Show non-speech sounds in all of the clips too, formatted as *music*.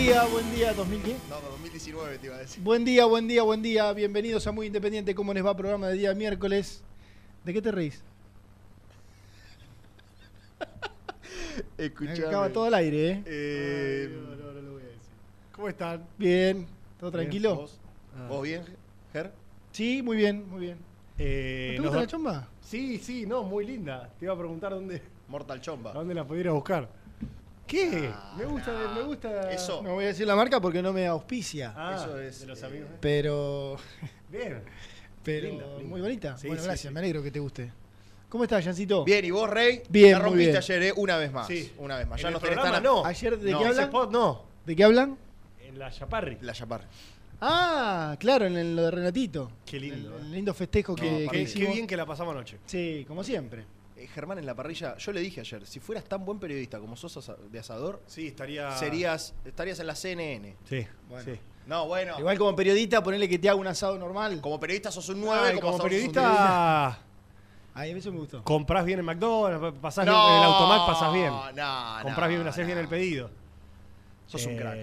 Día, buen día, 2010. No, 2019 te iba a decir. Buen día, buen día, buen día. Bienvenidos a Muy Independiente. ¿Cómo les va? Programa de día miércoles. ¿De qué te reís? *laughs* Escuchame. Acaba todo el aire, ¿eh? Eh, no, no, no lo voy a decir. ¿Cómo están? Bien. ¿Todo Bien, tranquilo? ¿Vos? ¿Vos bien, Ger? Sí, muy bien, muy bien. Eh, ¿Te nos gusta la chomba? Sí, sí, no, muy linda. Te iba a preguntar dónde, Mortal Chomba. dónde la pudiera buscar. ¿Qué? Ah, me gusta, nah. me gusta. Eso. No voy a decir la marca porque no me auspicia. Ah, Eso es, de los eh, amigos. ¿eh? Pero, *laughs* Bien. pero Linda, linda. muy bonita. Sí, bueno, sí, gracias. sí. Me alegro que te guste. ¿Cómo estás, Jancito? Bien, ¿y vos, Rey? Bien, La muy rompiste bien. ayer, ¿eh? Una vez más. Sí. Una vez más. En Ya el no tenés tan... no. Ayer, ¿de No, qué hablan? spot no. ¿De qué hablan? En la Chaparri. La Chapar. Ah, claro, en el- lo de Renatito. Qué lindo, El, eh. el lindo festejo que, No, que Qué, qué hicimos. bien que la pasamos anoche. Sí, como siempre. Eh, Germán, en la parrilla, yo le dije ayer, si fueras tan buen periodista como sos asa- de asador, Sí, estaría. serías, estarías en la CNN. Sí, Bueno. sí. No, bueno. Igual como periodista, ponerle que te haga un asado normal. Como periodista sos un 9, Ay, como, como asador sos un periodista, Ahí eso me gustó. comprás bien en McDonald's, pasás 10. bien en el No, automac, pasás bien. No, comprás bien, no, haces bien no. el pedido. Sos un Eh, crack,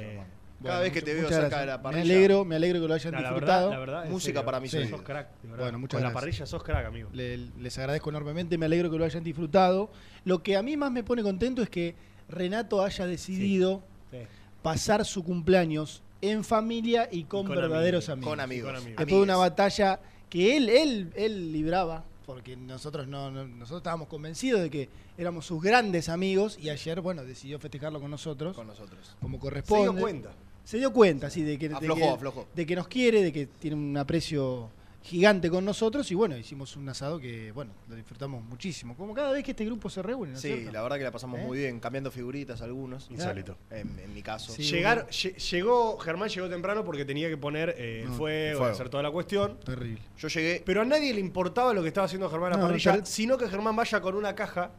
Cada Bueno, vez que te veo cerca gracias. de la Me parrilla. alegro, me alegro que lo hayan No, la disfrutado. verdad, la verdad. Música serio, para mí sos solo. crack, de verdad. Bueno, muchas Con la gracias. parrilla sos crack, amigo. Le- les agradezco enormemente, me alegro que lo hayan disfrutado. Lo que a mí más me pone contento es que Renato haya decidido Sí. pasar su cumpleaños en familia y con, con verdaderos amigos. amigos. Con amigos. Con amigos. Después de una batalla que él, él, él libraba, porque nosotros no, no- nosotros estábamos convencidos de que éramos sus grandes amigos y ayer, bueno, decidió festejarlo con nosotros, Con nosotros. como Se corresponde. dio cuenta. Se dio cuenta, sí, de que, de que- aflojó. de que nos quiere, de que tiene un aprecio gigante con nosotros y bueno, hicimos un asado que, bueno, lo disfrutamos muchísimo. Como cada vez que este grupo se reúne, ¿no Sí, cierto? la verdad que la pasamos ¿Eh? muy bien, cambiando figuritas algunos. Insólito. En, en mi caso. Sí. Llegar, lle- llegó, Germán llegó temprano porque tenía que poner eh, No, fuego, fuego. hacer toda la cuestión. Terrible. Yo llegué. Pero a nadie le importaba lo que estaba haciendo Germán a la No, parrilla, sino que Germán vaya con una caja,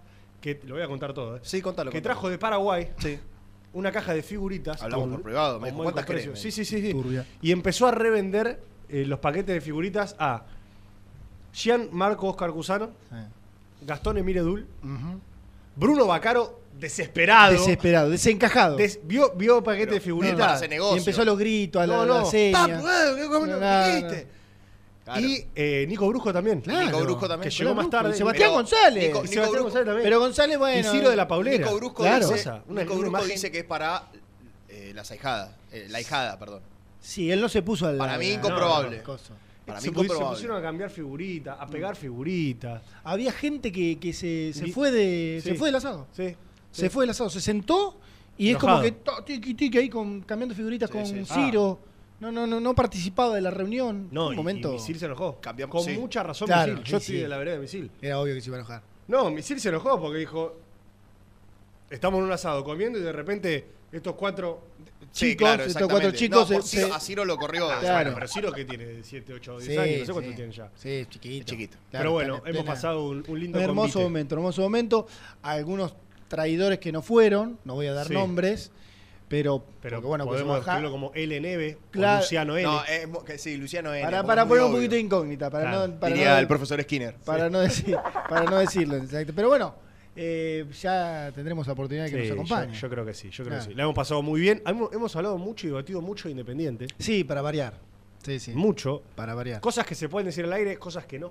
que lo voy a contar todo, ¿eh? Sí, contalo. que contalo. trajo de Paraguay Sí. *laughs* una caja de figuritas. Hablamos con- por privado, me dijo, ¿cuántas precios. Sí, sí, sí, sí. Turbia. Y empezó a revender eh, los paquetes de figuritas a Gian Marco Oscar Cusano, Sí. Gastón Emile Dul. Bruno Bacaro, desesperado. Desesperado, desencajado. Des- vio, vio paquete Pero- de figuritas. y empezó los gritos, a la, No, la no. seña. Tapo, eh, ¿cómo no No, no, dijiste? Claro. Y eh, Nico Brusco también. Claro. Nico Brusco también. Que llegó más tarde. Sebastián Pero González. Nico- Sebastián Brusco- González también. Pero González, bueno. y Ciro de la Paulera. Nico Brusco, Claro. dice, una- Nico imagen. dice que es para eh, las ahijadas. eh, la hijada, perdón. Sí, él no se puso al. Para mí incomprobable. Para mí se, pu- se pusieron a cambiar figuritas, a pegar figuritas. Había gente que, que se, se fue de. Sí. Se fue del asado. Sí. Se fue del asado. Se sentó y es como que tiqui tiqui ahí con, cambiando figuritas con. Ciro. No, no, no, no participaba de la reunión. No, un y- momento. y Misil se enojó. Cambiamos- Con sí. mucha razón Claro, Misil. Yo sí, estoy sí. de la vereda de Misil. Era obvio que se iba a enojar. No, Misil se enojó porque dijo... Estamos en un asado comiendo y de repente estos cuatro... Sí, Chicos, claro, estos cuatro chicos No, por se- Ciro- se- a Ciro lo corrió. Claro. Bueno, pero Ciro que tiene 7, 8, 10 años, no sé cuánto tiene ya. Sí, chiquito. Chiquito. pero bueno, hemos plena- pasado un, un lindo Un hermoso convite. momento, hermoso momento. Algunos traidores que no fueron, no voy a dar Sí. nombres, pero, Pero porque, bueno, pues podemos baja- escribirlo como L Neve Claro. o Luciano. No, que sí, Luciano N. para, para poner un poquito de incógnita, para Claro. no, para Diría no- el profesor Skinner. para no decir, *laughs* para no decirlo, exacto. Pero bueno, eh, ya tendremos la oportunidad de que Sí, nos yo, acompañe. yo creo que sí, yo creo Claro. que sí. La hemos pasado muy bien. Hemos, hemos hablado mucho y debatido mucho de Independiente. Sí, para variar. Sí, sí. Mucho. Para variar. Cosas que se pueden decir al aire, cosas que no.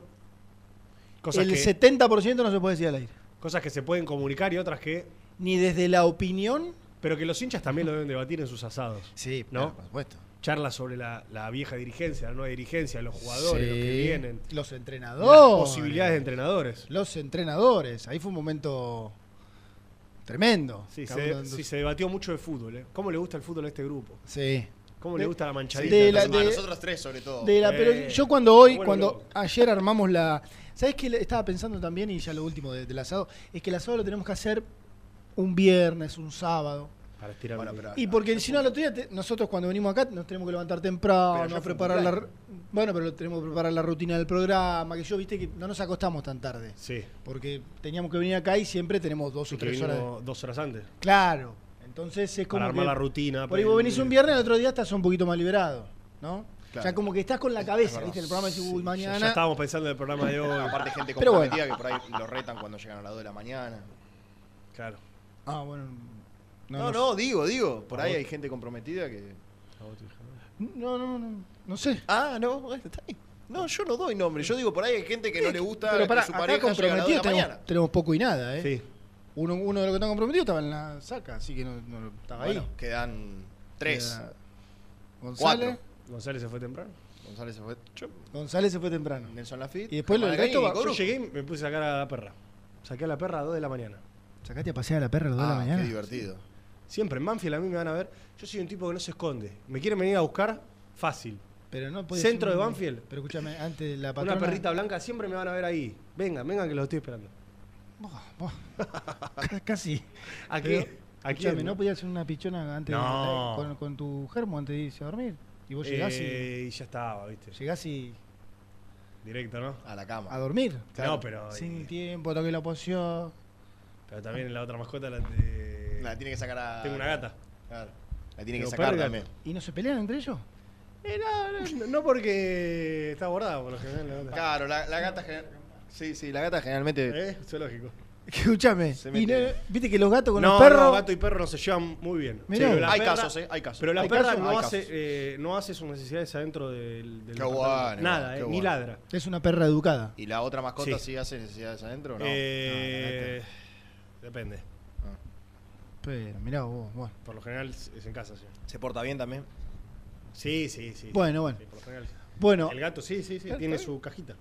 Cosas El que, 70% no se puede decir al aire. cosas que se pueden comunicar y otras que. Ni desde la opinión. Pero que los hinchas también lo deben debatir en sus asados. Sí, ¿No? por supuesto. Charlas sobre la, la vieja dirigencia, la nueva dirigencia, los jugadores, los que vienen. Los Las entrenadores. posibilidades de entrenadores. Los entrenadores. Ahí fue un momento tremendo. Sí, se, sí, se debatió mucho de fútbol. ¿eh? ¿Cómo le gusta el fútbol a este grupo? Sí. ¿Cómo De- le gusta la manchadita? de la- a de- nosotros tres, sobre todo. De la- Eh, pero yo cuando hoy, bueno, cuando loco. ayer armamos la. ¿Sabes qué estaba pensando también? Y ya lo último de- del asado. Es que el asado lo tenemos que hacer un viernes, un sábado. Para estirar Bueno, pero- Y porque si no, al otro día, te- nosotros cuando venimos acá nos tenemos que levantar temprano, un preparar la. Bueno, pero tenemos que preparar la rutina del programa. Que yo, viste, que no nos acostamos tan tarde. Sí. Porque teníamos que venir acá y siempre tenemos dos Sí, o que tres horas. de- dos horas antes. Claro. Entonces es como. Para armar que- la rutina. Por ahí para vos venís un viernes, el otro día estás un poquito más liberado, ¿no? Claro. Ya como que estás con la cabeza. ¿viste? El programa dice, uy, mañana. Ya, estábamos pensando en el programa de hoy. Aparte, gente Pero bueno. comprometida que por ahí lo retan cuando llegan a las 2 de la mañana. Claro. Ah, bueno. No, no, digo, digo. Por ahí hay gente comprometida que. No, no, no. No sé. Ah, no, está ahí. No, yo no doy nombre. Yo digo, por ahí hay gente que no le gusta Pero para que su acá pareja llegue a las 2 de comprometidos la tenemos, mañana. tenemos poco y nada, ¿eh? Sí. Uno, uno de los que están comprometidos estaba en la saca, así que no, no estaba Bueno, ahí. quedan tres. González. Cuatro. González se fue temprano. González se fue. Yo, González se fue temprano. Nelson Lafitte. Y después lo del resto va- Yo llegué y me puse a sacar a la perra. Saqué a la perra a 2 de la mañana. Sacaste a pasear a la perra a las 2 de la Ah, mañana. qué divertido. Siempre en Banfield a mí me van a ver. Yo soy un tipo que no se esconde. Me quieren venir a buscar, fácil. Pero no puede Centro de Banfield. Pero escúchame, antes la patrona... Una perrita blanca siempre me van a ver ahí. Vengan, vengan que los estoy esperando. Buah, buah. Casi. *laughs* ¿A Pero, qué? ¿A escuchame, quién? ¿no podías hacer una pichona antes No. de, con, con tu germo antes de irse a dormir? Y vos llegás Eh, y ya estaba, viste. y llegás y Directo, ¿no? A la cama. a dormir. No, pero. Sin eh, tiempo, toqué la poción. Pero también la otra mascota la. de- La tiene que sacar a. Tengo una gata. Claro. La tiene que sacar perro y también. ¿Y no se pelean entre ellos? Eh, no, no, no porque está bordada por lo general la gata. Claro, la, la gata. gener- Sí, sí, la gata generalmente. ¿Eh? Eso es lógico. Escúchame. Se y mete- no- Viste que los gatos con no, los perros. no, gato y perro no se llevan muy bien. Mirá. Pero la hay perra- casos, ¿eh? Hay casos. Pero la ¿Hay perra casos? no Hay hace, casos. eh, no hace sus necesidades adentro del, del Qué departamento. bueno, Nada, qué eh, ni bueno. ladra. Es una perra educada. ¿Y la otra mascota Sí. sí, hace necesidades adentro o no? Eh, depende. Pero mirá vos, bueno. Por lo general es en casa, sí. ¿Se porta bien también? Sí, sí, sí. Bueno, bueno. Sí, por lo general. Bueno, El gato, sí, sí, sí. Claro, Tiene su cajita.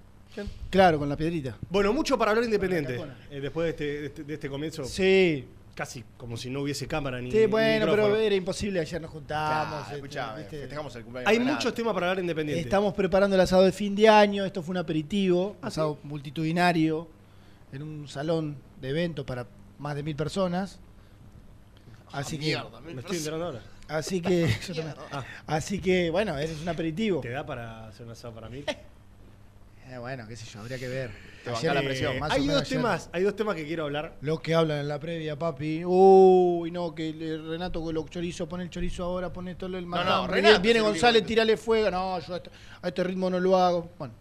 claro, con la piedrita. Bueno, mucho para hablar independiente. Eh, después de este, de este, de este comienzo, Sí. casi como si no hubiese cámara ni. Sí, bueno, pero era imposible. Ayer nos juntamos. Ah, este, escuchame, ¿viste? festejamos el cumpleaños. Hay muchos temas para hablar independiente. Estamos preparando el asado de fin de año. Esto fue un aperitivo, ¿Ah, asado multitudinario, en un salón de evento para más de mil personas. Así que, Ah, Mierda, mil Me estoy personas. enterando ahora. así que, *laughs* yo también. Ah. así que, bueno, ese es un aperitivo. ¿Te da para hacer un asado para mí? *laughs* Eh, bueno, qué sé yo, habría que ver. Te banca la Eh, presión, más o hay menos dos ayer. temas, hay dos temas que quiero hablar. Los que hablan en la previa, papi. Uy, no, que Renato con los chorizos, pone el chorizo ahora, pone todo el no, matambre. Renato viene González, que- tirale fuego. No, yo a este, a este ritmo no lo hago. Bueno,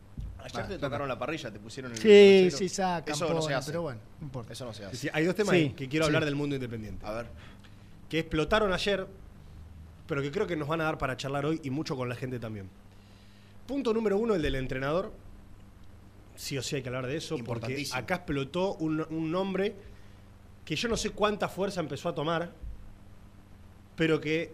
Ayer te tocaron la parrilla, te pusieron el. sí, sí, sacan, Eso no se hace. pero bueno, no importa. Eso no se hace. Sí, hay dos temas Sí, que quiero sí. hablar del mundo independiente. A ver. Que explotaron ayer, pero que creo que nos van a dar para charlar hoy y mucho con la gente también. Punto número uno, el del entrenador. Sí o sí hay que hablar de eso, porque acá explotó un, un nombre que yo no sé cuánta fuerza empezó a tomar, pero que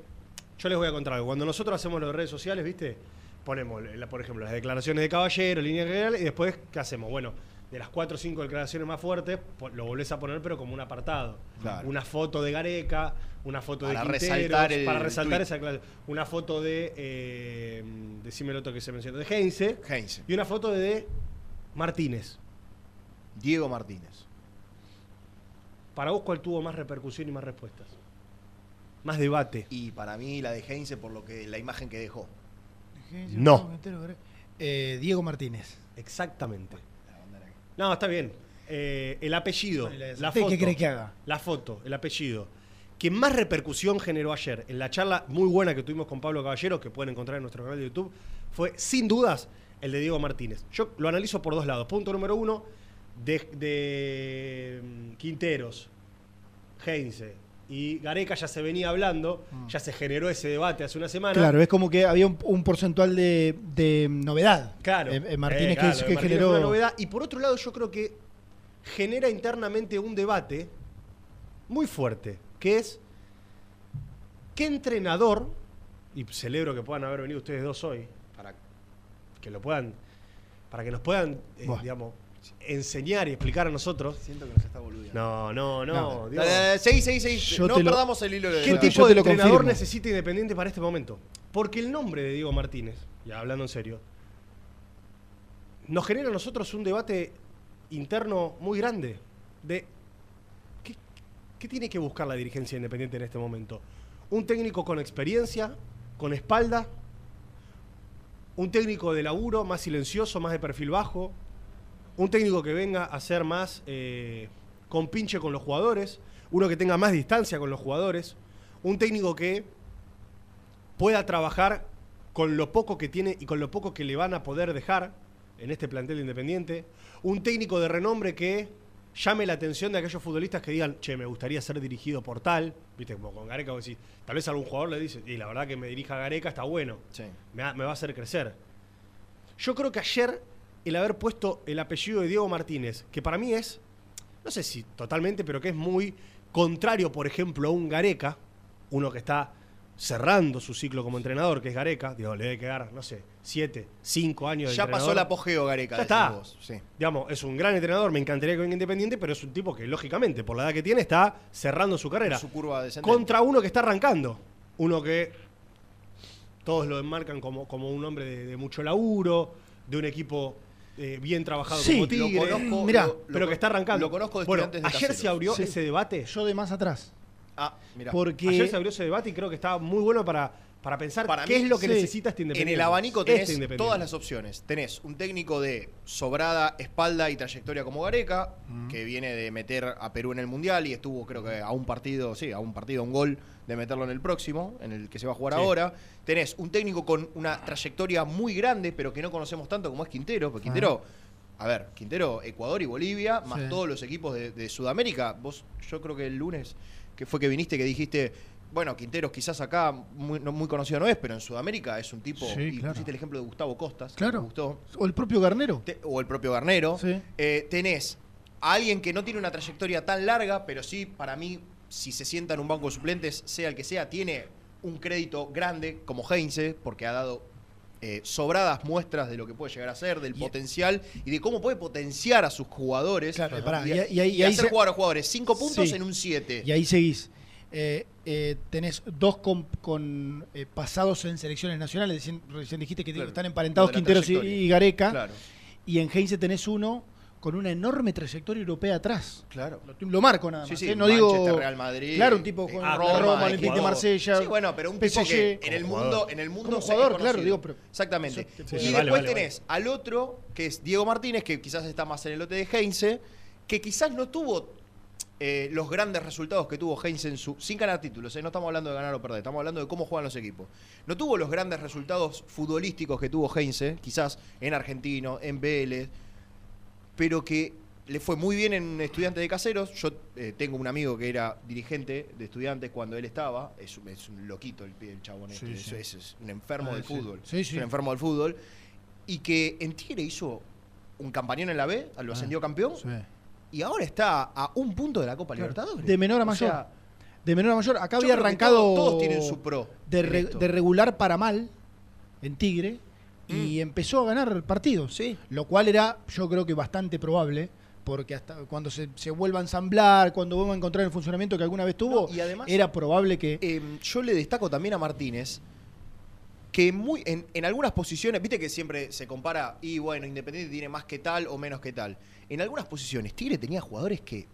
yo les voy a contar algo. Cuando nosotros hacemos las redes sociales, ¿viste? Ponemos, la- por ejemplo, las declaraciones de caballero, línea general, y después, ¿qué hacemos? Bueno, de las cuatro o cinco declaraciones más fuertes, lo volvés a poner, pero como un apartado. Claro. Una foto de Gareca, una foto Para de Quinteros, resaltar el para resaltar esa clase. Una foto de, eh, decime el otro que se mencionó, de Heinze, Heinze. y una foto de Martínez. Diego Martínez. Para vos, ¿cuál tuvo más repercusión y más respuestas? Más debate. Y para mí la de Heinze por lo que la imagen que dejó. No. Eh, Diego Martínez. Exactamente. No, está bien. Eh, el apellido, la foto. ¿qué querés que haga? La foto, el apellido. Que más repercusión generó ayer en la charla muy buena que tuvimos con Pablo Caballero, que pueden encontrar en nuestro canal de YouTube, fue sin dudas el de Diego Martínez. Yo lo analizo por dos lados. Punto número uno, de, de, mm, Quinteros, Heinze y Gareca ya se venía hablando, ya se generó ese debate hace una semana. Claro, es como que había un, un porcentual de, de novedad. Claro. Eh, eh, Martínez Eh, claro, que, que Martínez generó. una novedad. Y por otro lado, yo creo que genera internamente un debate muy fuerte, que es qué entrenador, y celebro que puedan haber venido ustedes dos hoy, para que lo puedan, para que nos puedan, eh, digamos, enseñar y explicar a nosotros. Siento que nos está boludeando. No, no, no. No. digo, Dale, dale, seguí, seguí, seguí. Yo No te lo- perdamos el hilo de ¿Qué tipo yo de entrenador confirmo. necesita Independiente para este momento? Porque el nombre de Diego Martínez, ya hablando en serio, nos genera a nosotros un debate interno muy grande de ¿qué, qué tiene que buscar la dirigencia independiente en este momento? ¿Un técnico con experiencia, con espalda? ¿Un técnico de laburo más silencioso, más de perfil bajo? ¿Un técnico que venga a ser más eh, compinche con los jugadores? ¿Uno que tenga más distancia con los jugadores? ¿Un técnico que pueda trabajar con lo poco que tiene y con lo poco que le van a poder dejar en este plantel independiente. Un técnico de renombre que llame la atención de aquellos futbolistas que digan, che, me gustaría ser dirigido por tal. Viste, como con Gareca, vos decís, tal vez algún jugador le dice, y la verdad que me dirija Gareca está bueno, Sí. me, va- me va a hacer crecer. Yo creo que ayer el haber puesto el apellido de Diego Martínez, que para mí es, no sé si totalmente, pero que es muy contrario, por ejemplo, a un Gareca, uno que está cerrando su ciclo como entrenador, que es Gareca, digo, le debe quedar, no sé, siete, cinco años de Ya pasó el apogeo, Gareca. Ya está. vos, sí. Digamos, es un gran entrenador, me encantaría que venga independiente, pero es un tipo que, lógicamente, por la edad que tiene, está cerrando su carrera. Su curva descendente. Contra uno que está arrancando. Uno que todos lo enmarcan como, como un hombre de, de mucho laburo, de un equipo eh, bien trabajado Sí, como lo Tigre. conozco, Mirá, lo- pero lo- que está arrancando. Lo conozco de bueno, estudiantes de ayer se abrió Sí. ese debate. Yo de más atrás. Ah, mira. Porque Ayer se abrió ese debate y creo que está muy bueno para, para pensar Para qué mí, es lo que sí. necesita este En independiente. el abanico Este tenés todas las opciones. Tenés un técnico de sobrada espalda y trayectoria como Gareca, que viene de meter a Perú en el Mundial y estuvo creo que a un partido, sí, a un partido, un gol de meterlo en el próximo, en el que se va a jugar Sí. ahora. Tenés un técnico con una trayectoria muy grande, pero que no conocemos tanto como es Quintero, porque Quintero... A ver, Quintero, Ecuador y Bolivia, más Sí. todos los equipos de, de Sudamérica. Vos, yo creo que el lunes, que fue que viniste, que dijiste, bueno, Quinteros quizás acá muy, no, muy conocido no es, pero en Sudamérica es un tipo, Sí, y claro. pusiste el ejemplo de Gustavo Costas, que Claro. me gustó, O el propio Garnero. Te- o el propio Garnero. Sí. Eh, tenés a alguien que no tiene una trayectoria tan larga, pero sí, para mí, si se sienta en un banco de suplentes, sea el que sea, tiene un crédito grande, como Heinze, porque ha dado eh, sobradas muestras de lo que puede llegar a ser, del Y- potencial y de cómo puede potenciar a sus jugadores. Claro, y, pará, y- ahí- y y ahí hacer se- jugar a jugadores cinco puntos Sí. en un 7. Y ahí seguís. Eh, eh, tenés dos con, con, pasados en selecciones nacionales. Recién, recién dijiste que Claro, están emparentados Quinteros y Gareca. Claro, Y en Heinze tenés uno con una enorme trayectoria europea atrás. claro. Lo, lo marco nada más. Sí, sí, ¿eh? No Manchester, digo. Real Madrid. Claro, un tipo eh, con Roma, Roma, Olympique de. Marsella. Sí, bueno, pero un tipo PSG, que en el mundo, jugador. en el mundo Como jugador, claro, digo, pero- Exactamente. Eso- Sí, y sí, después vale, vale, tenés al otro, que es Diego Martínez, que quizás está más en el lote de Heinze, que quizás no tuvo eh, los grandes resultados que tuvo Heinze en su. sin ganar títulos, eh, no estamos hablando de ganar o perder, estamos hablando de cómo juegan los equipos. No tuvo los grandes resultados futbolísticos que tuvo Heinze, quizás en Argentino, en Vélez, pero que le fue muy bien en Estudiantes de Caseros. Yo eh, tengo un amigo que era dirigente de Estudiantes cuando él estaba. Es, un- es un loquito el, el chabón este. Sí, es- sí. Es, es un enfermo Ah, del sí. fútbol. Es un enfermo del fútbol. y que en Tigre hizo un campañón en la B, lo ascendió campeón, y ahora está a un punto de la Copa Libertadores. de menor a O mayor. sea, De menor a mayor. Acá había arrancado. Todos, todos tienen su pro. re- de regular para mal en Tigre y Mm. empezó a ganar partidos. Sí. Lo cual era, yo creo que bastante probable, porque hasta cuando se, se vuelva a ensamblar, cuando vuelva a encontrar el funcionamiento que alguna vez tuvo, No, y además- era probable que. Eh, yo le destaco también a Martínez que muy en, en algunas posiciones, viste que siempre se compara, y bueno, Independiente tiene más que tal o menos que tal. En algunas posiciones, Tigre tenía jugadores que.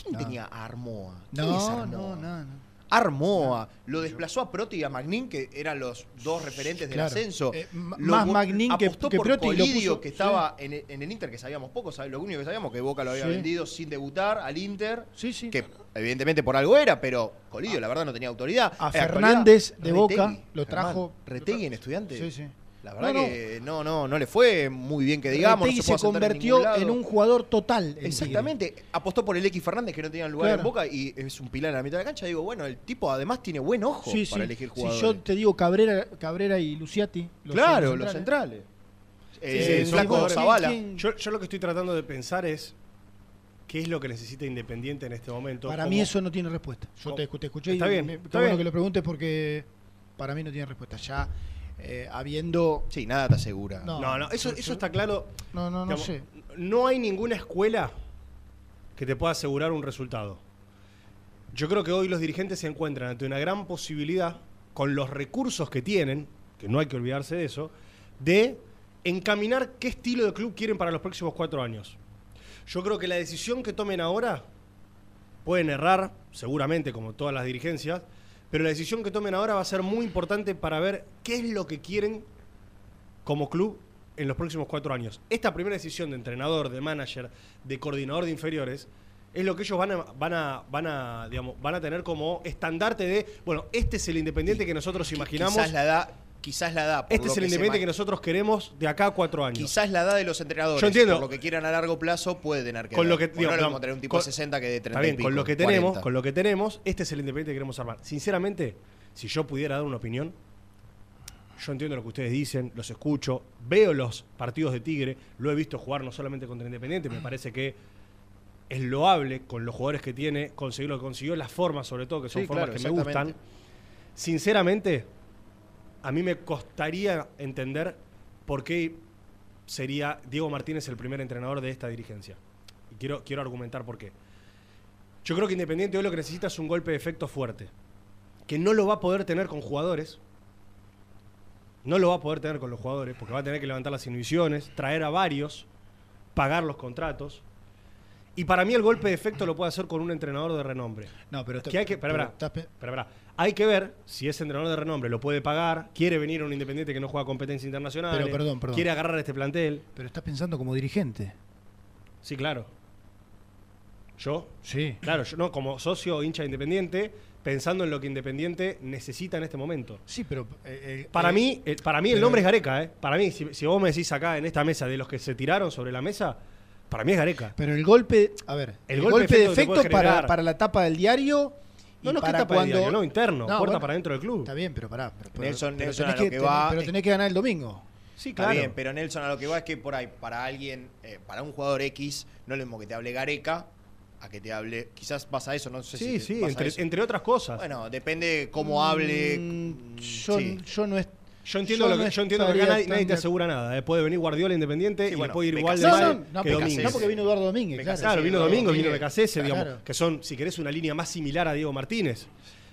¿Quién No. tenía a Armoa? ¿Quién es no, Armoa? no, no, no. Armoa, lo desplazó a Proti y a Magnin, que eran los dos referentes del Claro. ascenso. Eh, Lo más Magnin que- apostó que Proti Colidio, puso- que sí. estaba en, el, en el Inter, que sabíamos poco, ¿sabes? lo único que sabíamos que Boca lo había Sí. vendido sin debutar al Inter, Sí, sí. que evidentemente por algo era, pero Colidio la verdad no tenía autoridad. A Fernández de Boca lo trajo- Retegui en estudiante. Sí, sí. La verdad No, que no, no, no le fue muy bien que digamos. Retegui no se, en convirtió en, un jugador total. en Tigre. Exactamente. Apostó por el X Fernández que no tenía lugar Claro. en Boca y es un pilar en la mitad de la cancha. Digo, bueno, el tipo además tiene buen ojo Sí, para sí. elegir Si jugadores. yo te digo Cabrera, Cabrera y Luciati. claro, los los centrales. Eh, sí, Flaco son Zavala. ¿quién- Yo, yo lo que estoy tratando de pensar es qué es lo que necesita Independiente en este momento. Para mí eso no tiene respuesta. Yo te, te escuché Está y bien, me- está bueno bien. que lo preguntes porque para mí no tiene respuesta. Ya eh, habiendo... Sí, nada te asegura. No. No, no, eso, eso está claro. No, no, no Digamos, sé. No hay ninguna escuela que te pueda asegurar un resultado. Yo creo que hoy los dirigentes se encuentran ante una gran posibilidad, con los recursos que tienen, que no hay que olvidarse de eso, de encaminar qué estilo de club quieren para los próximos cuatro años. Yo creo que la decisión que tomen ahora pueden errar, seguramente, como todas las dirigencias, pero la decisión que tomen ahora va a ser muy importante para ver qué es lo que quieren como club en los próximos cuatro años. Esta primera decisión de entrenador, de manager, de coordinador de inferiores, es lo que ellos van a, van a, van a, digamos, van a tener como estandarte de, bueno, este es el independiente que nosotros imaginamos, Quizás la edad, quizás la edad. por este es el independiente que nosotros queremos de acá a cuatro años. Quizás la edad de los entrenadores, Yo entiendo. por lo que quieran a largo plazo, puede tener que con lo que digo, no vamos a tener un tipo con- de 60 que de 30 Está bien, y pico, con lo que tenemos, 40. con lo que tenemos, este es el independiente que queremos armar. Sinceramente, si yo pudiera dar una opinión, yo entiendo lo que ustedes dicen, los escucho, veo los partidos de Tigre, lo he visto jugar no solamente contra Independiente, me parece que es loable con los jugadores que tiene, conseguir lo que consiguió, las formas sobre todo, que son Sí, formas claro, que me gustan. Sinceramente, a mí me costaría entender por qué sería Diego Martínez el primer entrenador de esta dirigencia. Y quiero, quiero argumentar por qué. Yo creo que Independiente hoy lo que necesita es un golpe de efecto fuerte. Que no lo va a poder tener con jugadores. No lo va a poder tener con los jugadores, porque va a tener que levantar las inhibiciones, traer a varios, pagar los contratos. Y para mí el golpe de efecto lo puede hacer con un entrenador de renombre. No, pero... Que hay que, pero espera, estás pe- espera, espera. Hay que ver si ese entrenador de renombre lo puede pagar, quiere venir a un independiente que no juega competencia internacional, Pero, perdón, perdón. quiere agarrar este plantel. pero estás pensando como dirigente. Sí, claro. Yo, Sí. claro, yo no, como socio hincha de independiente, pensando en lo que Independiente necesita en este momento. Sí, pero... eh, eh, Para eh, mí, eh, para mí el pero- nombre es Gareca, ¿eh? Para mí, si, si vos me decís acá en esta mesa de los que se tiraron sobre la mesa, para mí es Gareca. Pero el golpe... A ver, El el, golpe golpe, de efecto que para, para la tapa del diario... No, no, ¿qué para tapa de cuando... diario? No, interno, No, puerta bueno, para dentro del club. Está bien, pero pará. Pero, pero- Nelson- pero Nelson tenés a lo que va pero tenés que ganar el domingo. Sí, Está claro. bien, pero Nelson a lo que va es que por ahí, para alguien, eh, para un jugador X, no es lo mismo que te hable Gareca a que te hable. Quizás vas a eso, no sé Sí, si. sí, a entre, otras cosas. Bueno, depende cómo hable. Mm, yo, sí. yo no es... Yo entiendo, Yo lo que, yo entiendo que acá nadie, te de- asegura nada. eh. Puede venir Guardiola Independiente Sí, y bueno, puede ir igual de No, mal no, no, que Domínguez. no porque vino Eduardo Domínguez. Claro. Claro, vino vino Domínguez. Becasese, Claro. digamos, que son, si querés, una línea más similar a Diego Martínez.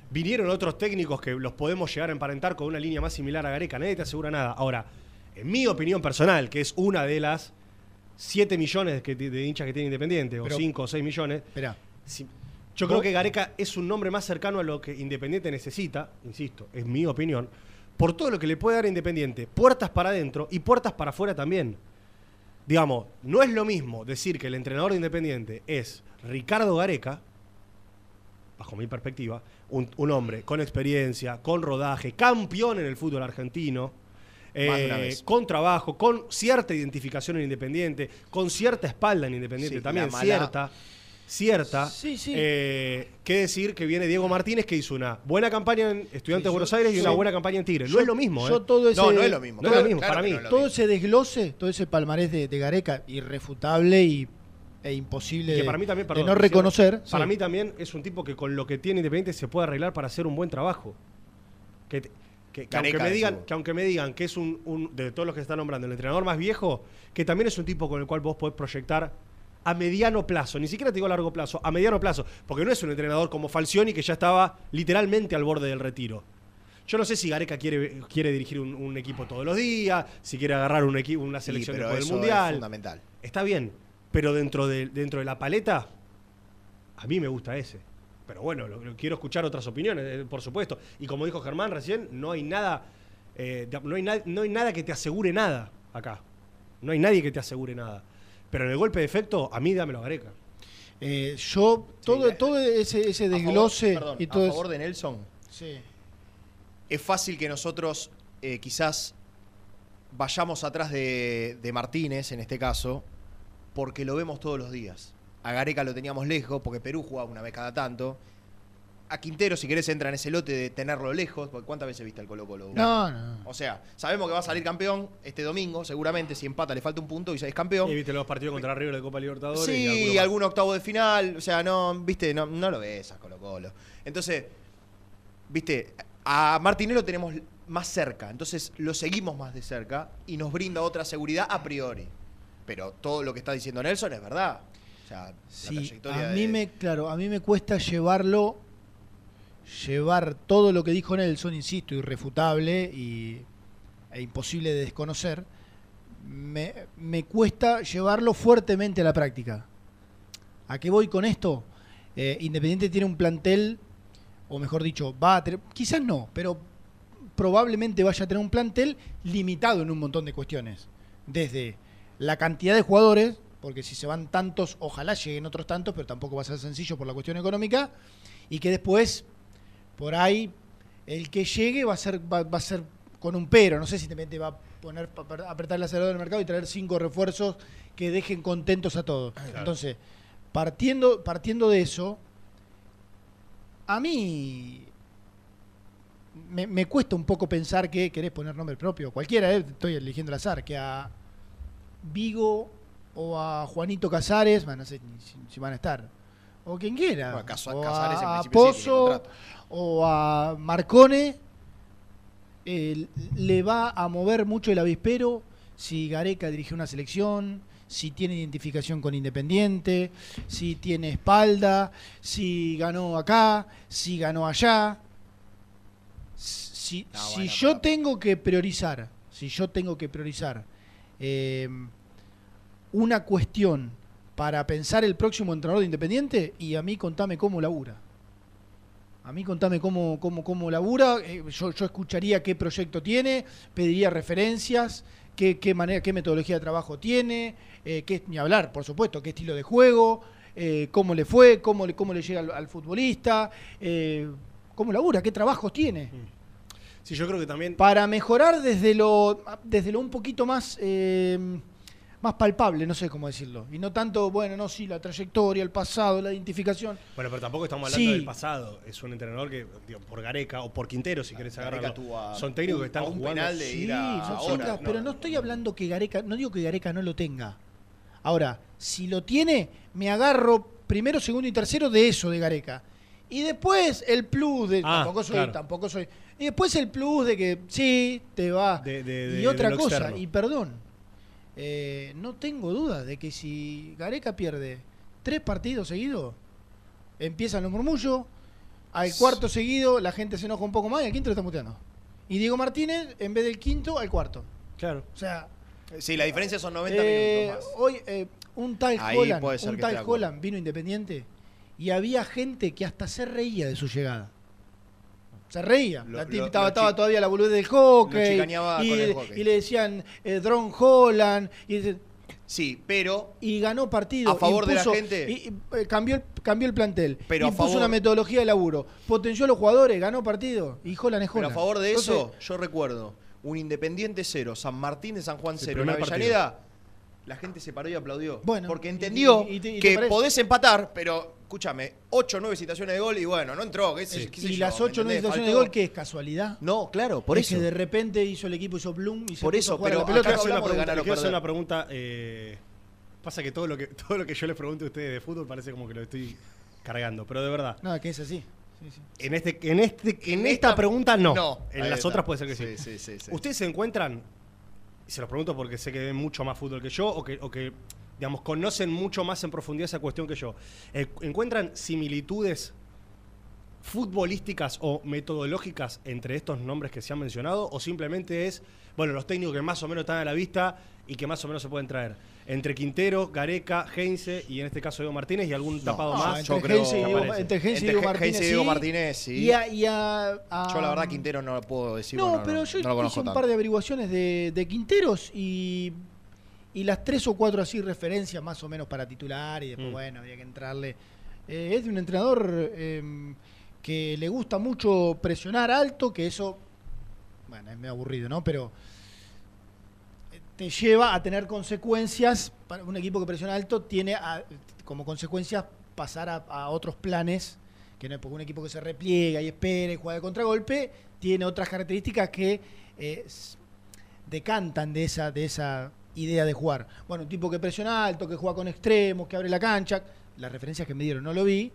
Vinieron otros técnicos que los podemos llegar a emparentar con una línea más similar a Gareca. Nadie te asegura nada. Ahora, en mi opinión personal, que es una de las 7 millones que, de hinchas que tiene Independiente, o Pero- 5 o 6 millones, si- yo Vos- creo que Gareca es un nombre más cercano a lo que Independiente necesita, insisto, es mi opinión, por todo lo que le puede dar Independiente, puertas para adentro y puertas para afuera también. Digamos, no es lo mismo decir que el entrenador de Independiente es Ricardo Gareca, bajo mi perspectiva, un, un hombre con experiencia, con rodaje, campeón en el fútbol argentino, eh, con trabajo, con cierta identificación en Independiente, con cierta espalda en Independiente Sí, también, la mala- cierta. Cierta. Sí, sí. Eh, ¿Qué decir que viene Diego Martínez que hizo una buena campaña en Estudiantes de Buenos Aires y una buena campaña en Tigre? Yo- No es lo mismo, yo ¿eh? todo ese, No, no es lo mismo. No es lo mismo, Claro para mí. no todo mismo. ese desglose, todo ese palmarés de, de Gareca, irrefutable y, e imposible que para mí también, de no reconocer. Para sí. mí también es un tipo que con lo que tiene Independiente se puede arreglar para hacer un buen trabajo. Que, te- que- que aunque, me digan, que aunque me digan que es un, un- de todos los que se están nombrando, el entrenador más viejo, que también es un tipo con el cual vos podés proyectar a mediano plazo, ni siquiera te digo a largo plazo, a mediano plazo, porque no es un entrenador como Falcioni que ya estaba literalmente al borde del retiro. Yo no sé si Gareca quiere, quiere dirigir un, un equipo todos los días, si quiere agarrar un equipo, una Sí, selección pero después del eso es Mundial. fundamental. Está bien, pero dentro de, dentro de la paleta, a mí me gusta ese. Pero bueno, lo- lo- quiero escuchar otras opiniones, eh, por supuesto. Y como dijo Germán recién, no hay nada, eh, no, hay na- no hay nada que te asegure nada acá. No hay nadie que te asegure nada. Pero en el golpe de efecto, a mí dámelo a Gareca. Eh, yo, todo, todo ese, ese A favor- desglose perdón, y todo a favor de Nelson, Sí. es fácil que nosotros eh, quizás vayamos atrás de, de Martínez, en este caso, porque lo vemos todos los días. A Gareca lo teníamos lejos, porque Perú jugaba una vez cada tanto. A Quintero, si querés, entra en ese lote de tenerlo lejos, porque ¿cuántas veces viste al Colo Colo? No, no. O sea, sabemos que va a salir campeón este domingo, seguramente, si empata le falta un punto y ya es campeón. Y viste los partidos contra River de Copa Libertadores. y Sí, más. algún octavo de final. O sea, no, viste, no, no lo ves a Colo Colo. Entonces, viste, a Martinelli lo tenemos más cerca. Entonces lo seguimos más de cerca y nos brinda otra seguridad a priori. Pero todo lo que está diciendo Nelson es verdad. O sea, la Sí, trayectoria a mí de- me, claro, a mí me cuesta llevarlo, llevar todo lo que dijo Nelson, insisto, irrefutable y, e imposible de desconocer, me, me cuesta llevarlo fuertemente a la práctica. ¿A qué voy con esto? Eh, Independiente tiene un plantel, o mejor dicho, va a tener, quizás no, pero probablemente vaya a tener un plantel limitado en un montón de cuestiones. Desde la cantidad de jugadores, porque si se van tantos, ojalá lleguen otros tantos, pero tampoco va a ser sencillo por la cuestión económica, y que después, por ahí, el que llegue va a ser, va, va a ser con un pero. No sé si Independiente va a poner, a apretar el acelerador del mercado y traer cinco refuerzos que dejen contentos a todos. Entonces, partiendo, partiendo de eso, a mí me, me cuesta un poco pensar que querés poner nombre propio. Cualquiera, eh, estoy eligiendo al azar, que a Vigo o a Juanito Casares, bueno, no sé si, si van a estar, o quien quiera, Bueno, o Casares en a, principio tiene Pozo. O a Marcone, eh, le va a mover mucho el avispero si Gareca dirige una selección, si tiene identificación con Independiente, si tiene espalda, si ganó acá, si ganó allá. Si, Ah, si bueno, yo pero- tengo que priorizar, si yo tengo que priorizar eh, una cuestión para pensar el próximo entrenador de Independiente, y a mí contame cómo labura. A mí contame cómo, cómo, cómo labura, eh, yo, yo escucharía qué proyecto tiene, pediría referencias, qué, qué manera, qué metodología de trabajo tiene, eh, qué, ni hablar, por supuesto, qué estilo de juego, eh, cómo le fue, cómo le, cómo le llega al, al futbolista, eh, cómo labura, qué trabajos tiene. Sí, yo creo que también. Para mejorar desde lo, desde lo un poquito más, más palpable, no sé cómo decirlo. Y no tanto, bueno, no, sí, la trayectoria, el pasado, la identificación. Bueno, pero tampoco estamos hablando Sí. del pasado. Es un entrenador que, digo, por Gareca o por Quintero, si querés Gareca agarrarlo. tuvo a- Son técnicos un- que están a un jugando. penal de Sí, ir a- no, ahora, sí, no, pero no estoy hablando que Gareca, no digo que Gareca no lo tenga. Ahora, si lo tiene, me agarro primero, segundo y tercero de eso de Gareca. Y después el plus de. Ah, tampoco soy, claro. tampoco soy. Y después el plus de que sí, te va. De- de- y otra cosa, externo. y perdón, eh, no tengo duda de que si Gareca pierde tres partidos seguidos, empiezan los murmullos, al cuarto seguido la gente se enoja un poco más y al quinto lo está muteando. Y Diego Martínez, en vez del quinto, al cuarto. Claro. O sea, Sí, la diferencia son 90 eh, minutos más. hoy eh, un tal Ahí Holland, un tal. Holland vino independiente y había gente que hasta se reía de su llegada. Se reía. Lo- la tip- lo estaba, todavía la boludez del hockey. y, con el hockey. y le decían eh, Drone Holland. Y, Sí, pero y ganó partido. A favor de la gente. Y, y, eh, cambió, el, cambió el plantel. Pero a impuso favor- una metodología de laburo. Potenció a los jugadores, ganó partido. Y Holland es Pero Holland. a favor de Entonces, eso, yo recuerdo un Independiente cero, San Martín de San Juan cero, en Avellaneda, la gente se paró y aplaudió. Bueno, porque entendió y- y te- y te que podés empatar, pero escúchame, 8 o 9 situaciones de gol y bueno, no entró. ¿qué sé- qué sé y yo, las ¿me 8 o 9 entendés? situaciones de gol, ¿qué es casualidad? No, claro, por Es eso. que de repente hizo el equipo, hizo Bloom y se Por eso, pero la pelota. acá Quiero hacer una hablamos de pregunta, una eh, pasa que todo lo que *laughs* todo lo que yo les pregunto a ustedes de fútbol parece como que lo estoy cargando, pero de verdad. No, que es así. Sí, sí. En este, en este, en, En esta, esta- pregunta no. no, En las está. otras puede ser que sí. Sí, sí, sí, sí. ¿Ustedes se encuentran, y se los pregunto porque sé que ven mucho más fútbol que yo, o que, o que digamos, conocen mucho más en profundidad esa cuestión que yo, eh, ¿encuentran similitudes futbolísticas o metodológicas entre estos nombres que se han mencionado? ¿O simplemente es, bueno, los técnicos que más o menos están a la vista y que más o menos se pueden traer? Entre Quintero, Gareca, Heinze y en este caso Diego Martínez y algún tapado No, más. entre yo creo Heinze y que Diego- aparece. entre Heinze y Entre Diego Martínez. Heinze y Diego. Martínez, sí. Y a, y a- a- Yo la verdad Quintero no lo puedo decir. No, bueno, pero yo no lo hice un tanto. par de averiguaciones de, de Quinteros y, y las tres o cuatro así referencias más o menos para titular y después, Mm. bueno, había que entrarle. Eh, es de un entrenador eh, que le gusta mucho presionar alto, que eso, bueno, es medio aburrido, ¿no? Pero te lleva a tener consecuencias. Para un equipo que presiona alto tiene a- como consecuencias pasar a, otros planes, que no porque un equipo que se repliega y espera y juega de contragolpe, tiene otras características que eh, decantan de esa, de esa idea de jugar. Bueno, un tipo que presiona alto, que juega con extremos, que abre la cancha, las referencias que me dieron no lo vi.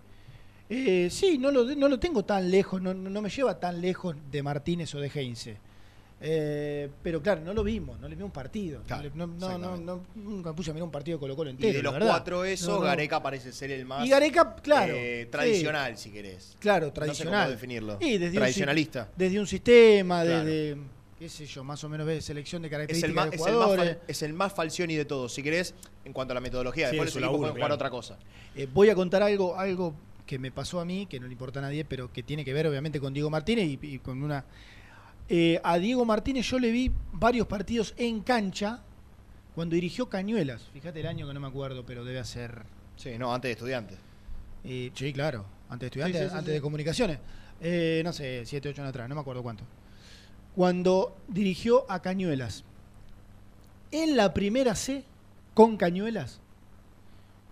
Eh, sí, no lo, no lo tengo tan lejos, no no me lleva tan lejos de Martínez o de Heinze. Eh, pero claro, no lo vimos, no le vimos un partido. Claro, no, no, no, no, no- nunca me puse a mirar un partido de Colo Colo Y entero. de los verdad. cuatro eso, No, no. Gareca parece ser el más Y Gareca, claro. eh, sí. tradicional, si querés. Claro, No sé tradicional. cómo definirlo. Y desde un si- Tradicionalista. desde un sistema, Claro. desde, qué sé yo, más o menos de selección de Es características el, más, de es, el más jugadores. fal- es el más Falcioni de todos, si querés, en cuanto a la metodología. Sí, Después los su pueden jugar claro. otra cosa. Eh, voy a contar algo, algo que me pasó a mí, que no le importa a nadie, pero que tiene que ver obviamente con Diego Martínez y, y con una... Eh, a Diego Martínez yo le vi varios partidos en cancha cuando dirigió Cañuelas. Fíjate el año que no me acuerdo, pero debe ser... Sí, no, antes de estudiantes. eh, sí, claro, antes de estudiantes, Sí, sí, sí, antes de comunicaciones. Eh, no sé, 7, 8 años atrás, no me acuerdo cuánto. Cuando dirigió a Cañuelas. En la primera C, con Cañuelas,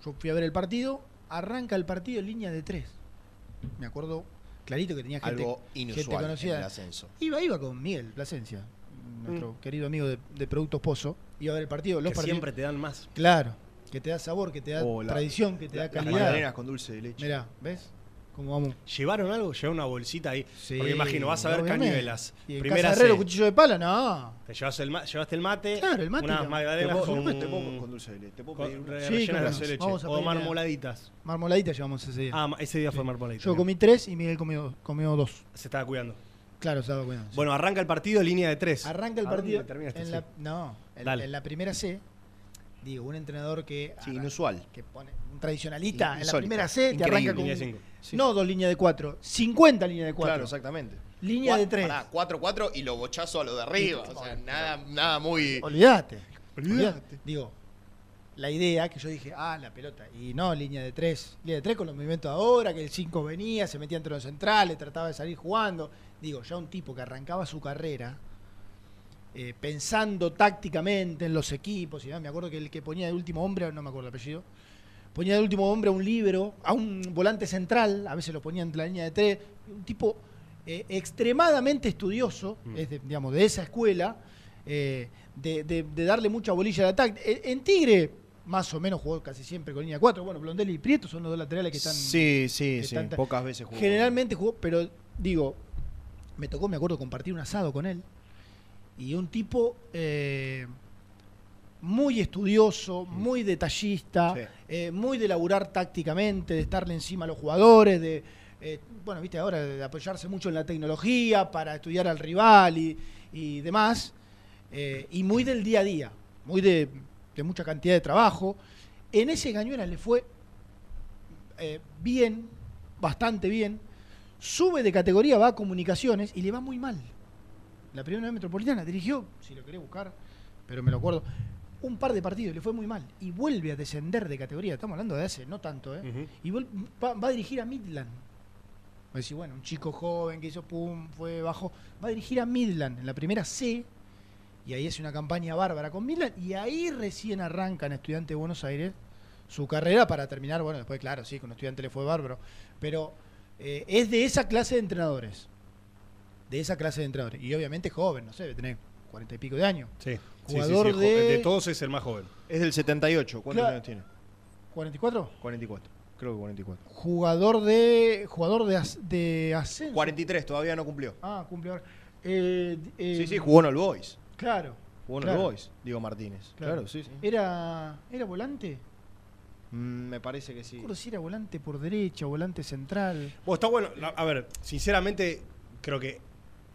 yo fui a ver el partido, arranca el partido en línea de 3. Me acuerdo clarito que tenía gente, Algo gente inusual en el ascenso. Iba, iba con Miguel Plasencia, nuestro querido amigo de, de Productos Pozo. Iba a ver el partido, los que partidos. siempre te dan más. Claro, que te da sabor, que te da Oh, la- tradición, que te da Las calidad. magdalenas con dulce de leche. Mirá, ¿ves? ¿Cómo vamos? ¿Llevaron algo? ¿Llevaron una bolsita ahí? Sí, Porque imagino, vas a ver obviamente. cañuelas. Y en Primera Casa Herrero, C. cuchillo de pala, no. Te llevas el ma- llevaste el mate. Claro, el mate, Unas magdalenas puedo- con, te puedo con dulce de leche. Te puedo con- pedir una. re- Sí, rellenas de claro. dulce de leche. Vamos a O pedirle- marmoladitas. Marmoladita llevamos ese día. Ah, ma- ese día fue marmoladita. Yo comí tres y Miguel comió, comió dos. Se estaba cuidando. Claro, se daba cuenta. sí. Bueno, arranca el partido línea de tres. Arranca el ¿A dónde partido. Sí. no, en, Dale. en la primera C, digo, un entrenador que. Sí, inusual. Que pone un tradicionalista en la primera C, te Increíble. arranca con. Línea de cinco. Sí. No dos líneas de cuatro, 50 líneas de cuatro. Claro, exactamente. Línea de tres. 4-4 y lo bochazo a lo de arriba. O sea, nada, nada muy. Olvídate. Olvídate. Digo, la idea que yo dije, ah, la pelota. Y no, línea de tres. Línea de tres con los movimientos ahora, que el 5 venía, se metía entre los centrales, trataba de salir jugando. Digo, ya un tipo que arrancaba su carrera eh, pensando tácticamente en los equipos. Y demás. me acuerdo que el que ponía de último hombre, no me acuerdo el apellido, ponía de último hombre a un libro, a un volante central, a veces lo ponía entre la línea de tres. Un tipo eh, extremadamente estudioso, Mm. es de, digamos, de esa escuela, eh, de, de- de darle mucha bolilla de ataque. En, en Tigre, más o menos jugó casi siempre con línea 4. Bueno, Blondelli y Prieto son los dos laterales que están. Sí, sí, sí. están- Pocas veces jugó. Generalmente jugó, pero digo, me tocó, me acuerdo, compartir un asado con él. Y un tipo eh, muy estudioso, muy detallista, Sí. eh, muy de laburar tácticamente, de estarle encima a los jugadores, de, eh, bueno, viste, ahora de apoyarse mucho en la tecnología para estudiar al rival y, y demás. y muy del día a día, muy de, de mucha cantidad de trabajo. En ese Cañuelas le fue bien, bastante bien. Sube de categoría, va a comunicaciones y le va muy mal. La primera vez metropolitana dirigió, si lo querés buscar, pero me lo acuerdo, un par de partidos, le fue muy mal. Y vuelve a descender de categoría. Estamos hablando de hace no tanto, ¿eh? Y va, va a dirigir a Midland. Va a decir, bueno, un chico joven que hizo pum, fue bajo. Va a dirigir a Midland en la primera C y ahí hace una campaña bárbara con Milan y ahí recién arranca en Estudiante de Buenos Aires su carrera para terminar, bueno, después claro, sí, con Estudiante le fue bárbaro, pero eh, es de esa clase de entrenadores, de esa clase de entrenadores, y obviamente joven, no sé, debe tener cuarenta y pico de años. Sí. Jugador Sí, sí, sí, de- de todos es el más joven. Es del 78. ¿Cuántos Claro. años tiene? ¿44? 44. Creo que 44. Jugador de jugador de, as- de ascenso. 43, todavía no cumplió. Ah, ahora. Eh, eh, Sí, sí, jugó en All Boys. Claro. Jugó en claro, All Boys, Diego Martínez. Claro, sí, sí. Era, ¿Era volante? Mm, me parece que sí. Si era volante por derecha, volante central. Bueno, está bueno. A ver, sinceramente, creo que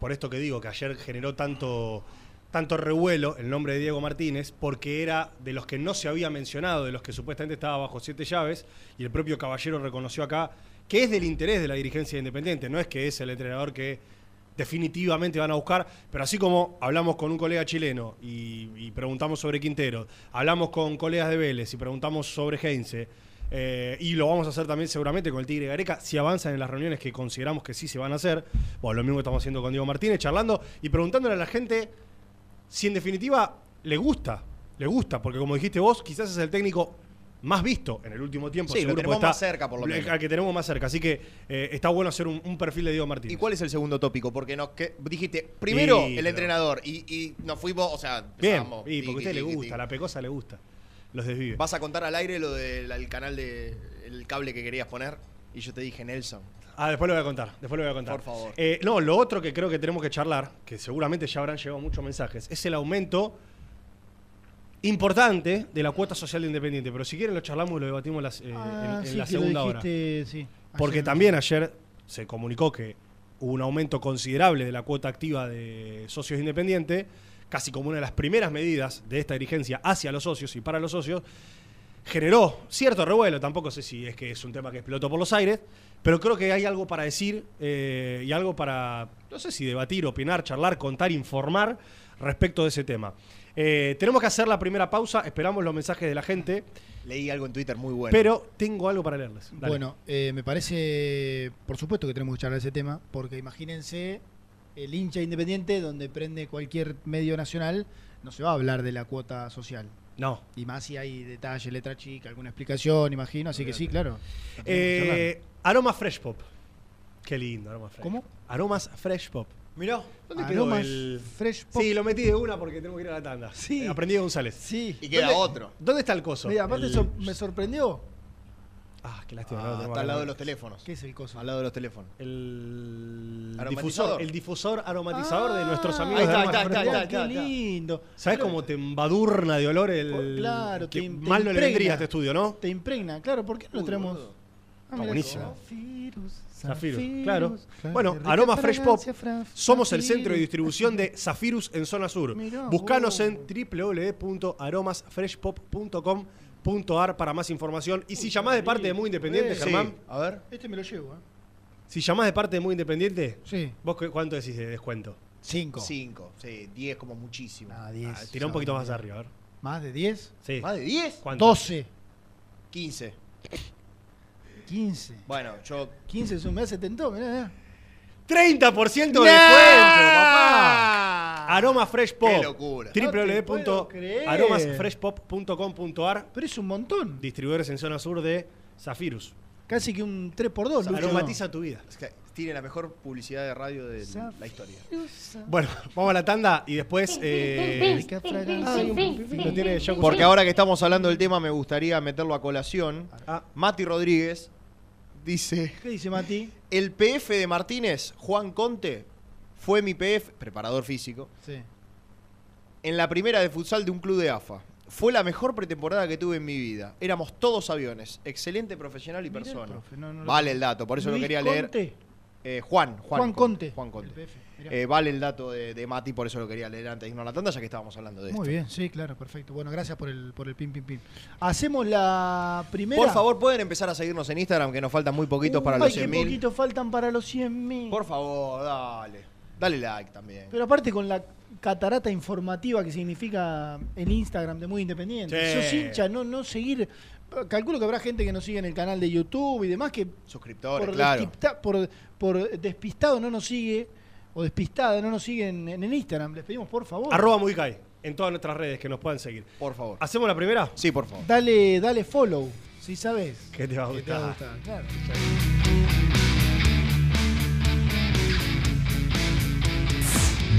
por esto que digo, que ayer generó tanto, tanto revuelo el nombre de Diego Martínez, porque era de los que no se había mencionado, de los que supuestamente estaba bajo siete llaves, y el propio Caballero reconoció acá que es del interés de la dirigencia independiente, no es que es el entrenador que definitivamente van a buscar, pero así como hablamos con un colega chileno y, y preguntamos sobre Quintero, hablamos con colegas de Vélez y preguntamos sobre Heinze, eh, y lo vamos a hacer también seguramente con el Tigre Gareca, si avanzan en las reuniones que consideramos que sí se van a hacer, bueno, lo mismo que estamos haciendo con Diego Martínez, charlando y preguntándole a la gente si en definitiva le gusta, le gusta, porque como dijiste vos, quizás es el técnico más visto en el último tiempo. Sí, lo seguro, tenemos porque más cerca, por lo menos. Al que tenemos más cerca, así que eh, está bueno hacer un, un perfil de Diego Martínez. ¿Y cuál es el segundo tópico? Porque nos que, dijiste, primero Sí, el pero- entrenador y, y nos fuimos, o sea, Bien, y porque a usted le gusta, a la pecosa le gusta. Los desvive. Vas a contar al aire lo del el canal de el cable que querías poner y yo te dije Nelson. Ah, después lo voy a contar, después lo voy a contar. Por favor. Eh, no, lo otro que creo que tenemos que charlar, que seguramente ya habrán llegado muchos mensajes, es el aumento importante de la cuota social de Independiente. Pero si quieren lo charlamos y lo debatimos las- eh, Ah, en- en sí, la segunda hora. sí. Porque Ayer. también ayer se comunicó que hubo un aumento considerable de la cuota activa de socios independientes, casi como una de las primeras medidas de esta dirigencia hacia los socios y para los socios, generó cierto revuelo, tampoco sé si es que es un tema que explotó por los aires, pero creo que hay algo para decir eh, y algo para, no sé si debatir, opinar, charlar, contar, informar respecto de ese tema. Eh, tenemos que hacer la primera pausa, esperamos los mensajes de la gente, Leí algo en Twitter muy bueno. pero tengo algo para leerles. Dale. Bueno, eh, me parece, por supuesto que tenemos que charlar ese tema, porque imagínense el hincha independiente donde prende cualquier medio nacional, no se va a hablar de la cuota social. no, Y más si hay detalle, letra chica, alguna explicación, imagino. Así que sí, claro. Eh, aroma Fresh Pop. Qué lindo, Aroma Fresh. ¿Cómo? Aromas Fresh Pop. Mirá. ¿Dónde quedó Aromas el...? Fresh Pop. Sí, lo metí de una porque tengo que ir a la tanda. Sí. Eh, aprendí de González. Sí. Y queda ¿Dónde- otro. ¿Dónde está el coso? Mira, aparte El- me sorprendió. Ah, qué lástima. Ah, no está al lado de los teléfonos. ¿Qué es el coso? Al lado de los teléfonos. El difusor, el difusor aromatizador de nuestros Ah, amigos ahí de está, ahí está, ahí está, Qué lindo. ¿Sabes Pero cómo te embadurna de olor el. Claro, que te- te mal no le vendría a este estudio, ¿no? Te impregna, claro, ¿por qué no lo boludo. Ah, Está buenísimo. Zafirus, claro. claro, Bueno, Aroma Fresh Pop. Somos el centro de distribución de Zafirus en zona sur. *laughs* Buscanos vos. En www.aromasfreshpop.com.ar para más información. Y si llamás de parte de Muy Independiente, Eh, Germán, Sí, a ver. Este me lo llevo, ¿eh? si llamás de parte de Muy Independiente, Sí. ¿vos qué- cuánto decís de descuento? Cinco. 5, sí, 10 como muchísimo. Ah, diez. Ah, tirá un poquito más arriba, a ver. ¿Más de 10? Sí. ¿Más de 10? ¿Cuánto? 12. 15. 15. Bueno, yo 15 es un mes 70, mirá, mirá. 30% de descuento, papá. Aroma Fresh Pop. Qué locura. No te www.aromasfreshpop.com.ar Pero es un montón. Distribuidores en zona sur de Zafirus. Casi que un 3x2. Lucho. Aromatiza tu vida. es que tiene la mejor publicidad de radio de la historia. Bueno, vamos a la tanda y después. eh, lo tiene Porque ahora que estamos hablando del tema, me gustaría meterlo a colación. Ah, Mati Rodríguez dice: ¿Qué dice Mati? El PF de Martínez, Juan Conte, fue mi PF, preparador físico, Sí. en la primera de futsal de un club de AFA. Fue la mejor pretemporada que tuve en mi vida. Éramos todos aviones. Excelente profesional y Mirá el persona. profe, no, no lo- Vale el dato, por eso lo quería leer. Conte. Eh, Juan, Juan, Juan Conte. Juan Conte. Eh, vale el dato de, de Mati, por eso lo quería leer antes de irnos a la tanda, ya que estábamos hablando de Muy esto. bien, sí, claro, perfecto. Bueno, gracias por el, por el pin, pin, pin. Hacemos la primera. Por favor, pueden empezar a seguirnos en Instagram, que nos faltan muy poquitos para Uy, los qué 100.000. poquitos faltan para los 100.000. Por favor, dale. Dale like también. Pero aparte con la catarata informativa que significa el Instagram de Muy Independiente. Sí. Sos hincha, no, no seguir. Calculo que habrá gente que nos sigue en el canal de YouTube y demás que Suscriptores, por, claro. despista- por, por despistado no nos sigue. o despistada no nos siguen en el Instagram. Les pedimos, por favor. Arroba Mudicay en todas nuestras redes que nos puedan seguir. Por favor. ¿Hacemos la primera? Sí, por favor. Dale, dale follow, si sabes. Que te va a Que te va a gustar. gustar, claro.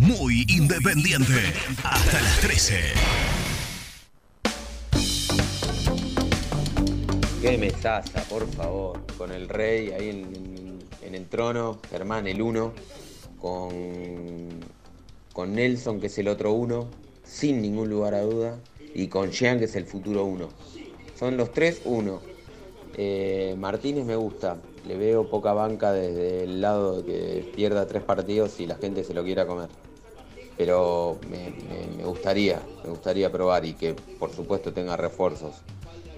Muy independiente. Hasta las 13. Qué mesaza, por favor. Con el rey ahí en, en- el trono, Germán el uno, con, con Nelson que es el otro uno, sin ningún lugar a duda, y con Jean que es el futuro uno. Son los tres uno. Eh, Martínez me gusta, le veo poca banca desde el lado de que pierda tres partidos y la gente se lo quiera comer. Pero me, gustaría, me gustaría probar y que por supuesto tenga refuerzos.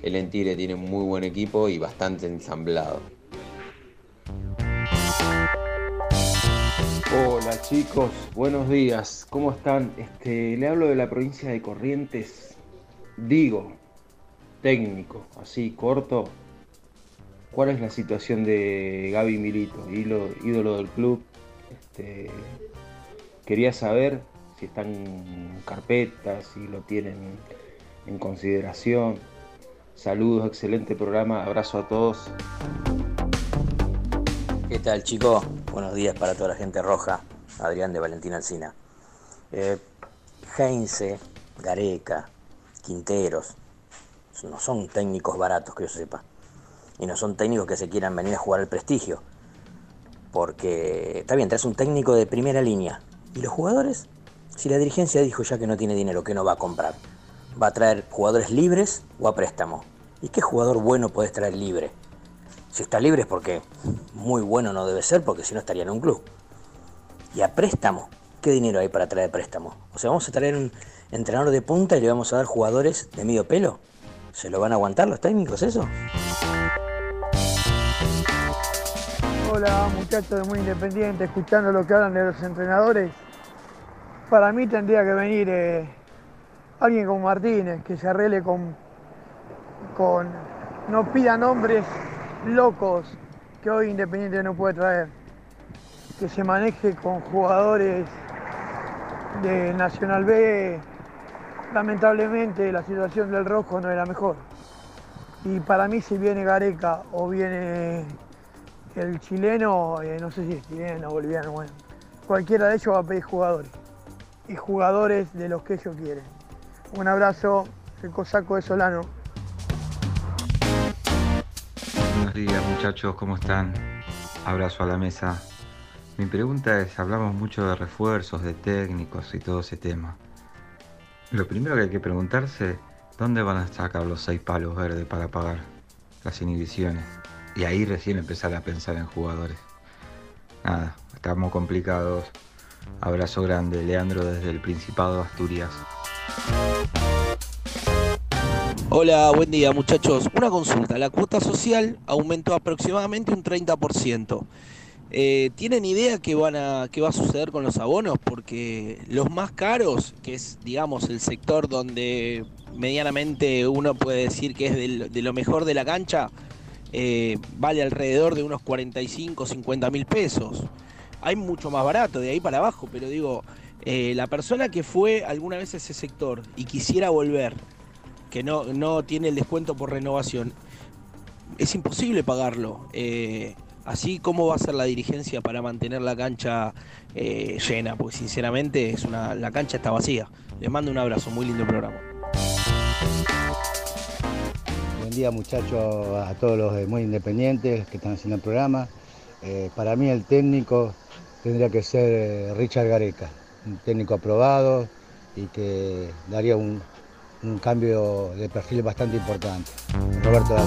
El Entire tiene muy buen equipo y bastante ensamblado. Hola chicos, buenos días, ¿cómo están? Este, le hablo de la provincia de Corrientes. Digo, técnico, así corto. ¿Cuál es la situación de Gaby Milito, ídolo, ídolo del club? Este, quería saber si están en carpeta, si lo tienen en consideración. Saludos, excelente programa, abrazo a todos. ¿Qué tal chicos? Buenos días para toda la gente roja. Adrián de Valentín Alcina. Eh, Heinze, Gareca, Quinteros, no son técnicos baratos que yo sepa. y no son técnicos que se quieran venir a jugar al prestigio. Porque está bien, traes un técnico de primera línea. ¿Y los jugadores? Si la dirigencia dijo ya que no tiene dinero, que no va a comprar, va a traer jugadores libres o a préstamo. ¿Y qué jugador bueno podés traer libre? Si está libre es porque muy bueno no debe ser, porque si no estaría en un club. Y a préstamo, ¿qué dinero hay para traer préstamo? O sea, vamos a traer un entrenador de punta y le vamos a dar jugadores de medio pelo. ¿Se lo van a aguantar los técnicos eso? Hola muchachos de Muy Independiente, escuchando lo que hablan de los entrenadores. Para mí tendría que venir eh, alguien como Martínez, que se arregle con, con... No pida nombres locos que hoy Independiente no puede traer. Que se maneje con jugadores de Nacional B. Lamentablemente la situación del rojo no es la mejor. Y para mí si viene Gareca o viene el chileno, eh, no sé si es chileno boliviano, bueno, cualquiera de ellos va a pedir jugadores. Y jugadores de los que ellos quieren. Un abrazo, el cosaco de Solano. Buenos días muchachos, ¿cómo están? Abrazo a la mesa. Mi pregunta es, hablamos mucho de refuerzos, de técnicos y todo ese tema. Lo primero que hay que preguntarse, ¿dónde van a sacar los seis palos verdes para pagar las inhibiciones? Y ahí recién empezar a pensar en jugadores. Nada, estamos complicados. Abrazo grande, Leandro desde el Principado de Asturias. Hola, buen día muchachos. Una consulta. La cuota social aumentó aproximadamente un 30%. Eh, ¿Tienen idea qué, van a, qué va a suceder con los abonos? Porque los más caros, que es digamos el sector donde medianamente uno puede decir que es de lo mejor de la cancha, eh, vale alrededor de unos 45, 50 mil pesos. Hay mucho más barato de ahí para abajo, pero digo, eh, la persona que fue alguna vez a ese sector y quisiera volver, que no, no tiene el descuento por renovación, es imposible pagarlo. Eh, así como va a ser la dirigencia para mantener la cancha eh, llena, porque sinceramente es una, la cancha está vacía. Les mando un abrazo, muy lindo programa. Buen día muchachos, a todos los muy independientes que están haciendo el programa. Para mí el técnico tendría que ser eh, Richard Gareca, un técnico aprobado y que daría un, un cambio de perfil bastante importante. Roberto de.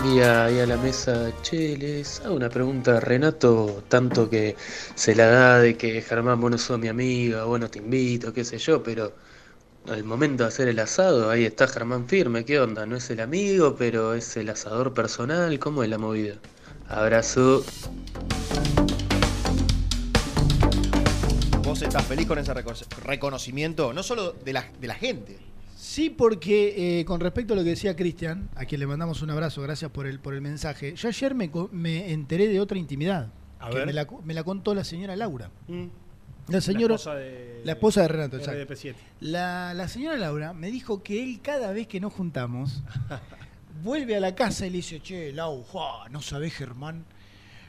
Buen día ahí a la mesa. Che, les hago una pregunta Renato, tanto que se la da de que Germán, vos no mi amiga, bueno, te invito, qué sé yo, pero al momento de hacer el asado, ahí está Germán firme, ¿qué onda? No es el amigo, pero es el asador personal, ¿cómo es la movida? Abrazo. ¿Vos estás feliz con ese recono- reconocimiento? No solo de la, de la gente. Sí, porque eh, con respecto a lo que decía Cristian, a quien le mandamos un abrazo, gracias por el, por el mensaje, yo ayer me, me enteré de otra intimidad. A que ver. Me, la, me la contó la señora Laura. Mm. La señora. La esposa de- la esposa de Renato, exacto. RDP7. La, la señora Laura me dijo que él, cada vez que nos juntamos, *laughs* vuelve a la casa y le dice: Che, Lau, ¡fua! no sabés, Germán.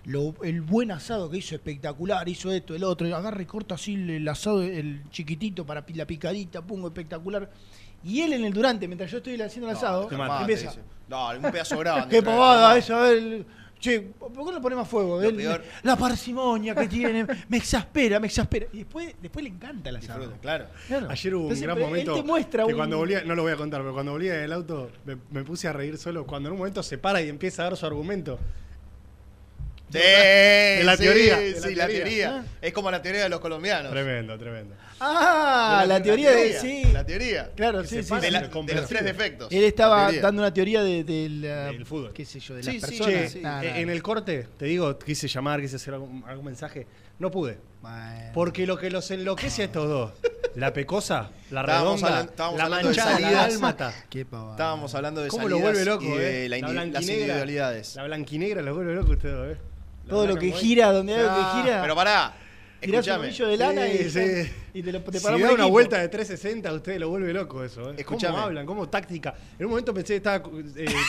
Lo- el buen asado que hizo espectacular, hizo esto, el otro, agarra y corta así el, el asado, el chiquitito para la picadita, pongo espectacular. Y él en el durante, mientras yo estoy haciendo el asado, empieza. dice. No, un pedazo grande. *laughs* Qué pavada esa, a ver, Che, ¿por qué no le ponemos fuego? Lo Él- peor- La parsimonia que tiene, me exaspera, me exaspera. Y después, después le encanta asado. Disfruta, claro. Ayer hubo Entonces, un gran pero momento Él te muestra que un- cuando volvía, no lo voy a contar, pero cuando volvía del auto me, me puse a reír solo. Cuando en un momento se para y empieza a dar su argumento. Sí, de la sí, teoría. de sí, la teoría. Es como la teoría de los colombianos. Tremendo, tremendo. Ah, la, teoría de. Sí. La teoría. Claro, Que sí, sí. de la- de los tres defectos. Él estaba teoría. dando una teoría de, del Del fútbol. qué sé yo, de Sí, las sí, personas. che, Nah, eh, nah. En el corte, te digo, quise llamar, quise hacer algún, algún mensaje. No pude. Porque lo que los enloquece a estos dos, la pecosa, la Estábamos redonda, hablando- estábamos la hablando de manchada, la dálmata. Qué pavada. Estábamos hablando de ¿Cómo lo salidas vuelve loco, y de eh? la indi- las blanquinegra, individualidades. La blanquinegra lo vuelve loco ustedes, eh. La Todo lo que gira, donde hay algo Ah, que gira. Pero pará. Tirás un anillo de lana y, Sí, sí. y te lo te Si paramos da el una equipo. vuelta de 360, usted lo vuelve loco eso. ¿eh? Escuchame. ¿Cómo hablan? ¿Cómo táctica? En un momento pensé que estaba eh,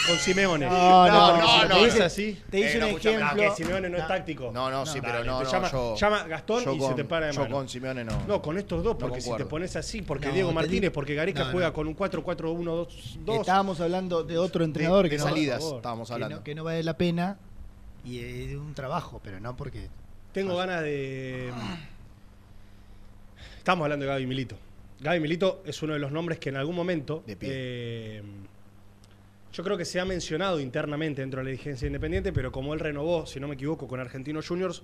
con Simeone. *laughs* No, no, porque no, si lo no, no. así. Te hice Eh, no, un escuchame, ejemplo. Que Simeone no, es táctico. No, no, sí, pero Dale, no, te no, llama, yo- llama Gastón yo y se con- te para de yo mano. con Simeone no. No, con estos dos, No porque si te concuerdo. pones así, porque No, Diego te Martínez, porque Gareca no, juega no. con un 4-4-1-2. Estábamos hablando de otro entrenador de que, no, salidas por favor, estábamos que hablando. no, que no vale la pena y eh, de un trabajo, pero no porque. Tengo ganas de. Estamos hablando de Gaby Milito. Gaby Milito es uno de los nombres que en algún momento. eh, yo creo que se ha mencionado internamente dentro de la dirigencia independiente, pero como él renovó, si no me equivoco, con Argentinos Juniors,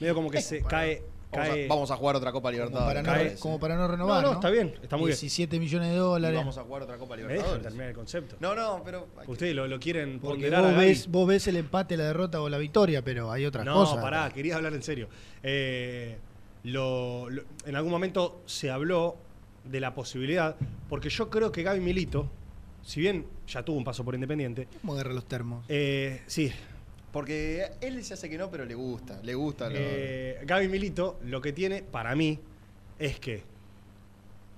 medio como que se cae. Vamos a, cae vamos a jugar otra Copa Como Libertadores. para, no, me como para no renovar. No, no, No, está bien, está muy bien. 17 millones de Y dólares. vamos a jugar otra Copa ¿Me Libertadores. terminar el concepto? No, no, pero. Ustedes lo, lo quieren Porque ponderar vos ves, vos ves el empate, la derrota o la victoria, pero hay otras no, cosas. pará, quería hablar en serio. Eh, lo- lo- en algún momento se habló de la posibilidad, porque yo creo que Gaby Milito, si bien ya tuvo un paso por Independiente, ¿Cómo agarra los termos? eh, sí, Porque él se hace que no, pero le gusta. Le gusta. lo- eh, Gaby Milito lo que tiene para mí es que,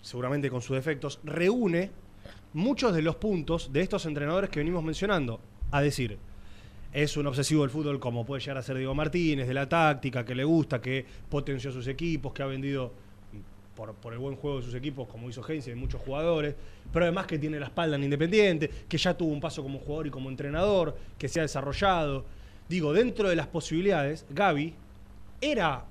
seguramente con sus defectos, reúne muchos de los puntos de estos entrenadores que venimos mencionando. A decir, es un obsesivo del fútbol como puede llegar a ser Diego Martínez, de la táctica, que le gusta, que potenció sus equipos, que ha vendido por, el buen juego de sus equipos, como hizo Heinz, de muchos jugadores, pero además que tiene la espalda en Independiente, que ya tuvo un paso como jugador y como entrenador, que se ha desarrollado. Digo, dentro de las posibilidades, Gaby era,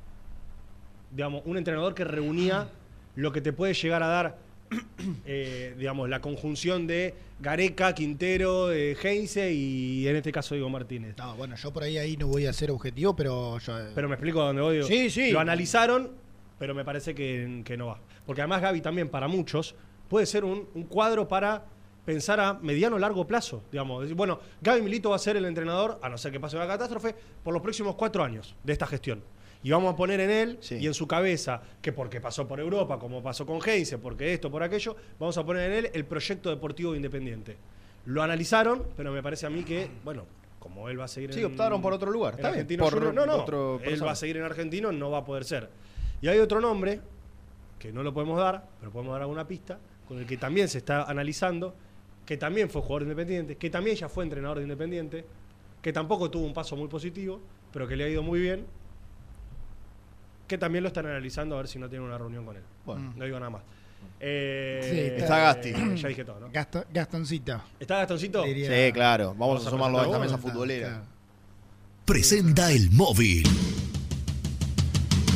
digamos, un entrenador que reunía lo que te puede llegar a dar, *clears throat* eh, digamos, la conjunción de Gareca, Quintero, eh, Heinze y en este caso Diego Martínez. No, bueno, yo por ahí ahí no voy a ser objetivo, pero yo, eh, Pero me explico a dónde voy. digo, Sí, sí. Lo analizaron, pero me parece que, que no va. Porque además Gaby también, para muchos, puede ser un, un cuadro para pensar a mediano o largo plazo. Digamos, Decir, bueno, Gaby Milito va a ser el entrenador, a no ser que pase una catástrofe, por los próximos cuatro años de esta gestión. Y vamos a poner en él y en su cabeza, que porque pasó por Europa, como pasó con Heinze, porque esto, por aquello, vamos a poner en él el proyecto deportivo independiente. Lo analizaron, pero me parece a mí que, bueno, como él va a seguir Sí, en- optaron por otro lugar. Está bien. Por no, no, otro él persona. va a seguir en argentino, no va a poder ser. Y hay otro nombre, que no lo podemos dar, pero podemos dar alguna pista, con el que también se está analizando, que también fue jugador de independiente, que también ya fue entrenador de independiente, que tampoco tuvo un paso muy positivo, pero que le ha ido muy bien, que también lo están analizando a ver si no tienen una reunión con él. Bueno. No digo nada más. Eh, Sí, Está Gasti. Ya dije todo, ¿no? Gasto- Gastoncita. ¿Está Gastoncito? Diría- Sí, claro. Vamos, Vamos a a sumarlo a esta mesa futbolera. Presenta el móvil.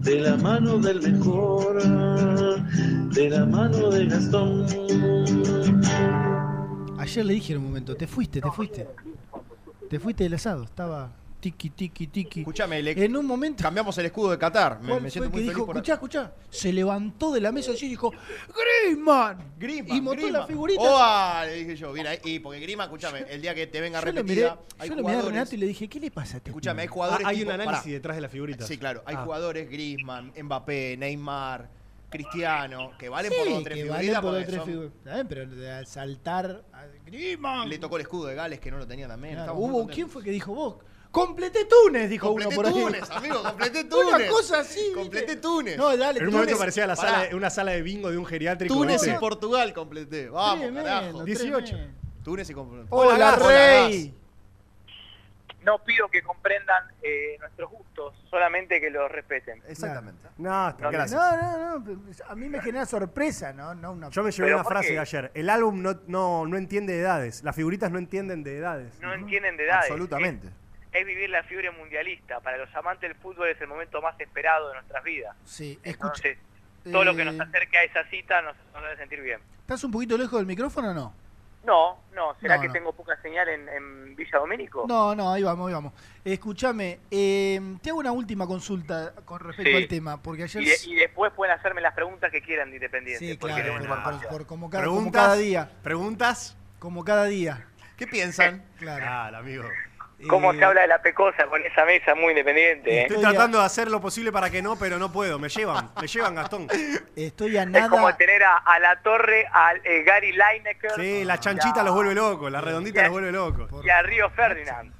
de la mano del mejor, de la mano de Gastón. Ayer le dije en un momento, te fuiste, te fuiste. Te fuiste del asado, estaba tiki, tiki, tiki. Escúchame, le- En un momento. cambiamos el escudo de Qatar. Me, ¿Cuál me siento muy dijo, feliz por escuchá, escuchá, se levantó de la mesa así y dijo, Griezmann. Griezmann, Y Griezmann. la figurita. ¡Oh! Le dije yo. Bien, ahí, y porque Griezmann, escúchame, el día que te venga yo lo miré, repetida, hay yo lo miré a. Renato y le dije, ¿qué le pasa a este Escúchame, hay pibe?" jugadores. Ah, hay tipo- un análisis pará. detrás de las figuritas. Sí, claro. Hay Ah. jugadores Griezmann, Mbappé, Neymar, Cristiano, que valen Sí, por dos o tres que figuritas. valen por porque dos, tres son- figuras. Pero de saltar a Griezmann. Le tocó el escudo de Gales que no lo tenía también. Claro, hubo. ¿quién fue que dijo vos? Completé Túnez, dijo Completé uno por ahí. Túnez, amigo, *laughs* completé Una Túnez. cosa así. ¿viste? Completé Túnez. No, dale, En un momento Túnez. parecía la Pará. sala de- una sala de bingo de un geriátrico. Túnez ¿viste? y Portugal completé. Vamos, Tremendo, carajo. 18. tremendo. Túnez y Portugal. Hola, Rey. No pido que comprendan eh, nuestros gustos, solamente que los respeten. Exactamente. No, está No, bien. No, no, no, a mí me genera sorpresa, ¿no? no una... Yo me llevé ¿Pero una por frase qué? de ayer. El álbum no, no, no entiende de edades. Las figuritas no entienden de edades. No entienden de edades. Absolutamente. Es, vivir la fiebre mundialista. Para los amantes del fútbol es el momento más esperado de nuestras vidas. Sí, escucha. Entonces, todo lo que eh, nos acerque a esa cita nos, nos debe sentir bien. ¿Estás un poquito lejos del micrófono o no? No, no, ¿será No, que no. tengo poca señal en, en Villa Domínico? No, no, ahí vamos, ahí vamos. Escúchame, eh, te hago una última consulta con respecto Sí. al tema, porque ayer... Y, de- y después pueden hacerme las preguntas que quieran de Independiente. Sí, porque claro, por- como, cada, como Preguntas, cada día. Preguntas. Como cada día. ¿Qué piensan? *laughs* Claro. Ah, amigo. ¿Cómo Eh, se habla de la pecosa con esa mesa muy independiente? eh? Estoy tratando de hacer lo posible para que no, pero no puedo. Me llevan, me llevan, Gastón. Estoy a Es como nada... tener a, a la torre, a eh, Gary Lineker Sí, la chanchita los vuelve locos, la redondita los vuelve locos. y a Río Ferdinand.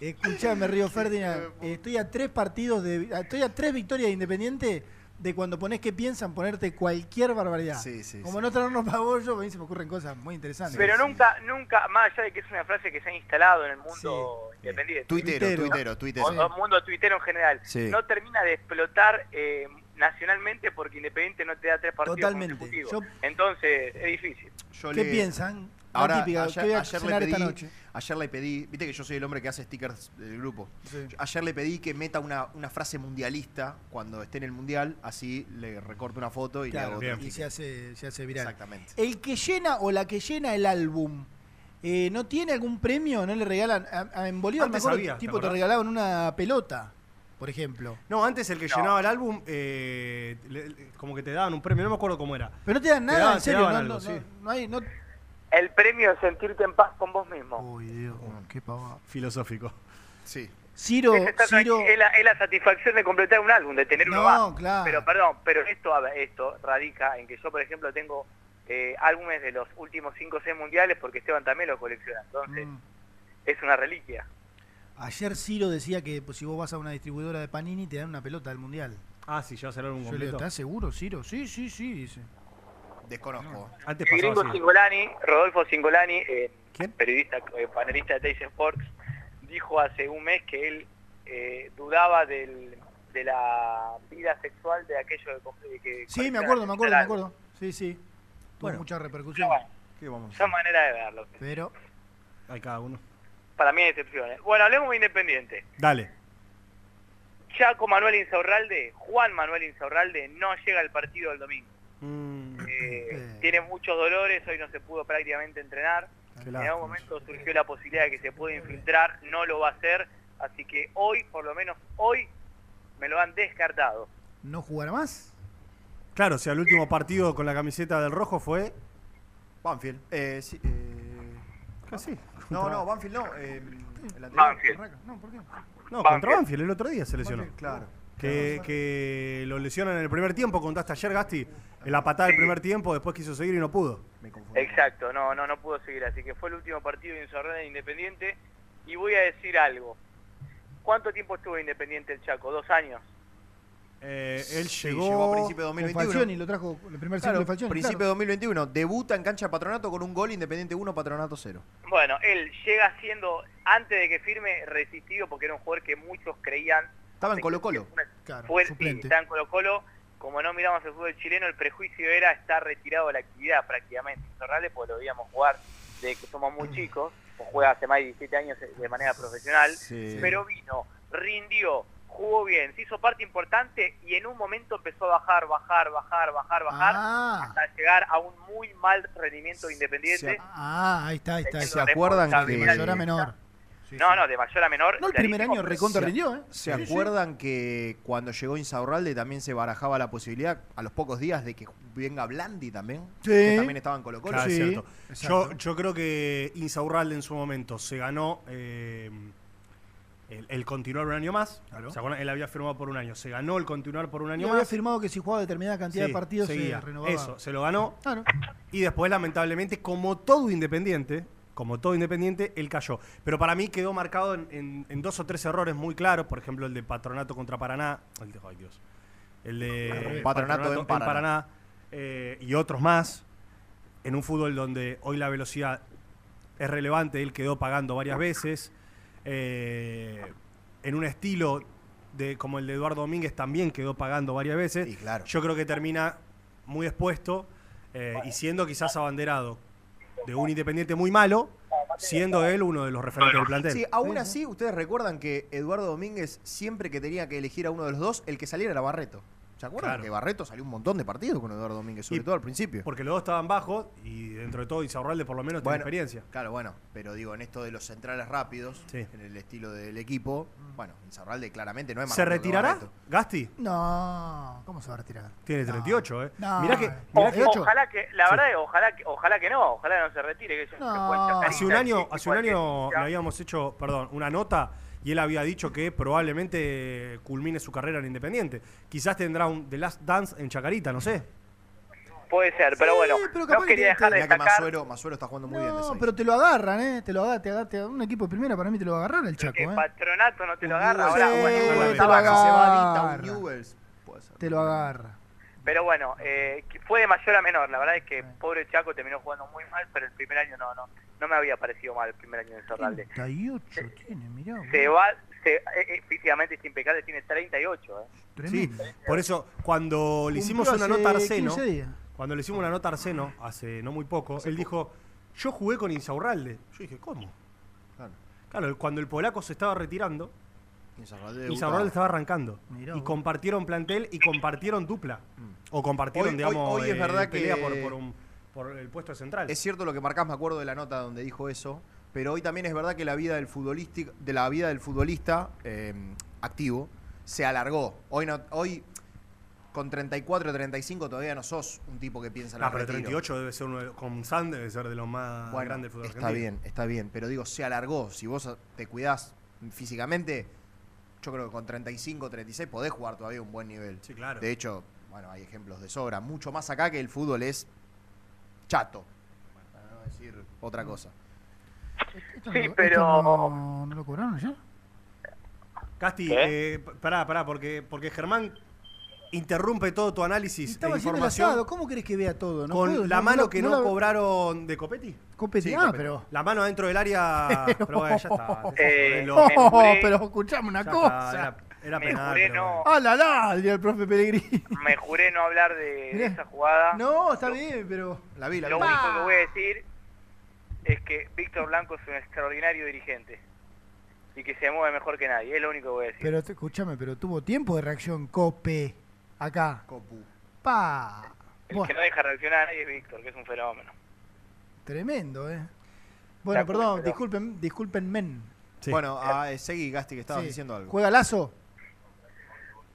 Escuchame, Río Ferdinand, estoy a tres partidos de... Estoy a tres victorias de Independiente de cuando ponés que piensan ponerte cualquier barbaridad. Sí, sí, Como no traernos pagollo, a mí se me ocurren cosas muy interesantes. Pero nunca, nunca, más allá de que es una frase que se ha instalado en el mundo independiente. Tuitero, tuitero, tuitero. O, o mundo tuitero en general. Sí. No termina de explotar eh, nacionalmente porque Independiente no te da tres partidos Totalmente. consecutivos. Yo- Entonces, es difícil. Yo ¿Qué le- piensan? Ahora, típica, ayer, ¿qué voy a ayer cenar le esta pedí, noche? ayer le pedí, viste que yo soy el hombre que hace stickers del grupo. Sí. Ayer le pedí que meta una, una frase mundialista cuando esté en el mundial, así le recorto una foto y le hago y se hace, se hace viral. Exactamente. El que llena o la que llena el álbum, eh, ¿no tiene algún premio? ¿No le regalan? A- a- en Bolívar, me Antes acuerdo, había, ¿te tipo, te regalaban una pelota, por ejemplo. No, antes el que llenaba el álbum, eh, le- le- como que te daban un premio, no me acuerdo cómo era. Pero no te dan nada, daban- en serio, no, algo, no, sí. no- no hay... No... El premio es sentirte en paz con vos mismo. Uy, Dios, qué pavada. Filosófico. Sí. Ciro, es, Ciro... es la, es la satisfacción de completar un álbum, de tener uno No, más. claro. Pero perdón, pero esto, esto radica en que yo, por ejemplo, tengo eh, álbumes de los últimos 5 o 6 mundiales porque Esteban también lo colecciona. Entonces, Mm. es una reliquia. Ayer Ciro decía que pues, si vos vas a una distribuidora de Panini te dan una pelota del Mundial. Ah, sí, ya será un Yo le digo, completo. ¿estás seguro, Ciro? Sí, sí, sí, dice. Desconozco. Antes El gringo así. Singolani, Rodolfo Singolani, eh, periodista, eh, panelista de Teis Sports, dijo hace un mes que él eh, dudaba del, de la vida sexual de aquello de que Sí, me acuerdo, me acuerdo, me acuerdo. Sí, sí. Tuvo Bueno. mucha repercusión. ¿Qué vamos Esa manera de verlo. Pero... Hay cada uno. Para mí hay excepciones. Bueno, hablemos de Independiente. Dale. Chaco Manuel Insaurralde, Juan Manuel Insaurralde, no llega al partido del domingo. Mm, Eh, tiene muchos dolores, hoy no se pudo prácticamente entrenar. Qué En lástima. algún momento surgió la posibilidad de que se pueda infiltrar, no lo va a hacer, así que hoy, por lo menos hoy, me lo han descartado. ¿No jugará más? Claro, o sea, el último partido con la camiseta del rojo fue. Banfield. Eh, sí, eh, Casi. No, no, Banfield no. eh, el anterior. Banfield. No, ¿por qué? No, Banfield. contra Banfield el otro día se lesionó. Banfield, claro. Que, que lo lesionan en el primer tiempo, contaste ayer, Gasti, en la patada del primer tiempo, después quiso seguir y no pudo. Exacto, no, no, no pudo seguir, así que fue el último partido de Insaurralde Independiente. Y voy a decir algo. ¿Cuánto tiempo estuvo Independiente el Chaco? ¿Dos años? Eh, él Sí, llegó, llegó a principio de Con 2021. Falcioni lo trajo el primer ciclo Claro, de Falcioni. principio claro. de 2021. Debuta en cancha de Patronato con un gol Independiente 1, Patronato 0. Bueno, él llega siendo, antes de que firme, resistido porque era un jugador que muchos creían Estaba en Colo Colo. Claro, fue suplente. está en Colo Colo. Como no miramos el fútbol chileno, el prejuicio era estar retirado de la actividad prácticamente. Insaurralde, pues lo veíamos jugar de que somos muy chicos, o juega hace más de 17 años de manera profesional, Sí. pero vino, rindió, jugó bien, se hizo parte importante y en un momento empezó a bajar, bajar, bajar, bajar, bajar, Ah. hasta llegar a un muy mal rendimiento independiente. Ah, ahí está, ahí está. ¿Se acuerdan De que- mayor a menor. No, no, de mayor a menor. No, el primer año recontra rindió, ¿eh? ¿Se Sí, sí. acuerdan que cuando llegó Insaurralde también se barajaba la posibilidad, a los pocos días, de que venga Blandi también? Sí. Que también estaba en Colo Colo. Claro, es cierto. Yo, yo creo que Insaurralde en su momento se ganó eh, el, el continuar un año más. ¿Se acuerdan? Él había firmado por un año. Se ganó el continuar por un Y año había más. firmado que si jugaba determinada cantidad Sí, de partidos seguía. se renovaba. Eso, se lo ganó. Claro. Y después, lamentablemente, como todo independiente, como todo independiente, él cayó. Pero para mí quedó marcado en, en- en dos o tres errores muy claros. Por ejemplo, el de Patronato contra Paraná. El de, ay, Dios. El de Patronato en Paraná. eh, y otros más. En un fútbol donde hoy la velocidad es relevante, él quedó pagando varias veces. Eh, en un estilo de, como el de Eduardo Domínguez también quedó pagando varias veces. Y claro. Yo creo que termina muy expuesto eh, y siendo quizás abanderado de un independiente muy malo, siendo él uno de los referentes del plantel. Sí, aún así, ustedes recuerdan que Eduardo Domínguez, siempre que tenía que elegir a uno de los dos, el que saliera era Barreto. ¿Se acuerdan Claro. que Barreto salió un montón de partidos con Eduardo Domínguez, sobre Y- todo al principio? Porque los dos estaban bajos y dentro de todo Insaurralde por lo menos tiene experiencia. Claro, bueno, pero digo, en esto de los centrales rápidos, en el estilo del equipo, bueno, Insaurralde claramente no es más ¿Se que retirará? ¿Gasti? No, ¿cómo se va a retirar? Tiene 38, ¿eh? No. Mirá que, O- mirá que ojalá que, la Sí. verdad, es ojalá que, ojalá que no, ojalá no se retire. Que eso se cuenta carita, hace un año, sí, hace un que- año le habíamos hecho, perdón, una nota y él había dicho que probablemente culmine su carrera en Independiente. Quizás tendrá un The Last Dance en Chacarita, no sé. Puede ser, pero bueno, pero capaz no que quería te- dejar de destacar Masuero, Masuero está jugando muy bien No, pero te lo agarran, ¿eh? Te lo agarra, te agarra, te agarra- un equipo de primera para mí te lo va a agarrar el Chaco, ¿eh? Patronato no te lo agarra. Sí, Ahora, bueno, te bueno, lo está bajo. agarra. Newells, puede ser. Te lo agarra. Pero bueno, eh, fue de mayor a menor. La verdad es que pobre Chaco terminó jugando muy mal, pero el primer año no, no, no me había parecido mal el primer año de Cerralde. 38 tiene, mirá. Se va, se, eh, eh, físicamente es impecable, tiene 38, ¿eh? Sí, por eso cuando le hicimos una nota a Arseno, 15 días. cuando le hicimos una nota a Arseno hace no muy poco, él dijo, yo jugué con Insaurralde. Yo dije, ¿cómo? Claro. Claro, cuando el polaco se estaba retirando, Insaurralde Insaurralde estaba arrancando. Mirá y vos. compartieron plantel y compartieron dupla. O compartieron, Hoy- hoy- digamos, hoy es eh, verdad pelea que- por, por un- por el puesto central. Es cierto lo que marcás, me acuerdo de la nota donde dijo eso, pero hoy también es verdad que la vida del futbolista, de la vida del futbolista eh, activo se alargó. Hoy no, hoy con 34, 35 todavía no sos un tipo que piensa en Ah, el pero retiro. 38 debe ser uno de, con San debe ser de los más Bueno, grandes del está argentino. bien, está bien, pero digo, se alargó. Si vos te cuidás físicamente, yo creo que con 35, 36 podés jugar todavía un buen nivel. Sí, claro. De hecho, bueno, hay ejemplos de sobra. Mucho más acá que el fútbol es chato. Para no decir otra cosa. Esto Sí, esto pero- No, ¿no lo cobraron ya? Casti, ¿Qué? eh, pará, pará, porque, porque Germán interrumpe todo tu análisis Estaba e información asado, ¿cómo querés que vea todo? No con puedo, la no- mano no- que no no, la- cobraron de Copetti. Copetti, Sí, ah, Copetti. pero... La mano dentro del área, *laughs* pero bueno, ya está. *laughs* Eh, Oh, *laughs* pero escuchame una ya cosa. está, era, me penal. juré pero no, ¡Ah, la, la! Diría el profe Pellegrini. *laughs* me juré no hablar de, de Mirá. esa jugada. No, está bien, pero... La vi, la Lo vi. único que voy a decir es que Víctor Blanco es un extraordinario dirigente y que se mueve mejor que nadie. Es lo único que voy a decir. Pero te- escúchame, pero tuvo tiempo de reacción Cope acá. Copu. Pa. El que no deja reaccionar a nadie es Víctor, que es un fenómeno. tremendo, ¿eh? Bueno, acuerdo, perdón, pero- disculpen, disculpen, men. Sí. Bueno, ah, eh, seguí, Gasti, que estabas Sí. diciendo algo. ¿Juega Lazo?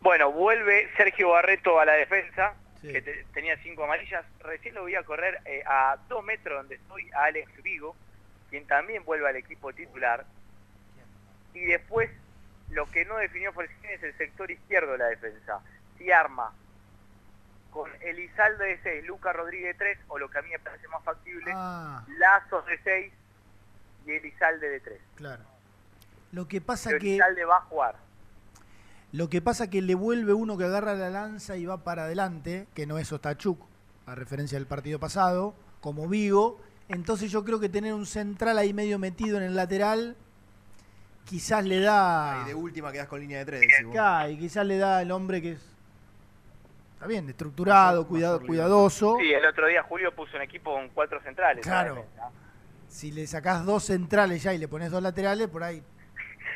Bueno, vuelve Sergio Barreto a la defensa, Sí. que te- tenía cinco amarillas. Recién lo voy a correr eh, a dos metros donde estoy a Alex Vigo, quien también vuelve al equipo titular. Y después, lo que no definió Forcini es el sector izquierdo de la defensa. Si arma con Elizalde de 6, Lucas Rodríguez de 3, o lo que a mí me parece más factible, Ah, Lazos de 6 y Elizalde de 3. claro. Lo que pasa Pero que Elizalde va a jugar. Lo que pasa que le vuelve uno que agarra la lanza y va para adelante, que no es Ostachuk, a referencia del partido pasado, como Vigo. Entonces yo creo que tener un central ahí medio metido en el lateral quizás le da Y de última quedás con línea de tres, decís y quizás le da el hombre que es está bien, estructurado, cuidado, cuidadoso. Sí, el otro día Julio puso un equipo con cuatro centrales. Claro. Si le sacás dos centrales ya y le pones dos laterales, por ahí.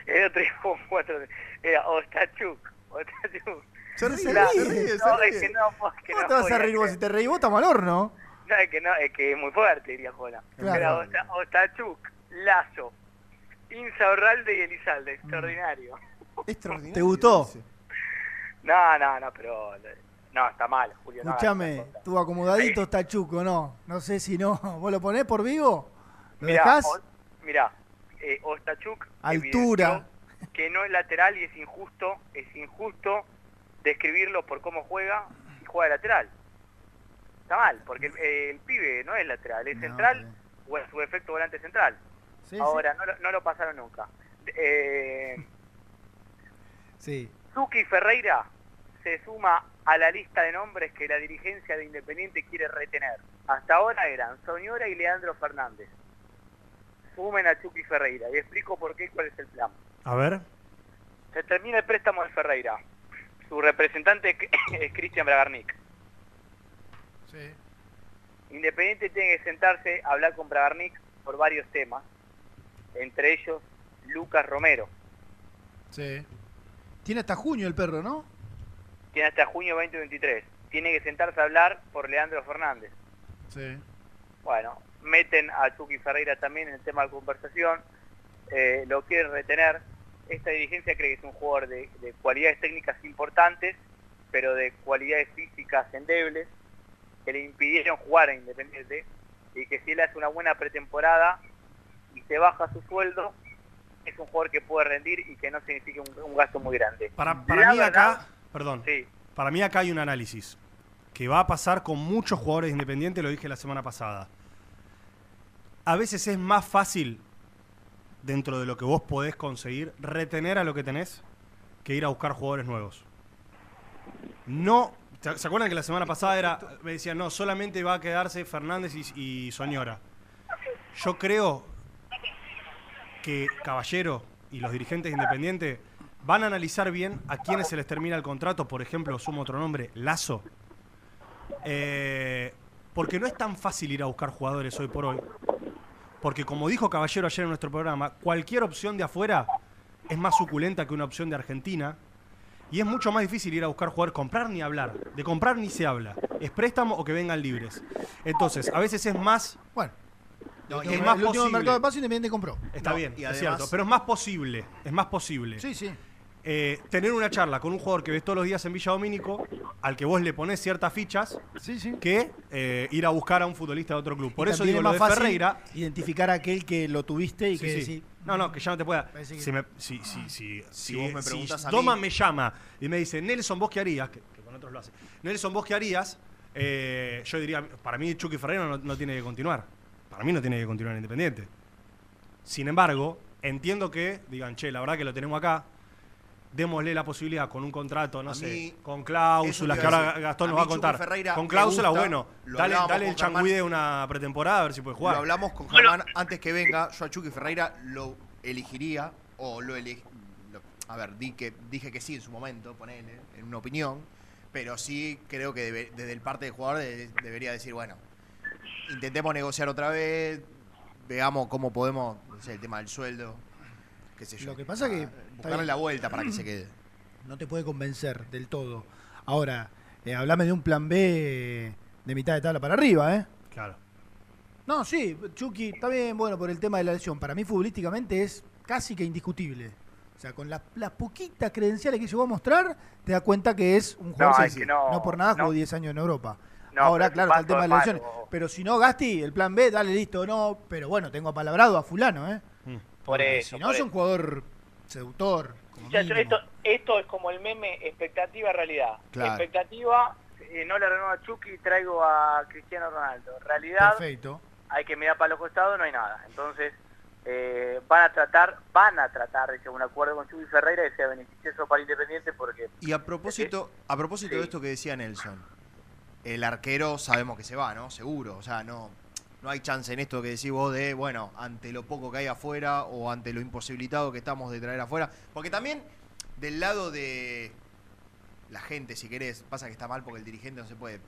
El otro *laughs* día con cuatro. Era Ostachuk. Ostachuk. Se ríe, Claro, se ríe, se no, ríe. es que no, porque ¿Cómo no te vas a reír vos? Si te reís vos, estamos al horno. No, es que no, es que es muy fuerte, diría Jona. Claro. Era Osta- Ostachuk, Lazo, Insaurralde y Elizalde. Mm. Extraordinario. Extraordinario. ¿Te gustó? No, no, no, pero. No, está mal, Julio. no Escuchame, cosas. tu acomodadito está chuco, ¿no? No sé si no. *laughs* ¿Vos lo ponés por vivo? ¿Lo Mirá, dejás? O- mirá, eh, Ostachuk Altura. que no es lateral y es injusto, es injusto describirlo por cómo juega y juega de lateral. Está mal, porque el, el pibe no es lateral, es No, central o en su defecto volante central. Sí, Ahora, No, lo, no lo pasaron nunca. Eh, *laughs* Sí. Ferreira se suma a la lista de nombres que la dirigencia de Independiente quiere retener. Hasta ahora eran Soñora y Leandro Fernández. Sumen a Chucky Ferreira y explico por qué y cuál es el plan. A ver. Se termina el préstamo de Ferreira. Su representante *coughs* es Cristian Bragarnik. Sí. Independiente tiene que sentarse a hablar con Bragarnik por varios temas, entre ellos Lucas Romero. Sí. Tiene hasta junio el perro, ¿no? tiene hasta junio 2023. Tiene que sentarse a hablar por Leandro Fernández. Sí. Bueno, meten a Chucky Ferreira también en el tema de conversación, eh, lo quieren retener. Esta dirigencia cree que es un jugador de, de cualidades técnicas importantes, pero de cualidades físicas endebles, que le impidieron jugar a Independiente, y que si él hace una buena pretemporada y se baja su sueldo, es un jugador que puede rendir y que no significa un, un gasto muy grande. Para, mí verdad- acá, perdón, Sí. para mí acá hay un análisis que va a pasar con muchos jugadores independientes, lo dije la semana pasada. A veces es más fácil, dentro de lo que vos podés conseguir, retener a lo que tenés que ir a buscar jugadores nuevos. No, ¿se acuerdan que la semana pasada era, me decían, no, solamente va a quedarse Fernández y, Soñora? Yo creo que Caballero y los dirigentes independientes van a analizar bien a quienes se les termina el contrato, por ejemplo, sumo otro nombre, Lazo. Eh, porque no es tan fácil ir a buscar jugadores hoy por hoy. Porque como dijo Caballero ayer en nuestro programa, cualquier opción de afuera es más suculenta que una opción de Argentina. Y es mucho más difícil ir a buscar jugadores, comprar ni hablar. De comprar ni se habla. Es préstamo o que vengan libres. Entonces, a veces es más... Bueno. No, es último- más el último posible. mercado de paso Independiente compró. Está No, bien, y es además- cierto. Pero es más posible, es más posible. Sí, sí. Eh, tener una charla con un jugador que ves todos los días en Villa Domínico, al que vos le ponés ciertas fichas, que eh, ir a buscar a un futbolista de otro club. Por Y eso digo es lo más de fácil Ferreira. Identificar a aquel que lo tuviste y Sí, que sí. No, no, que ya no te pueda. Que- Si, me, si, si, si, Si vos me preguntás a Doma mí- me llama y me dice, Nelson, ¿vos qué harías? Que, que con otros lo hace. Nelson, ¿vos qué harías? Eh, yo diría, para mí Chucky Ferreira no, no tiene que continuar. Para mí no tiene que continuar en Independiente. Sin embargo, entiendo que digan, che, la verdad que lo tenemos acá, démosle la posibilidad con un contrato, no A sé, mí, con cláusulas que ahora. Gastón nos va a contar. Ferreira con cláusulas, bueno, lo dale, dale el changuí de una pretemporada a ver si puede jugar. Lo hablamos con Germán antes que venga. Yo a Chucky Ferreira lo elegiría, o lo eleg... lo- A ver, di que, dije que sí en su momento, ponele, en una opinión. Pero sí creo que debe- desde el parte del jugador de- debería decir, bueno, intentemos negociar otra vez, veamos cómo podemos, no sé, el tema del sueldo, qué sé yo. Lo que pasa que- Buscarle la vuelta para que se *clears throat* quede. no te puede convencer del todo. Ahora, eh, hablame de un plan B de mitad de tabla para arriba, ¿eh? Claro. No, sí, Chucky, está bien, bueno, por el tema de la lesión. Para mí, futbolísticamente, es casi que indiscutible. O sea, con las poquitas credenciales que llegó a mostrar, te das cuenta que es un jugador No, es que no- por nada jugó no. 10 años en Europa. No, Ahora, pero claro, está el tema de lesiones. malo. Pero si no, Gasti, el plan B, dale listo, no. Pero bueno, tengo apalabrado a Fulano, ¿eh? Por eso, Si no, por es un jugador seductor. como Muchachos, mínimo. esto, esto es como el meme expectativa realidad. Claro. Expectativa, eh, no le renuevo a Chucky, traigo a Cristiano Ronaldo. Realidad, Perfecto. hay que mirar para los costados, no hay nada. Entonces, eh, van a tratar, van a tratar de un acuerdo con Chucky Ferreira que sea beneficioso para Independiente porque Y a propósito, a propósito de esto que decía Nelson, el arquero sabemos que se va, ¿no? Seguro. O sea, no, no hay chance en esto que decís vos de, bueno, ante lo poco que hay afuera o ante lo imposibilitado que estamos de traer afuera. Porque también del lado de la gente, si querés, pasa que está mal porque el dirigente no se puede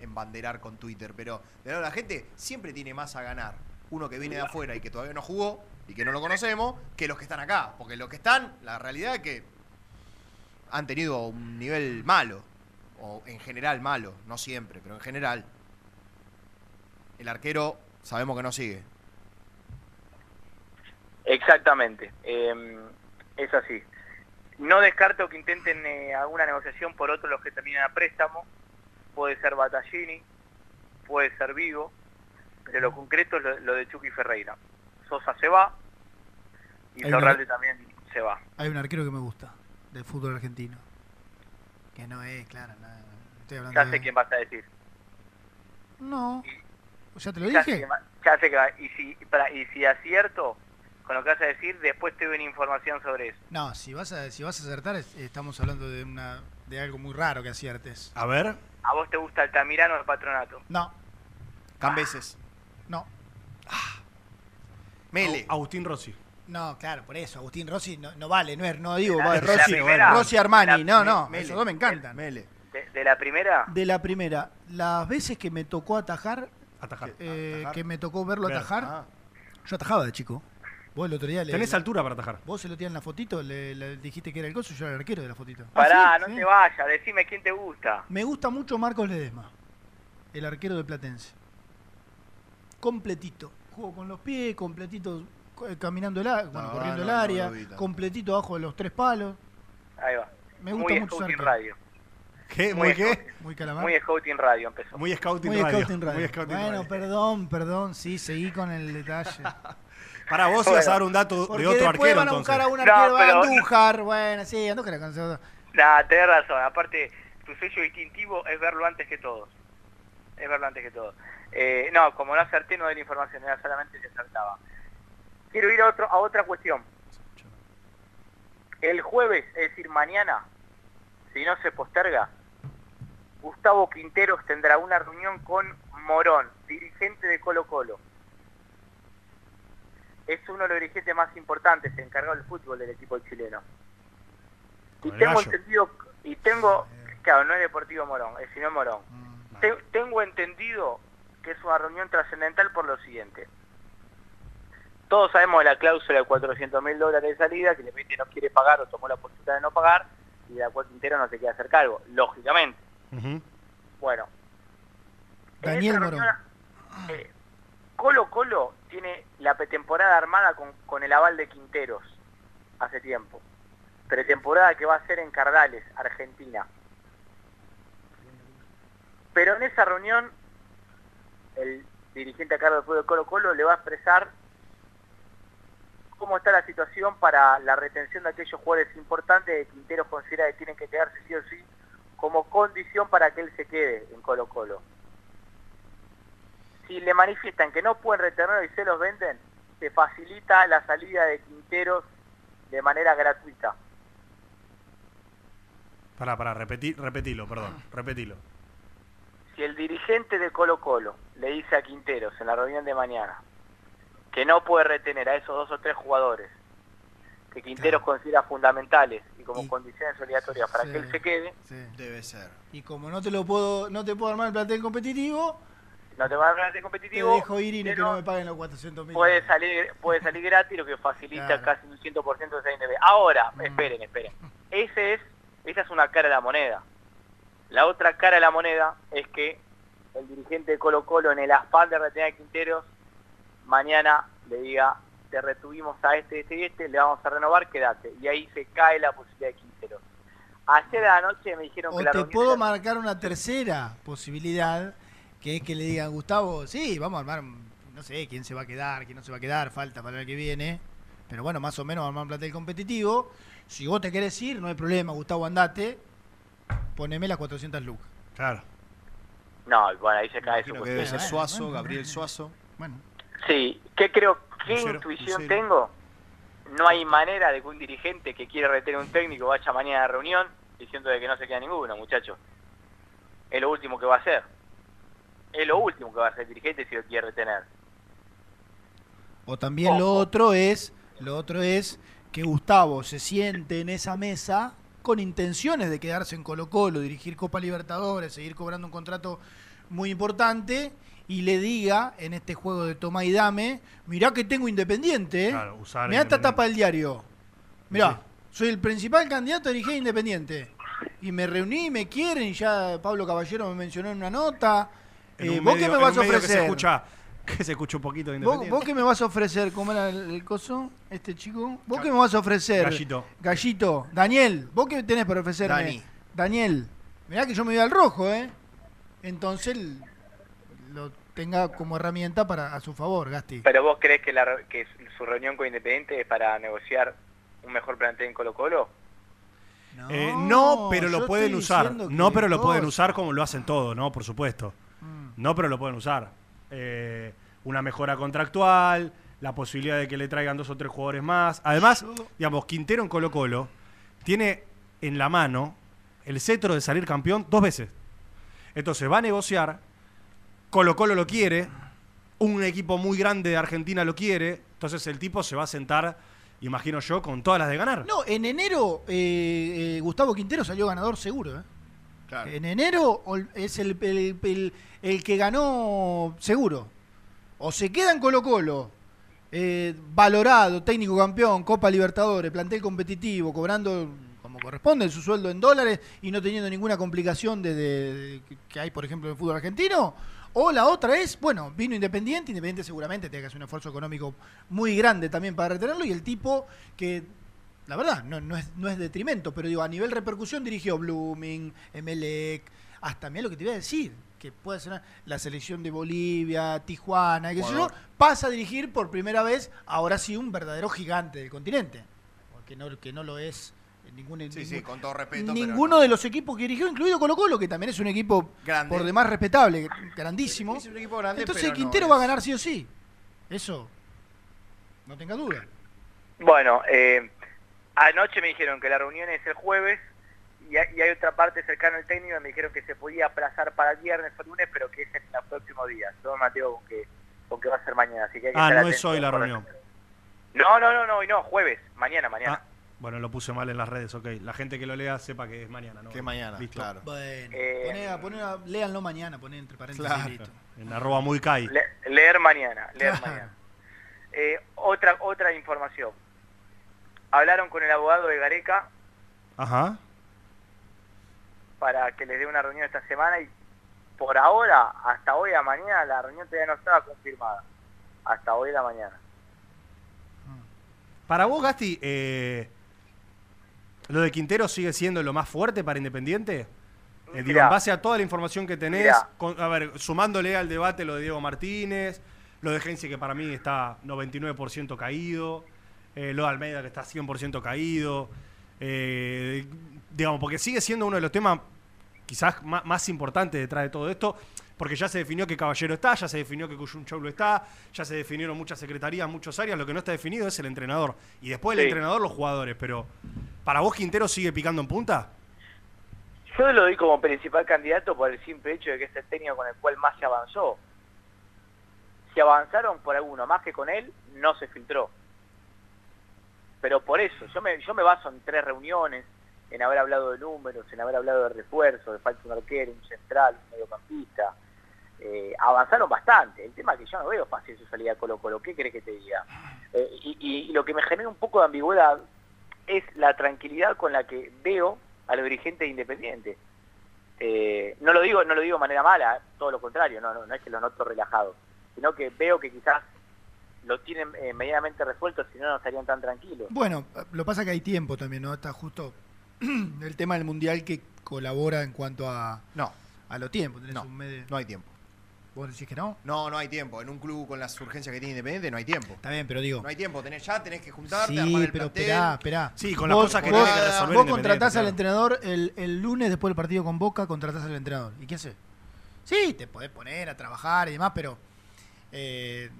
embanderar con Twitter, pero del lado de la gente siempre tiene más a ganar uno que viene de afuera y que todavía no jugó y que no lo conocemos, que los que están acá. Porque los que están, la realidad es que han tenido un nivel malo, o en general malo, no siempre, pero en general. El arquero sabemos que no sigue. Exactamente, eh, es así. No descarto que intenten eh, alguna negociación por otros los que terminan a préstamo. Puede ser Battaglini, puede ser Vigo, pero lo concreto es lo, lo de Chucky Ferreira. Sosa se va y Hay una- Torralde también se va. Hay un arquero que me gusta del fútbol argentino. Que no es, claro, no, estoy hablando Ya sé de... quién vas a decir. No. ¿Ya te lo Ya dije? ya sé que va. Y si, para- y si acierto con lo que vas a decir, después te doy una información sobre eso. No, si vas a, si vas a acertar, es- estamos hablando de una de algo muy raro que aciertes. A ver. ¿A vos te gusta Altamirano o el patronato? No. Cambeses. No. Mele. Agustín Rossi. No, claro, por eso. Agustín Rossi no, no vale, no es, no digo, La- va, la Rossi, primera- Rossi Armani, la- no, no, Mele. esos dos me encantan. Mele. De, de la primera, De la primera, las veces que me tocó atajar, Atajar. eh, Atajar. que me tocó verlo Ver. atajar, Ah. yo atajaba de chico. Vos el otro día le- Tenés altura para atajar. Vos el otro día en la fotito le, le dijiste que era el coso, yo era el arquero de la fotito. Pará, Ah, sí, no sí. te vayas, decime quién te gusta. Me gusta mucho Marcos Ledesma, el arquero de Platense. Completito. Juego con los pies, completito co- eh, caminando el área, bueno, No, corriendo no, el área, lo completito abajo de los tres palos. Ahí va. Me gusta muy mucho. Radio. ¿Qué? Muy ¿Muy qué? Muy calamar. Muy Scouting Radio empezó. Muy Scouting Muy Radio. Scouting Radio. Muy Scouting bueno, Radio. perdón, perdón, sí, seguí con el detalle. *laughs* Para vos ibas a dar un dato de otro después arquero van a buscar a un arquero, No, pero- Andújar, bueno, sí, Andújar era cansado. Nah, tenés razón. Aparte, tu sello distintivo es verlo antes que todos. Es verlo antes que todos. Eh, no, como no acerté, no doy la información, era solamente si acertaba. Quiero ir a, otro, a otra cuestión. El jueves, es decir, mañana, si no se posterga, Gustavo Quinteros tendrá una reunión con Morón, dirigente de Colo Colo. Es uno de los dirigentes más importantes, encargado del fútbol del equipo chileno. Y tengo entendido, y tengo, claro, no es Deportivo Morón, es sino Morón. Mm, Te- tengo entendido que es una reunión trascendental por lo siguiente. Todos sabemos de la cláusula de 400 mil dólares de salida, que el no quiere pagar o tomó la posibilidad de no pagar, y de la cual Quintero no se quiere hacer cargo, lógicamente. Bueno. en Daniel esa Morón. reunión, eh, Colo Colo tiene la pretemporada armada con, con el aval de Quinteros hace tiempo. Pretemporada que va a ser en Cardales, Argentina. Pero en esa reunión, el dirigente a cargo del pueblo de Colo Colo le va a expresar cómo está la situación para la retención de aquellos jugadores importantes que Quinteros considera que tienen que quedarse sí o sí como condición para que él se quede en Colo Colo. Si le manifiestan que no pueden retenerlo y se los venden, se facilita la salida de Quinteros de manera gratuita. Pará, pará, repetí, repetilo, perdón, repetilo. Si el dirigente de Colo Colo le dice a Quinteros en la reunión de mañana que no puede retener a esos dos o tres jugadores que Quinteros considera fundamentales y como condiciones obligatorias para Sí. que él se quede, Debe ser. Y como no te lo puedo, no te puedo armar el plantel competitivo, no te va a dar de te competitivo, dejo ir y que no me paguen los 400 mil. puede salir puede salir gratis, lo que facilita Claro. casi un 100% de esa INDB. Ahora, esperen, esperen. Ese es, esa es una cara de la moneda. La otra cara de la moneda es que el dirigente de Colo Colo en el afán de retener a Quinteros, mañana le diga, te retuvimos a este, este y este, le vamos a renovar, quédate. Y ahí se cae la posibilidad de Quinteros. Ayer a la noche me dijeron O que la te puedo era- marcar una tercera posibilidad, que es que le digan, Gustavo, sí, vamos a armar, no sé quién se va a quedar, quién no se va a quedar, falta para el que viene, pero bueno, más o menos armar un plantel competitivo. Si vos te querés ir, no hay problema, Gustavo, andate, poneme las 400 lucas. Claro. No, bueno, ahí se cae su. Suazo, Gabriel Suazo. Bueno. Sí, ¿qué creo? ¿Qué Lucero, intuición Lucero. tengo? No hay manera de que un dirigente que quiere retener un técnico vaya mañana a la reunión diciendo de que no se queda ninguno, muchachos. Es lo último que va a hacer. Es lo último que va a hacer el dirigente si lo quiere retener. O también lo otro es, lo otro es que Gustavo se siente en esa mesa con intenciones de quedarse en Colo Colo, dirigir Copa Libertadores, seguir cobrando un contrato muy importante y le diga en este juego de toma y dame, mirá que tengo independiente, ¿eh? Claro, usar mirá esta tapa del diario, mirá, soy el principal candidato a dirigir Independiente. Y me reuní, me quieren, y ya Pablo Caballero me mencionó en una nota. En Eh, un ¿Vos medio- qué me en vas a medio Que se ofrecer? escucha, *laughs* que se escucha un poquito de ¿Vos, Independiente. vos qué me vas a ofrecer? ¿Cómo era el, el coso? Este chico. ¿Vos qué me vas a ofrecer? Gallito. Gallito. Daniel, ¿vos qué tenés para ofrecerme? Dani. Daniel. Mirá que yo me voy al rojo, ¿eh? Entonces lo tenga como herramienta para a su favor, Gasti. ¿Pero vos crees que, la, re- que su reunión con Independiente es para negociar un mejor plantel en Colo Colo? Eh, no, pero lo pueden usar. No, pero lo pueden usar como lo hacen todo, ¿no? Por supuesto. Mm. No, pero lo pueden usar. Eh, una mejora contractual, la posibilidad de que le traigan dos o tres jugadores más. Además, digamos, Quintero en Colo Colo tiene en la mano el cetro de salir campeón dos veces. Entonces va a negociar, Colo Colo lo quiere, un equipo muy grande de Argentina lo quiere, entonces el tipo se va a sentar, imagino yo, con todas las de ganar. No, en enero eh, eh, Gustavo Quintero salió ganador seguro, ¿eh? En enero es el, el- el- el que ganó seguro. O se queda en Colo Colo eh, valorado, técnico campeón, Copa Libertadores, plantel competitivo, cobrando como corresponde su sueldo en dólares y no teniendo ninguna complicación de, de- de- que hay, por ejemplo, en el fútbol argentino. O la otra es, bueno, vino Independiente, Independiente seguramente tiene que hacer un esfuerzo económico muy grande también para retenerlo y el tipo que, la verdad, no, no es, no es detrimento, pero digo, a nivel repercusión dirigió Blooming, Emelec, hasta mira lo que te iba a decir, que puede ser la selección de Bolivia, Tijuana, qué sé yo, pasa a dirigir por primera vez, ahora sí, un verdadero gigante del continente, porque no, que no lo es ningún, Sí, ningún- sí, con todo respeto. pero ninguno de los equipos que dirigió, incluido Colo Colo, que también es un equipo Grande. por demás respetable, grandísimo. Es un equipo grande, Entonces no Quintero va a ganar sí o sí. Eso, no tenga duda. Bueno, eh, anoche me dijeron que la reunión es el jueves y hay, y hay otra parte cercana al técnico me dijeron que se podía aplazar para el viernes o lunes, pero que es en los próximos días. Yo Mateo con que, con que va a ser mañana, así que hay que Ah, no es hoy la reunión. No, no, no, no, hoy no, jueves, mañana, mañana. Ah, bueno, lo puse mal en las redes, ok. La gente que lo lea sepa que es mañana, ¿no? Que es mañana, Listo. claro. Bueno, Eh, poné a- poné a- léanlo mañana, poné entre paréntesis Claro. listo. En arroba muy kai. Le- leer mañana, leer Claro. mañana. Eh, otra, otra información. Hablaron con el abogado de Gareca Ajá. para que les dé una reunión esta semana y por ahora, hasta hoy a mañana, la reunión todavía no estaba confirmada. Hasta hoy a la mañana. Para vos, Gasti, eh, ¿lo de Quintero sigue siendo lo más fuerte para Independiente? Eh, digo, en base a toda la información que tenés, con- a ver, sumándole al debate lo de Diego Martínez, lo de Gensi que para mí está 99% caído, eh, lo de Almeida que está 100% caído, eh, digamos, porque sigue siendo uno de los temas quizás más, más importantes detrás de todo esto, porque ya se definió que Caballero está, ya se definió que Cuyunchoglu está, ya se definieron muchas secretarías, muchas áreas, lo que no está definido es el entrenador. Y después del Sí. entrenador los jugadores, pero ¿para vos Quintero sigue picando en punta? Yo lo doy como principal candidato por el simple hecho de que es el técnico con el cual más se avanzó. Si avanzaron por alguno más que con él, no se filtró. Pero por eso, yo me, yo me baso en tres reuniones, en haber hablado de números, en haber hablado de refuerzos, de falta un arquero, un central, un mediocampista. Eh, avanzaron bastante. El tema es que yo no veo fácil su salida a Colo Colo. ¿Qué crees que te diga? Eh, y, y- y lo que me genera un poco de ambigüedad es la tranquilidad con la que veo a los dirigentes de Independiente. Eh, no lo digo no lo digo de manera mala, todo lo contrario, no, no, no es que lo noto relajado, sino que veo que quizás lo tienen eh, medianamente resuelto, si no no estarían tan tranquilos. Bueno, lo pasa que hay tiempo también, ¿no? Está justo *clears throat* el tema del mundial que colabora en cuanto a, No, a lo tiempo. Tenés no, un mes de- no hay tiempo. ¿Vos decís que no? No, no hay tiempo. En un club con las urgencias que tiene Independiente no hay tiempo. Está bien, pero digo. No hay tiempo. Tenés ya, tenés que juntarte, Sí, armar el pero plantel. esperá, esperá. Sí, con las Vos- cosas que vos- tiene que resolver Vos contratás al entrenador el, el lunes después del partido con Boca, contratás al entrenador. ¿Y qué haces? Sí, te podés poner a trabajar y demás, pero eh,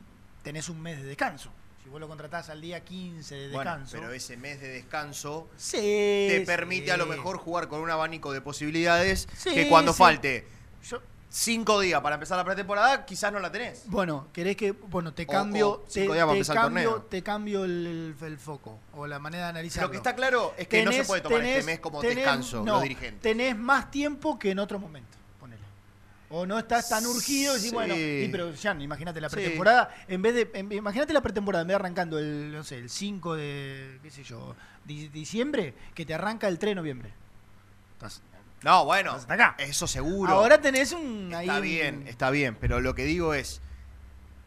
tenés un mes de descanso. Si vos lo contratás al día 15 de Bueno, descanso. pero ese mes de descanso Sí, te sí. permite a lo mejor jugar con un abanico de posibilidades Sí, que cuando sí. falte Yo- cinco días para empezar la pretemporada, quizás no la tenés. Bueno, querés que. Bueno, te O- cambio. o te, cinco días para te empezar el cambio, torneo. te cambio el, foco o la manera de analizarlo. Lo que está claro es que no se puede tomar tenés- este mes como tenés- descanso no, los dirigentes. Tenés más tiempo que en otro momento. Ponele. O no estás tan urgido y decís, Sí. bueno, y pero ya, imagínate la Sí. pretemporada, en vez de, imagínate la pretemporada, en vez de arrancando el, no sé, el 5 de, qué sé yo, di- diciembre, que te arranca el 3 de noviembre. Estás- No, bueno, hasta acá. eso seguro. Ahora tenés un... ahí Está un- bien, está bien, pero lo que digo es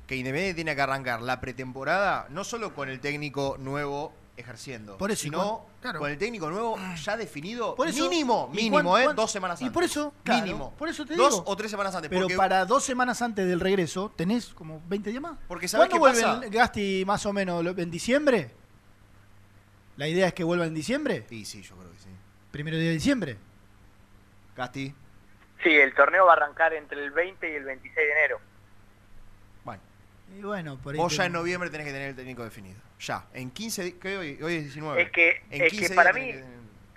que Independiente tiene que arrancar la pretemporada no solo con el técnico nuevo ejerciendo, Por eso, y sino claro. con el técnico nuevo ya definido Por eso- mínimo, y mínimo, ¿eh? dos semanas y antes. por eso, claro, mínimo. por eso te dos digo. o tres semanas antes. Pero porque, para dos semanas antes del regreso, tenés como 20 días más. Porque ¿sabés ¿Cuándo qué vuelve Gasti más o menos? ¿Lo- ¿En diciembre? ¿La idea es que vuelva en diciembre? Sí, sí, yo creo que sí. ¿Primero día de diciembre? Gasti. Sí, el torneo va a arrancar entre el 20 y el 26 de enero. Bueno, Y bueno, por ahí vos ya en noviembre tenés que tener el técnico definido. Ya, en 15 días, ¿qué hoy? Hoy es 19. Es que, en es 15 que para mí, que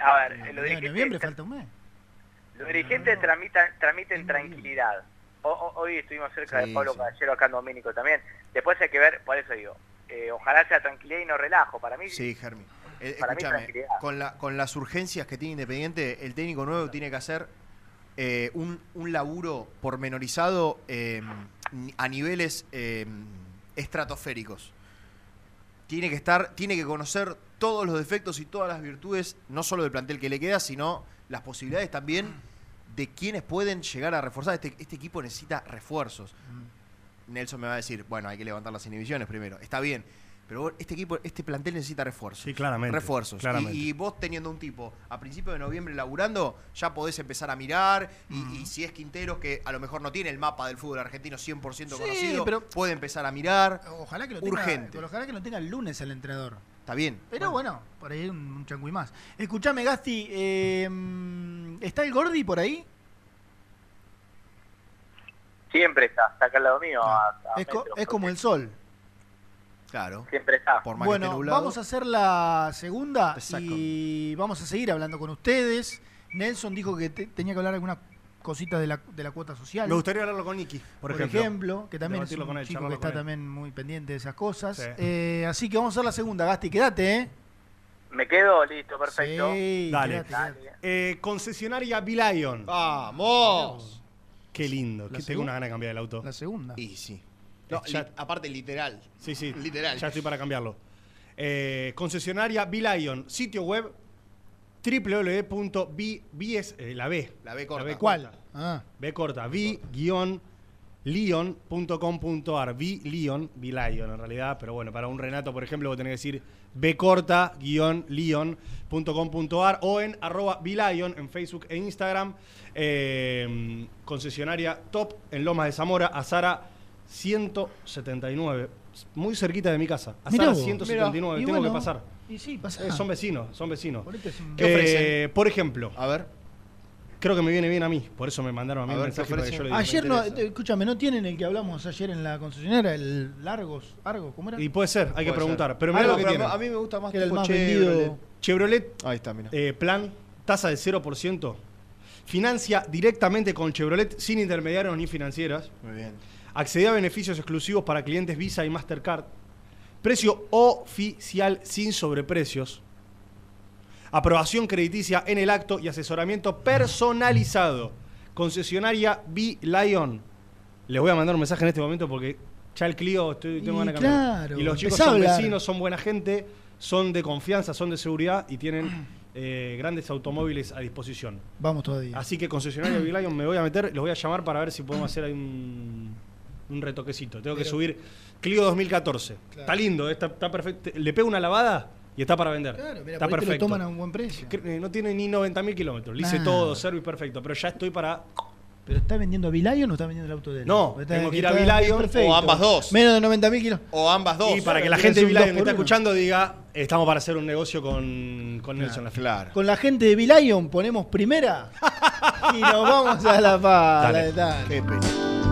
a ver, En los noviembre, falta un mes. los dirigentes tramitan, tramiten tranquilidad. O- o- hoy estuvimos cerca Sí, de Pablo sí. Caballero, acá en Domínico también. Después hay que ver, por eso digo, eh, ojalá sea tranquilidad y no relajo. Para mí, Sí, Germi. Eh, Para escúchame, con, la, con las urgencias que tiene Independiente, el técnico nuevo tiene que hacer eh, un, un laburo pormenorizado eh, a niveles eh, estratosféricos. tiene que estar, tiene que conocer todos los defectos y todas las virtudes, no solo del plantel que le queda, sino las posibilidades también de quienes pueden llegar a reforzar. Este, este equipo necesita refuerzos. Nelson me va a decir, bueno, hay que levantar las inhibiciones primero. Está bien. Pero este equipo, este plantel necesita refuerzos. Sí, claramente, Refuerzos. Y- claramente. Y, vos teniendo un tipo a principios de noviembre laburando, ya podés empezar a mirar. y, y si es Quinteros, que a lo mejor no tiene el mapa del fútbol argentino 100% Sí, conocido, pero- puede empezar a mirar. Ojalá que lo tenga, Urgente. Ojalá que lo tenga el lunes el entrenador. Está bien. Pero bueno, por ahí un, un changüí más. Escuchame, Gasti, eh, mm, ¿está el Gordi por ahí? Siempre está, está acá al lado mío. a- a Es, co- metros. es como el sol. Claro. Siempre está. Bueno, vamos a hacer la segunda y vamos a seguir hablando con ustedes. Nelson dijo que te- tenía que hablar alguna cosita de la, de la cuota social. Me gustaría hablarlo con Nicky, por, ejemplo. que también es un con él, chico que está también muy pendiente de esas cosas. Sí. Eh, así que vamos a hacer la segunda, Gasti, quédate, ¿eh? Me quedo, listo, perfecto. Sí, Dale. quédate, Eh, concesionaria Bilion. ¡Vamos! Qué lindo. ¿La Que tengo segunda? una gana de cambiar el auto. La segunda. Y sí. No, Ya- li- aparte, literal. Sí, sí. *laughs* Literal. Ya estoy para cambiarlo. Eh, concesionaria Bilion. Sitio web www.b eh, la B. La B corta. ¿Cuál? Ah. B corta. b-lion.com.ar. B-lion. B-lion en realidad. Pero bueno, para un Renato, por ejemplo, vos tenés que decir B corta lion.com.ar o en arroba bilion en Facebook e Instagram. Eh, concesionaria top en Lomas de Zamora. Azara 179. Muy cerquita de mi casa. Mirá Azara vos. 179. Mirá. Y Tengo bueno, que pasar. Y sí, pasa. Eh, son vecinos, son vecinos. Ponete ¿Qué ofrecen? Eh, por ejemplo, A ver. creo que me viene bien a mí, por eso me mandaron a mí A un ver, mensaje ¿qué para que ofrecen? yo le diga. Ayer no, interesa. escúchame, ¿no tienen el que hablamos ayer en la concesionaria? El Largos, Argos, ¿cómo era? Y puede ser, hay que Puede preguntar. ser. Pero mira Algo lo que pero tiene. A mí me gusta más Que era el tipo más Chevrolet. vendido. Chevrolet, Ahí está, mira. eh, plan, tasa de 0%. Financia directamente con Chevrolet sin intermediarios ni financieras. Muy bien. Accede a beneficios exclusivos para clientes Visa y Mastercard. Precio oficial sin sobreprecios. Aprobación crediticia en el acto y asesoramiento personalizado. Concesionaria B-Lion. Les voy a mandar un mensaje en este momento porque ya el Clio estoy, tengo Y claro, Y los chicos son vecinos, son buena gente, son de confianza, son de seguridad y tienen *clears throat* eh, grandes automóviles a disposición. Vamos todavía. Así que concesionaria Lion me voy a meter, los voy a llamar para ver si podemos hacer ahí un, un retoquecito. Tengo que subir Clio 2014. Está lindo, eh, está, está perfecto. Le pego una lavada y está para vender. Claro, mira, está ahí te lo perfecto. toman a un buen precio. Eh, No tiene ni 90.000 kilómetros. Le hice Nah. todo, service perfecto. Pero ya estoy para. ¿Pero está vendiendo a Bilion o está vendiendo el auto de él? No, Está- tengo que ir a perfecto. o ambas dos. Menos de 90.000 kilos. O ambas dos. y para que la Claro, gente de Lion que está uno. escuchando diga, estamos para hacer un negocio con, con Nelson Lafitte. Claro. Con la gente de Bilion ponemos primera *laughs* y nos vamos a la pala. Dale. Dale.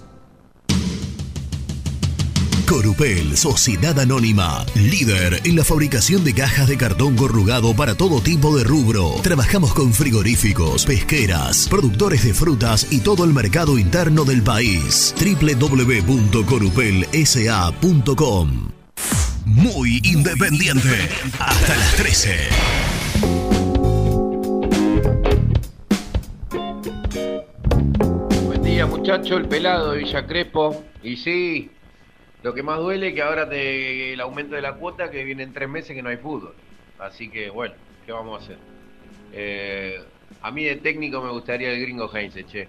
Corupel, Sociedad Anónima, líder en la fabricación de cajas de cartón corrugado para todo tipo de rubro. Trabajamos con frigoríficos, pesqueras, productores de frutas y todo el mercado interno del país. www.corupelsa.com Muy independiente. Hasta las 13. Buen día, muchacho, el pelado de Villa Crespo. Y sí, lo que más duele es que ahora el aumento de la cuota, que vienen tres meses que no hay fútbol. Así que, bueno, ¿qué vamos a hacer? Eh, a mí de técnico me gustaría el gringo Heinze, che.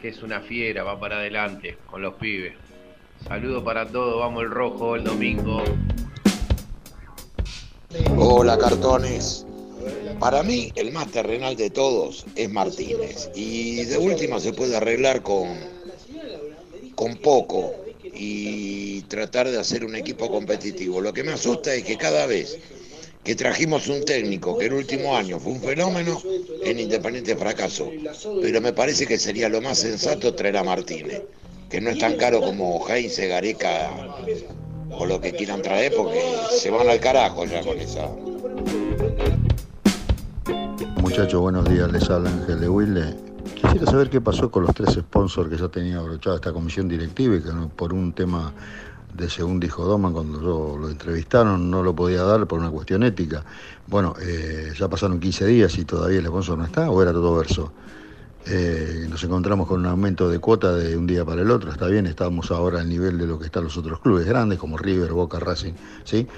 Que es una fiera, va para adelante con los pibes. Saludos para todos, vamos el rojo el domingo. Hola cartones. Para mí el más terrenal de todos es Martínez. Y de última se puede arreglar con, con poco y tratar de hacer un equipo competitivo. Lo que me asusta es que cada vez que trajimos un técnico que el último año fue un fenómeno, en Independiente fracasó. Pero me parece que sería lo más sensato traer a Martínez, que no es tan caro como Heinze, Gareca o lo que quieran traer, porque se van al carajo ya con esa. Muchachos, buenos días, les habla Ángel de Wilde. Quisiera saber qué pasó con los tres sponsors que ya tenía abrochada esta comisión directiva y que por un tema de según dijo Doman cuando yo lo entrevistaron no lo podía dar por una cuestión ética. Bueno, eh, ya pasaron 15 días y todavía el sponsor no está o era todo verso. Eh, nos encontramos con un aumento de cuota de un día para el otro, está bien, estamos ahora al nivel de lo que están los otros clubes grandes como River, Boca, Racing, ¿sí?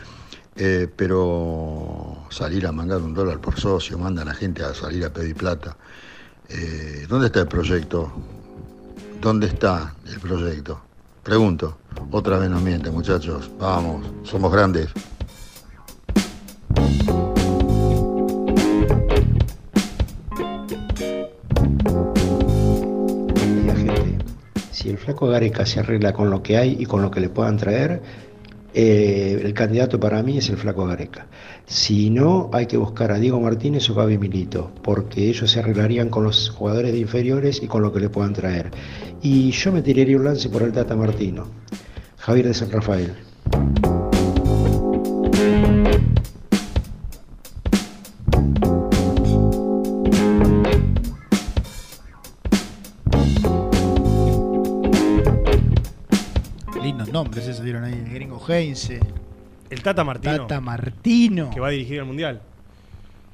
Eh, pero salir a mangar un dólar por socio, manda a gente a salir a pedir plata. Eh, ¿Dónde está el proyecto? ¿Dónde está el proyecto? Pregunto, otra vez no miente, muchachos. Vamos, somos grandes. Si el flaco Gareca se arregla con lo que hay y con lo que le puedan traer, eh, el candidato para mí es el flaco Gareca. Si no, hay que buscar a Diego Martínez o Gaby Milito, porque ellos se arreglarían con los jugadores de inferiores y con lo que le puedan traer. Y yo me tiraría un lance por el Tata Martino. Javier de San Rafael. Lindos nombres esos dieron ahí. El gringo Heinze. El Tata Martino. Tata Martino. Que va a dirigir el Mundial.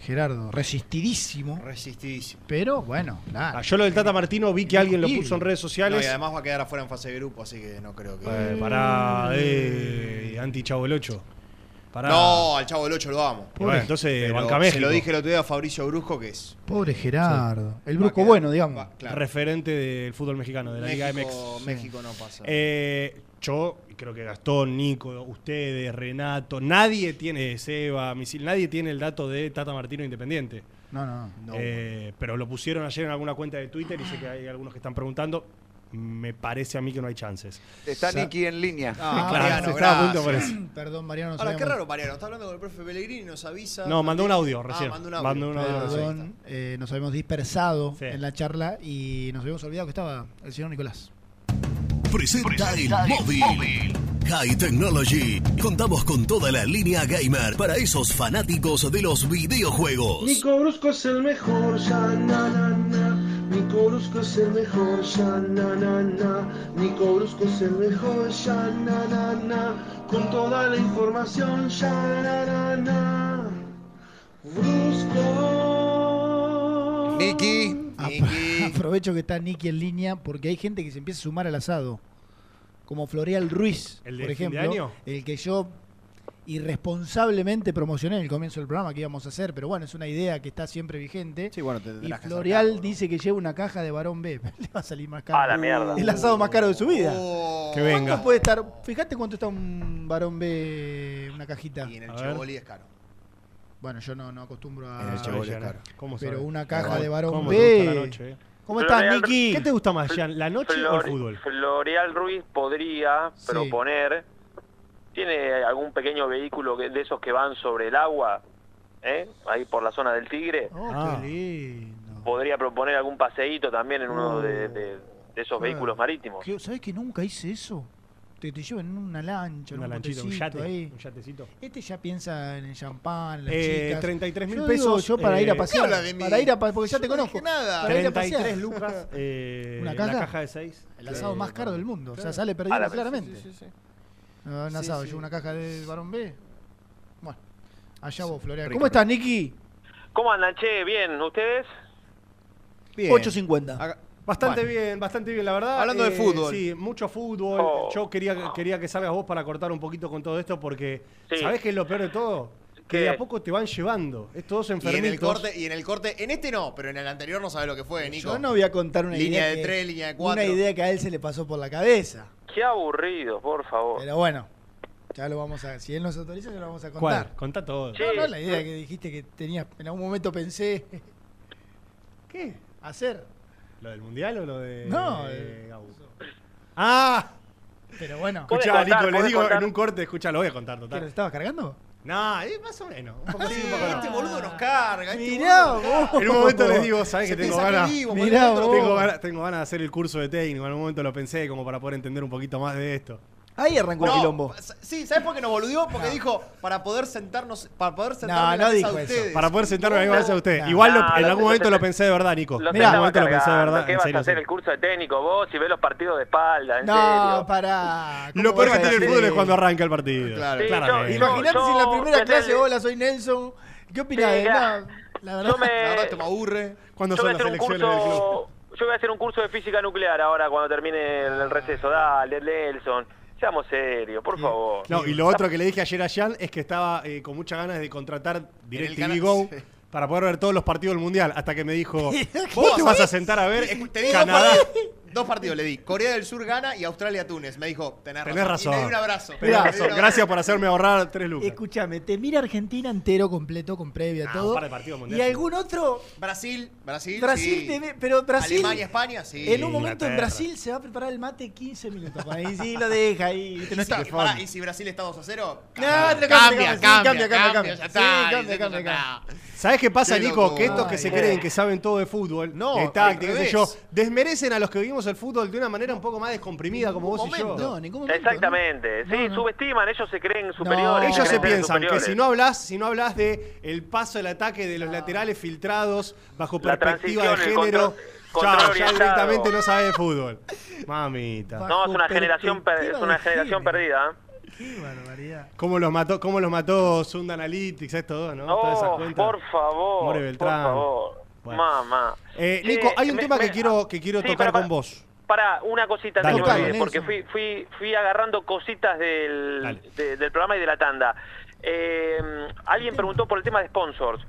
Gerardo, resistidísimo. Resistidísimo. Pero bueno, claro. Ah, yo lo del Tata Martino vi que alguien lo puso en redes sociales. Y además va a quedar afuera en fase de grupo, así que no creo que. Eh, pará, eh, anti Chavo el 8. No, al Chavo del 8 lo amo. Entonces, Se lo dije el otro día a Fabricio Brusco, que es Pobre Gerardo. El Va bueno, digamos. referente del fútbol mexicano, de la Liga México, MX. México no pasa. Eh, yo creo que Gastón, Nico, ustedes, Renato, nadie tiene, Seba, Misil, nadie tiene el dato de Tata Martino Independiente. No, no. no. Eh, pero lo pusieron ayer en alguna cuenta de Twitter y sé que hay algunos que están preguntando me parece a mí que no hay chances. Está o Nicky en línea. Ah, claro, Mariano, estaba a punto por eso. *laughs* Perdón, Mariano. Ahora, qué raro, Mariano. Está hablando con el profe Pellegrini y nos avisa. No, mandó un audio ah, recién. Ah, mandó un audio. Mandó eh, nos habíamos dispersado en la charla y nos habíamos olvidado que estaba el señor Nicolás. Presenta, el, móvil. High Technology. Contamos con toda la línea gamer para esos fanáticos de los videojuegos. Nico Brusco es el mejor. Ya. Nico Brusco es el mejor, ya na na na. Nico Brusco es el mejor, ya na na na. Con toda la información, ya na na na. Brusco. Niki. *laughs* Aprovecho que está Niki en línea porque hay gente que se empieza a sumar al asado. Como Floreal Ruiz, por ejemplo. Fin de? El que yo irresponsablemente promocioné en el comienzo del programa que íbamos a hacer, pero bueno, es una idea que está siempre vigente. Y Floreal dice que lleva una caja de varón B. *laughs* Le va a salir más caro. Ah, la mierda. El asado más caro de su vida. Oh. Que venga. ¿Cuánto puede estar? Fíjate cuánto está un varón B, una cajita. Y en el Chevoli es caro. Bueno, yo no, no acostumbro a. En el Chevoli es caro. ¿Cómo pero una caja de varón B. Eh? ¿Cómo estás, Nicky? ¿Qué te gusta más, Jan? ¿La noche o el fútbol? Floreal Ruiz podría proponer tiene algún pequeño vehículo de esos que van sobre el agua, ¿eh? ahí por la zona del Tigre. Oh, ah. qué lindo. Podría proponer algún paseíto también en uno de, uh. esos vehículos marítimos. ¿Sabes que nunca hice eso? Te, te llevan en una lancha, un, lanchito, un, yate, un yatecito. Este ya piensa en el champán, las eh, chicas. 33 mil pesos. Yo para ir a eh, pasear. Para ir a porque ya te no conozco. Nada. 33 lucas. *laughs* Eh, ¿Una caja? La caja de 6. El asado eh, más caro del mundo. O sea, sale ah, perdido claramente. Sí, sí, sí. No, un asado, sí, una caja del varón B. Bueno, allá vos, Floreal. ¿Cómo estás, Nicky? ¿Cómo andan, che? Bien, ¿ustedes? Bien. 8.50. Bastante bien, bastante bien, la verdad. Hablando de eh, fútbol. Sí, mucho fútbol. Oh. Yo quería, quería que salgas vos para cortar un poquito con todo esto porque, sí. ¿sabés qué es lo peor de todo? que de a poco te van llevando. Es todos enfermitos. Y en el corte, y en, el corte en este no, pero en el anterior no sabe lo que fue, Nico. Yo no voy a contar una línea idea de tres, línea de cuatro. Una idea que a él se le pasó por la cabeza. Qué aburrido, por favor. Pero bueno, ya lo vamos a. Si él nos autoriza, ya lo vamos a contar. ¿Cuál? Contá todo. Sí. No, la idea que dijiste que tenías. En algún momento pensé. *laughs* ¿Qué? ¿Hacer? ¿Lo del mundial o lo de.? No, de... Eh, ¡Ah! Pero bueno. Escuchá, Nico, le digo en un corte, escucha, lo voy a contar total. ¿Lo estabas cargando? No, es más o menos. Un poco así, un poco este boludo nos carga. este Mirá vos. En un momento les digo, ¿sabes que tengo ganas? tengo ganas? Tengo de hacer el curso de técnico. En un momento lo pensé como para poder entender un poquito más de esto. Ahí arrancó el quilombo. Sí, ¿sabes por qué nos boludió? Porque dijo, para poder sentarnos, para poder sentarnos no, no dijo a eso. Para poder sentarme a mí me a usted. Igual lo- en algún momento lo pensé de verdad, Nico. En algún momento lo pensé de verdad. ¿Qué en vas serio, a hacer el curso de técnico vos y ves los partidos de espalda? No, serio. pará. Lo peor que a tiene el fútbol es cuando arranca el partido. Claro. Sí, Claramente. yo- Imaginate si en la primera clase, hola, soy Nelson. ¿Qué opinás? de- la verdad. yo me- aburre. cuando son las elecciones del club. Yo voy a hacer un curso de física nuclear ahora cuando termine el receso. Dale, Nelson. Seamos serios, por favor. No, y lo otro que le dije ayer a Jan es que estaba eh, con muchas ganas de contratar DirecTV Go para poder ver todos los partidos del Mundial, hasta que me dijo, *laughs* vos te vas a sentar a ver Canadá dos partidos le di. Corea del Sur gana y Australia Túnez. Me dijo, tenés, tenés razón. razón. Le di un abrazo. Tenés razón. Gracias por hacerme ahorrar tres lucas. Escúchame, te mira Argentina entero, completo, con previa, ah, todo. Un par de partidos mundiales. Y algún otro. Brasil, Brasil. Brasil, pero Brasil. Alemania, España, sí. En un momento en Brasil se va a preparar el mate 15 minutos. Ahí sí lo deja ahí. Y, si, Brasil está 2 a 0. Cambia, cambia, cambia, cambia. cambia, cambia, ¿Sabes qué pasa, Nico? Que estos que se creen que saben todo de fútbol, no, de yo, desmerecen a los que vivimos el fútbol de una manera un poco más descomprimida, como vos y yo. Exactamente. ¿no? Sí, subestiman, ellos se creen superiores. ellos se, piensan que si no hablas, si no hablas de el paso del ataque de los laterales filtrados bajo perspectiva de género. Chao, ya directamente no sabe de fútbol. Mamita. No, es una generación, es una generación perdida. ¿eh? ¿Cómo los mató, cómo los mató Sunda Analytics, estos dos, no? Por favor. Por favor. Bueno. Mamá. Eh, Nico, Eh, hay un me- tema me- que quiero, que quiero sí, tocar para- con vos. Para una cosita Dale, porque fui, fui, fui agarrando cositas del, de- del programa y de la tanda. Eh, alguien preguntó por el tema de sponsors.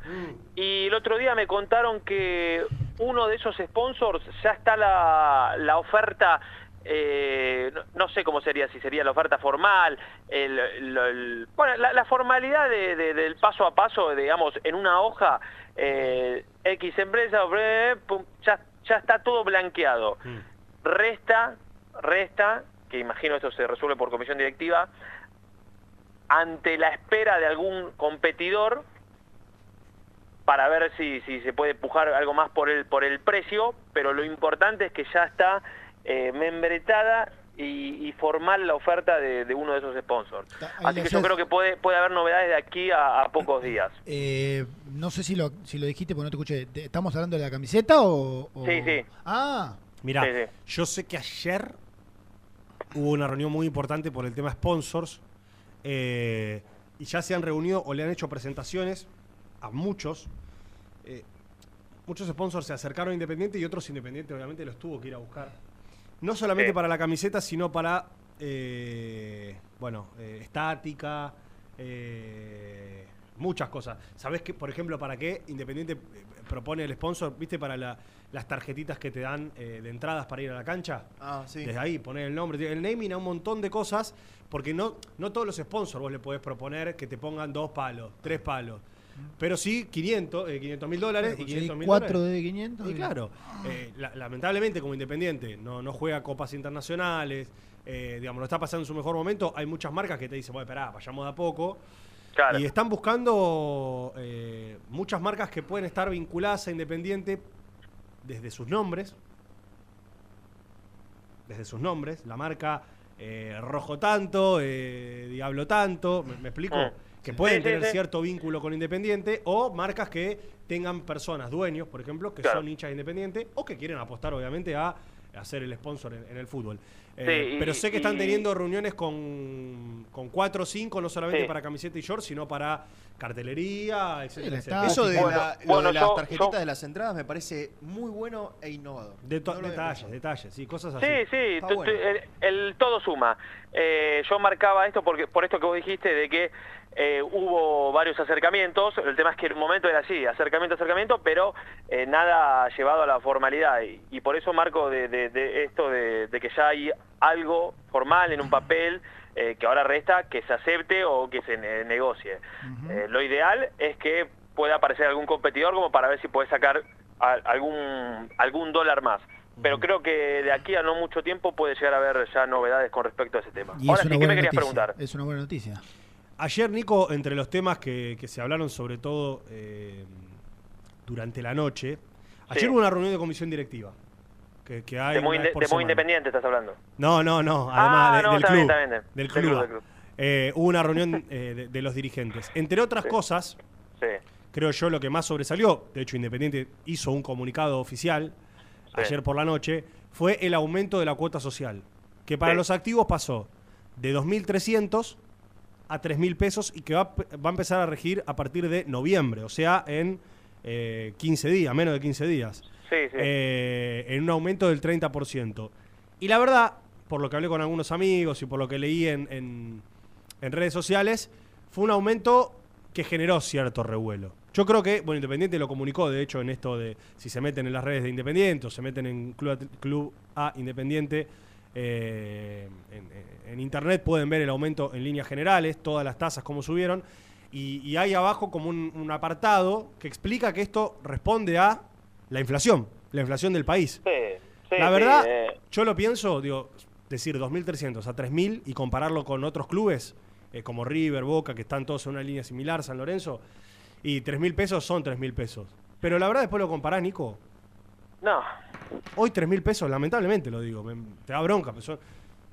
Y el otro día me contaron que uno de esos sponsors ya está la, la oferta, eh, no, no sé cómo sería, si sería la oferta formal, el, el- el- bueno, la, la formalidad de- de- del paso a paso, digamos, en una hoja, eh, X empresa, ya, ya está todo blanqueado. Resta, resta, que imagino esto se resuelve por comisión directiva, ante la espera de algún competidor para ver si, si se puede pujar algo más por el, por el precio, pero lo importante es que ya está eh, membretada y, y formal la oferta de, de uno de esos sponsors. ahí Así que yo creo que puede, puede haber novedades de aquí a, a pocos días. Eh, no sé si lo, si lo dijiste porque no te escuché. ¿Te- ¿Estamos hablando de la camiseta o...? o- Sí, sí. Ah. Sí, sí. yo sé que ayer hubo una reunión muy importante por el tema sponsors eh, y ya se han reunido o le han hecho presentaciones a muchos. Eh, muchos sponsors se acercaron a Independiente y otros Independiente obviamente los tuvo que ir a buscar. No solamente Sí. para la camiseta, sino para, eh, bueno, eh, estática, eh, muchas cosas. ¿Sabés que, por ejemplo, para qué Independiente eh, propone el sponsor, viste, para la- las tarjetitas que te dan eh, de entradas para ir a la cancha? Ah, sí. Desde ahí, poner el nombre, el naming a un montón de cosas, porque no, no todos los sponsors vos le podés proponer que te pongan dos palos, tres palos. Pero sí 500 eh, 500 mil dólares y Conseguí 500 mil cuatro de 500 Y claro, eh, la- lamentablemente como Independiente no, no juega copas internacionales, eh, digamos, no está pasando en su mejor momento, hay muchas marcas que te dicen, bueno, esperá, vayamos de a poco. Claro. Y están buscando eh, muchas marcas que pueden estar vinculadas a Independiente desde sus nombres. Desde sus nombres. La marca eh, Rojo Tanto, eh, Diablo Tanto, ¿me, me explico? Mm. Que pueden Sí, tener sí. cierto vínculo con Independiente. O marcas que tengan personas, dueños, por ejemplo, que Claro. son hinchas de Independiente o que quieren apostar, obviamente, a hacer el sponsor en, en el fútbol. Eh, y- pero sé que están y- teniendo reuniones con, con cuatro o cinco, no solamente Sí. para camiseta y short, sino para cartelería, etcétera, etcétera. Eso de, Bueno, la- lo bueno, de las yo- tarjetitas yo- de las entradas me parece muy bueno e innovador. De No detalles, detalles, sí, cosas así. Sí, sí, bueno. el, el todo suma. Eh, yo marcaba esto porque por esto que vos dijiste de que eh, hubo varios acercamientos. El tema es que en un momento era así, acercamiento, acercamiento, pero eh, nada llevado a la formalidad. Y, y por eso marco de, de- de esto de, de que ya hay algo formal en un papel eh, que ahora resta que se acepte o que se ne- negocie. Eh, lo ideal es que pueda aparecer algún competidor como para ver si puede sacar a- algún, algún dólar más. Pero creo que de aquí a no mucho tiempo puede llegar a haber ya novedades con respecto a ese tema. Y Ahora sí, ¿qué me querías noticia. preguntar? Es una buena noticia. Ayer, Nico, entre los temas que, que se hablaron sobre todo eh, durante la noche, ayer Sí. hubo una reunión de comisión directiva. Que, que hay De muy, de independiente estás hablando. No, no, no, Ah, además de- no, del, club, del club. club, del club. Eh, hubo una reunión eh, de, los dirigentes. Entre otras cosas, Sí. creo yo lo que más sobresalió, de hecho Independiente hizo un comunicado oficial ayer por la noche, fue el aumento de la cuota social, que para los activos pasó de 2.300 a 3.000 pesos y que va, a- va a empezar a regir a partir de noviembre, o sea, en eh, 15 días, menos de 15 días, Sí, sí. eh, en un aumento del 30%. Y la verdad, por lo que hablé con algunos amigos y por lo que leí en, en- en redes sociales, fue un aumento que generó cierto revuelo. Yo creo que, bueno, Independiente lo comunicó, de hecho, en esto de si se meten en las redes de Independiente o se meten en Club, Club A Independiente, eh, en, en internet pueden ver el aumento en líneas generales, todas las tasas, cómo subieron. Y, y hay abajo como un, un apartado que explica que esto responde a la inflación, la inflación del país. Sí, sí, la sí, verdad, eh, yo lo pienso, digo, decir 2.300 a 3.000 y compararlo con otros clubes, eh, como River, Boca, que están todos en una línea similar, San Lorenzo, y 3.000 pesos son 3.000 pesos. Pero la verdad, después lo comparás, Nico. No. Hoy 3.000 pesos, lamentablemente lo digo, me- te da bronca, pero, son-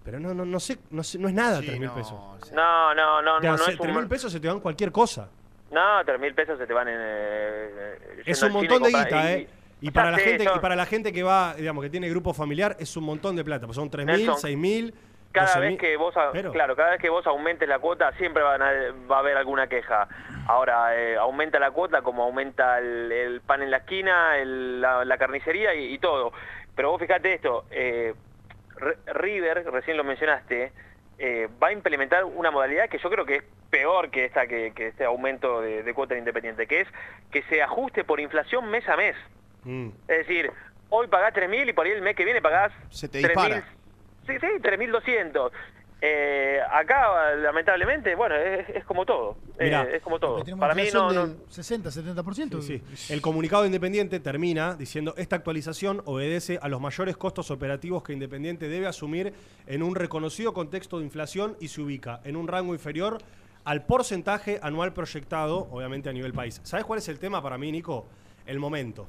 pero no, no, no, sé, no, sé- no es nada Sí, 3.000 no, pesos. No, no, no, no, dan no se- es un... 3.000 pesos se te dan cualquier cosa. No, tres mil pesos se te van en... eh, Es un montón de guita, y- ¿eh? Y para, la Sí, gente, son- y para la gente que va, digamos, que tiene grupo familiar, es un montón de plata. Pues son 3.000, Nelson. 6.000, cada 12.000, vez que vos, pero- claro, cada vez que vos aumentes la cuota siempre van a- va a haber alguna queja. Ahora, eh, aumenta la cuota como aumenta el, el pan en la esquina, el- la, la carnicería y, y todo. Pero vos fíjate esto, eh, River, recién lo mencionaste, eh, va a implementar una modalidad que yo creo que es peor que esta que, que este aumento de, de cuota de independiente, que es que se ajuste por inflación mes a mes. Mm. Es decir, hoy pagás 3.000 y por ahí el mes que viene pagás Se te 3.000. dispara. Sí, 3.200. Eh, acá, lamentablemente, bueno, es, es como todo. Eh, Mirá. es como todo. Para mí no, no- del 60, 70%. Sí, sí. El comunicado de Independiente termina diciendo esta actualización obedece a los mayores costos operativos que Independiente debe asumir en un reconocido contexto de inflación y se ubica en un rango inferior al porcentaje anual proyectado, obviamente a nivel país. ¿Sabes cuál es el tema para mí, Nico? El momento.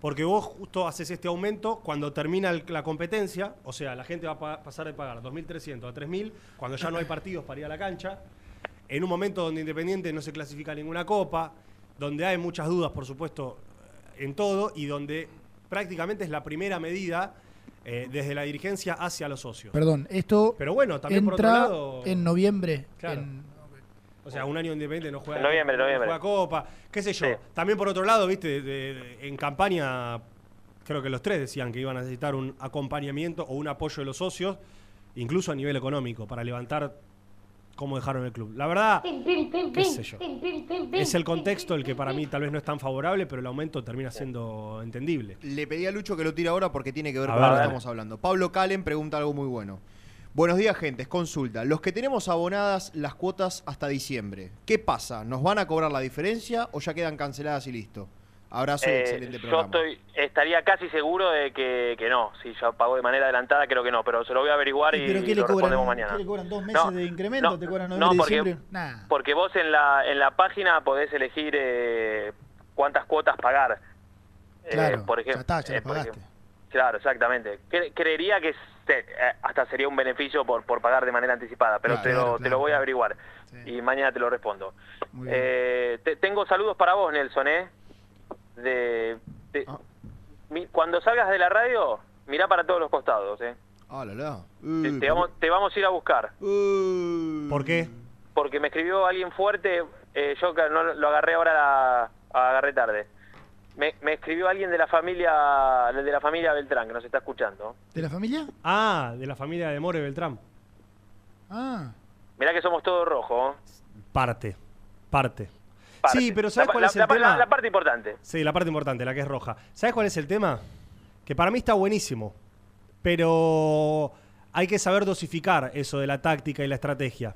Porque vos justo haces este aumento cuando termina el- la competencia, o sea, la gente va a pa- pasar de pagar 2.300 a 3.000 cuando ya no hay partidos para ir a la cancha, en un momento donde Independiente no se clasifica a ninguna copa, donde hay muchas dudas, por supuesto, en todo, y donde prácticamente es la primera medida eh, desde la dirigencia hacia los socios. Perdón, esto Pero bueno, también por otro entra lado... en noviembre. Claro. en- O sea, un año independiente no juega, noviembre, no juega Copa, qué sé yo. También por otro lado, viste, de- de- en campaña, creo que los tres decían que iban a necesitar un acompañamiento o un apoyo de los socios, incluso a nivel económico, para levantar cómo dejaron el club. La verdad, qué sé yo. Es el contexto el que para mí tal vez no es tan favorable, pero el aumento termina siendo entendible. Le pedí a Lucho que lo tire ahora porque tiene que ver A con ver, lo que estamos hablando. Pablo Calen pregunta algo muy bueno. Buenos días, gente. Consulta. Los que tenemos abonadas las cuotas hasta diciembre, ¿qué pasa? ¿Nos van a cobrar la diferencia o ya quedan canceladas y listo? Abrazo y Eh, excelente yo programa. estoy, estaría casi seguro de que, que no. Si ya pagó de manera adelantada, creo que no. Pero se lo voy a averiguar y, ¿Pero qué lo le cobran? respondemos mañana. ¿Qué le cobran? ¿Dos meses No, de incremento? no, ¿Te cobran no, noviembre, porque- diciembre? Nah. Porque vos en la, en la página podés elegir eh, cuántas cuotas pagar. Eh, Claro, ya está, ya lo eh, por pagaste. ejemplo. Claro, exactamente. Cre- creería que eh, hasta sería un beneficio por, por pagar de manera anticipada, pero Claro, te, lo, claro, te lo voy a averiguar y mañana te lo respondo. Eh, te- tengo saludos para vos, Nelson, ¿eh? De, de- Ah. mi- cuando salgas de la radio, mirá para todos los costados, ¿eh? La, la. Te, te vamos, te vamos a ir a buscar. ¿Por qué? Porque me escribió alguien fuerte, eh, yo no lo agarré ahora, la- agarré tarde. Me, me escribió alguien de la familia de la familia Beltrán, que nos está escuchando. ¿De la familia? Ah, de la familia de More Beltrán. Ah. Mirá que somos todos rojos. Parte. Parte. Parte. Sí, pero ¿sabes La- cuál la- es el la- tema? la- la parte importante. Sí, la parte importante, la que es roja. ¿Sabes cuál es el tema? Que para mí está buenísimo, pero hay que saber dosificar eso de la táctica y la estrategia.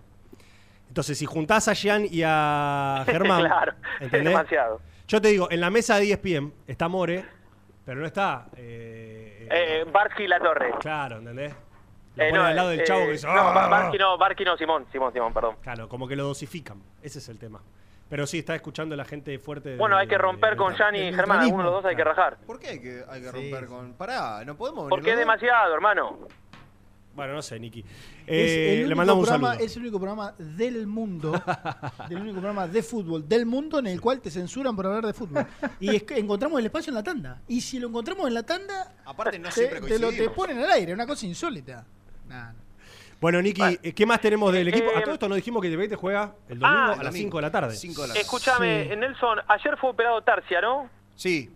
Entonces, si juntás a Jean y a *laughs* Germán, claro, es demasiado. Yo te digo, en la mesa de 10 PM está More, pero no está... eh, Eh, Barsky y La Torre. claro, ¿entendés? Lo Eh, pone no, al lado del eh, chavo que dice... No, "Ah". Bar- Barsky no, Barsky no, Simón, Simón, Simón, perdón. Claro, como que lo dosifican. Ese es el tema. Pero sí, está escuchando la gente fuerte. de- Bueno, hay que romper de- con Jan y Germán, alguno de los dos hay que rajar. ¿Por qué hay que, hay que romper con.? Pará, no podemos. venir Porque es demasiado, hermano. Bueno, no sé, Niki. Es Eh, el le único mandamos un programa- saludo. Es el único programa del mundo, *laughs* del único programa de fútbol del mundo en el cual te censuran por hablar de fútbol. Y es que encontramos el espacio en la tanda. Y si lo encontramos en la tanda, Aparte, no te, siempre te lo te ponen al aire, una cosa insólita. Nah, no. Bueno, Niki, eh, ¿qué más tenemos del equipo? eh, A todo esto nos dijimos que Independiente juega el domingo Ah, a las 5 de la tarde. Escúchame, Nelson, ayer fue operado Tarsia, ¿no? Sí.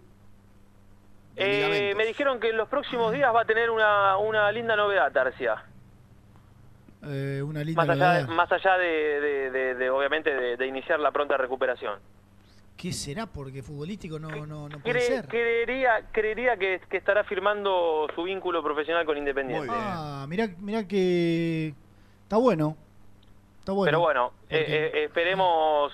Eh, me dijeron que en los próximos días va a tener una, una linda novedad, Tarsia. Eh, una linda Más allá, novedad. más allá de, de- de- de, obviamente, de, iniciar la pronta recuperación. ¿Qué será? Porque futbolístico no, no, no puede Cre- ser. creería creería que, que estará firmando su vínculo profesional con Independiente. Ah, mirá, mirá que está bueno. Está bueno. Pero bueno, eh, esperemos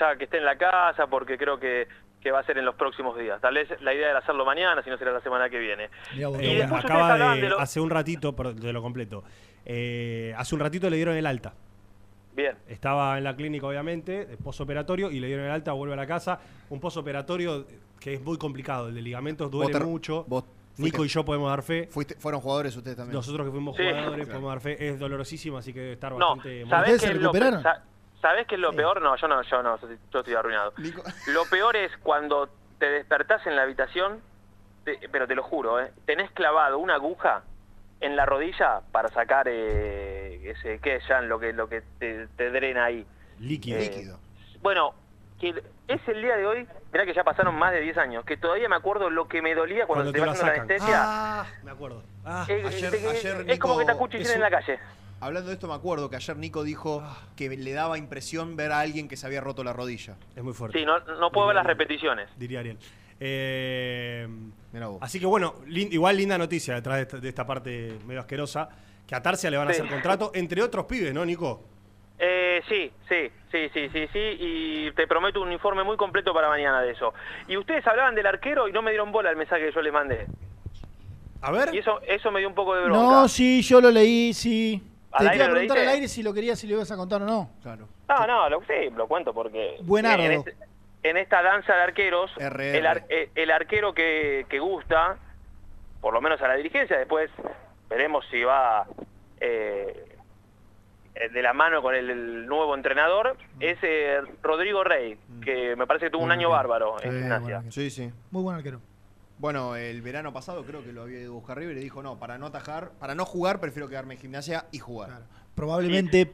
ya que esté en la casa porque creo que, que va a ser en los próximos días. Tal vez la idea era hacerlo mañana, si no será la semana que viene. Y ustedes acaba de, de lo- hace un ratito, pero de lo completo. Eh, hace un ratito le dieron el alta. Bien. Estaba en la clínica, obviamente, posoperatorio, y le dieron el alta, vuelve a la casa. Un posoperatorio que es muy complicado, el de ligamentos duele Vos te- mucho. vos Nico y yo podemos dar fe. Fuiste- fueron jugadores ustedes también. Nosotros que fuimos Sí. jugadores Claro. *laughs* podemos dar fe. Es dolorosísimo, así que debe estar No, bastante... ¿sabés qué es lo, ¿sabés qué es lo peor? No, yo no, yo no, yo estoy arruinado. *laughs* Lo peor es cuando te despertás en la habitación, te- pero te lo juro, ¿eh? tenés clavado una aguja en la rodilla para sacar eh, ese que ya lo que lo que te, te drena ahí. Líquido. Eh, Bueno, que es el día de hoy, mirá que ya pasaron más de 10 años, que todavía me acuerdo lo que me dolía cuando, Cuando te te vas la la anestesia. Ah, me acuerdo. Ah, Eh, ayer- eh, ayer es como que te acuchillen en la calle. Hablando de esto, me acuerdo que ayer Nico dijo que le daba impresión ver a alguien que se había roto la rodilla. Es muy fuerte. Sí, no, no puedo ver las repeticiones. Diría Ariel. Eh, así que bueno, lin- igual linda noticia detrás de esta, de esta parte medio asquerosa. Que a Tarsia le van a Sí. hacer contrato, entre otros pibes, ¿no, Nico? Eh, sí, sí, sí, sí, sí, sí, y te prometo un informe muy completo para mañana de eso. Y ustedes hablaban del arquero y no me dieron bola al mensaje que yo les mandé. A ver. Y eso, eso me dio un poco de bronca. No, sí, yo lo leí, sí. ¿Al Te aire iba a lo preguntar al aire si lo querías, si lo ibas a contar o no. Claro. No, no, lo, sí, lo cuento porque... Buenardo. En, este- en esta danza de arqueros, RR. el, ar- eh, el arquero que, que gusta, por lo menos a la dirigencia, después veremos si va eh, eh, de la mano con el, el nuevo entrenador, es eh, Rodrigo Rey, que me parece que tuvo un año bárbaro en gimnasia. Sí, sí. Muy buen arquero. Bueno, el verano pasado creo que lo había ido a buscar River y dijo, no, para no atajar, para no jugar, prefiero quedarme en gimnasia y jugar. Probablemente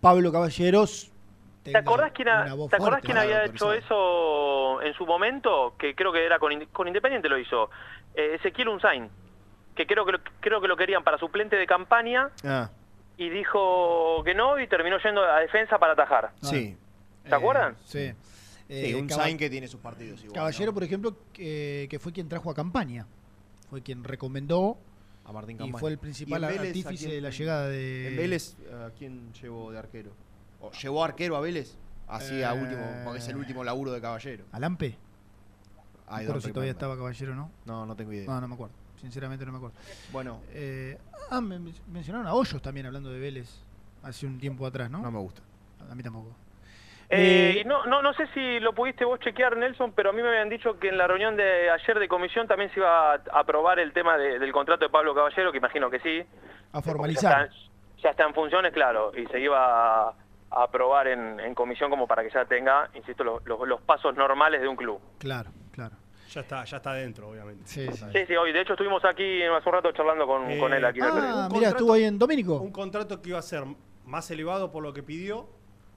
Pablo Caballeros. ¿Te acordás quién, ha- ¿te acordás quién había hecho eso en su momento? Que creo que era con, Inde- con Independiente lo hizo. Eh, Ezequiel Unzain, que creo que, lo, creo que lo querían para suplente de campaña Ah, y dijo que no y terminó yendo a defensa para atajar. sí. ¿Se acuerdan? Sí. Sí, Eh, un Caba- Sain que tiene sus partidos igual. Caballero, por ejemplo, que, que fue quien trajo a campaña. Fue quien recomendó A Martín y Campaña. fue el ¿Y principal artífice de la llegada de. ¿En Vélez a quién llevó de arquero? ¿O ¿Llevó arquero a Vélez? Así a Eh, último, porque es el último laburo de Caballero. ¿A Lampe? Ah, no si todavía estaba Caballero no. No, no tengo idea. No, no me acuerdo. Sinceramente no me acuerdo. Bueno. Eh, ah, me- me- mencionaron a Hoyos también hablando de Vélez hace un tiempo atrás, ¿no? No me gusta. A mí tampoco. Eh, y no, no, no sé si lo pudiste vos chequear, Nelson, pero a mí me habían dicho que en la reunión de ayer de comisión también se iba a aprobar el tema de- del contrato de Pablo Caballero, que imagino que sí. A Ya formalizar. está, ya está en funciones, claro, y se iba a, a aprobar en, en comisión como para que ya tenga, insisto, los, los- los pasos normales de un club. Claro, claro. Ya está, ya está dentro, obviamente. Sí, sí. Sí, sí, hoy, de hecho estuvimos aquí hace un rato charlando con, Eh, con él aquí Ah, mira, estuvo ahí en Domínico. Un contrato que iba a ser más elevado por lo que pidió,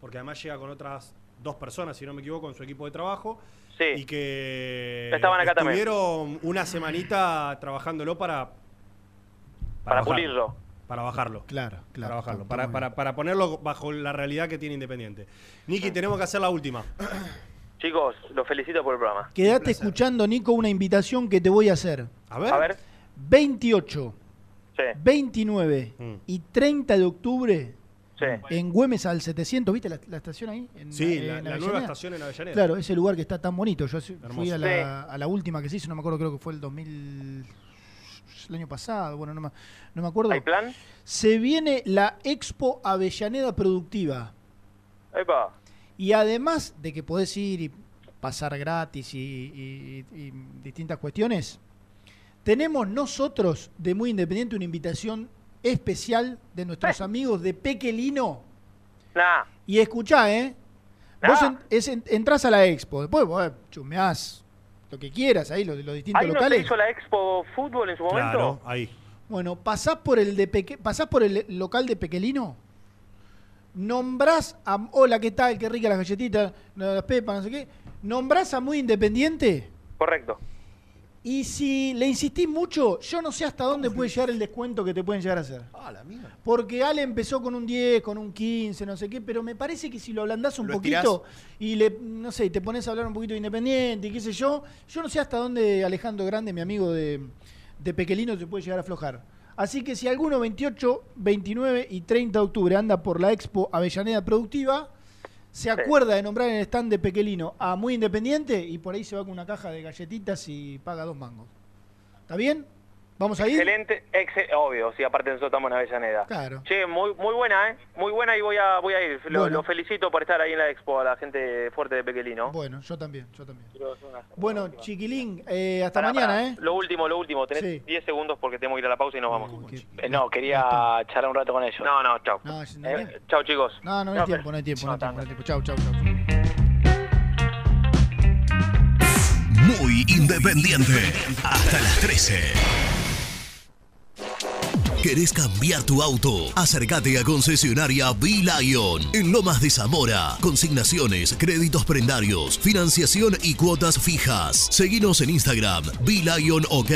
porque además llega con otras dos personas, si no me equivoco, en su equipo de trabajo. Sí. Y que Estaban acá también. estuvieron una semanita trabajándolo para... Para bajarlo, pulirlo. Para bajarlo. Claro, claro. Para bajarlo. Para, para, para ponerlo bajo la realidad que tiene Independiente. Niki, tenemos que hacer la última. Chicos, los felicito por el programa. Quédate escuchando, Nico, una invitación que te voy a hacer. A ver. A ver, 28, sí, 29 Mm. y 30 de octubre sí. en Güemes al 700, ¿viste la, la estación ahí? En- Sí, en la, la nueva estación en Avellaneda. Claro, ese lugar que está tan bonito. Yo fui Hermoso. a la, a la última que se hizo, no me acuerdo, creo que fue el 2000, el año pasado, bueno, no me, no me acuerdo. ¿Hay plan? Se viene la Expo Avellaneda Productiva. Epa. Y además de que podés ir y pasar gratis y, y- y distintas cuestiones, tenemos nosotros de Muy Independiente una invitación especial de nuestros amigos de Pequelino. Nah, Y escuchá, ¿eh? Vos en- es en- entrás a la expo, después vos chumeás lo que quieras ahí, los, los distintos ¿ahí no se locales. hizo la Expo Fútbol en su momento? Claro, ahí. Bueno, pasás por el de Peque- pasás por el local de Pequelino, nombrás a hola, ¿qué tal? Qué rica las galletitas, las pepas, no sé qué. Nombrás a muy independiente Correcto. Y si le insistís mucho, yo no sé hasta dónde puede llegar el descuento que te pueden llegar a hacer. Ah, la mía. Porque Ale empezó con un 10, con un 15, no sé qué, pero me parece que si lo ablandás un Lo poquito y le, no sé, te pones a hablar un poquito de independiente y qué sé yo, yo no sé hasta dónde Alejandro Grande, mi amigo de, de Pequelino, se puede llegar a aflojar. Así que si alguno 28, 29 y 30 de octubre anda por la Expo Avellaneda Productiva, se acuerda de nombrar en el stand de Pequelino a Muy Independiente y por ahí se va con una caja de galletitas y paga dos mangos. ¿Está bien? ¿Vamos a ir? Excelente, exe- obvio, si aparte nosotros estamos en Avellaneda. Claro. Che, muy, muy buena, ¿eh? Muy buena y voy a, voy a ir. Lo, Bueno. lo felicito por estar ahí en la expo a la gente fuerte de Pequelino. Bueno, yo también, yo también. Bueno, chiquilín, eh, hasta Pará, mañana, pará. ¿eh? Lo último, lo último. Tenés Sí. 10 segundos porque tenemos que ir a la pausa y nos vamos. qué- Eh, no, quería charlar un rato con ellos. No, no, chao. No, no Eh, chao, chicos. No, no hay No, tiempo, no hay tiempo, no hay no, tiempo, no tiempo. Chau, chau, chau. Muy independiente. Hasta las 13. ¿Querés cambiar tu auto? Acércate a concesionaria B-Lion en Lomas de Zamora. Consignaciones, créditos prendarios, financiación y cuotas fijas. Seguinos en Instagram, B-Lion OK.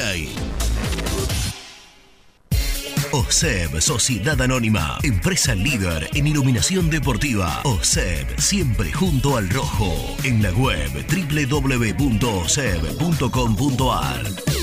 OSEB, Sociedad Anónima, empresa líder en iluminación deportiva. OSEB, siempre junto al rojo. En la web www.oseb.com.ar.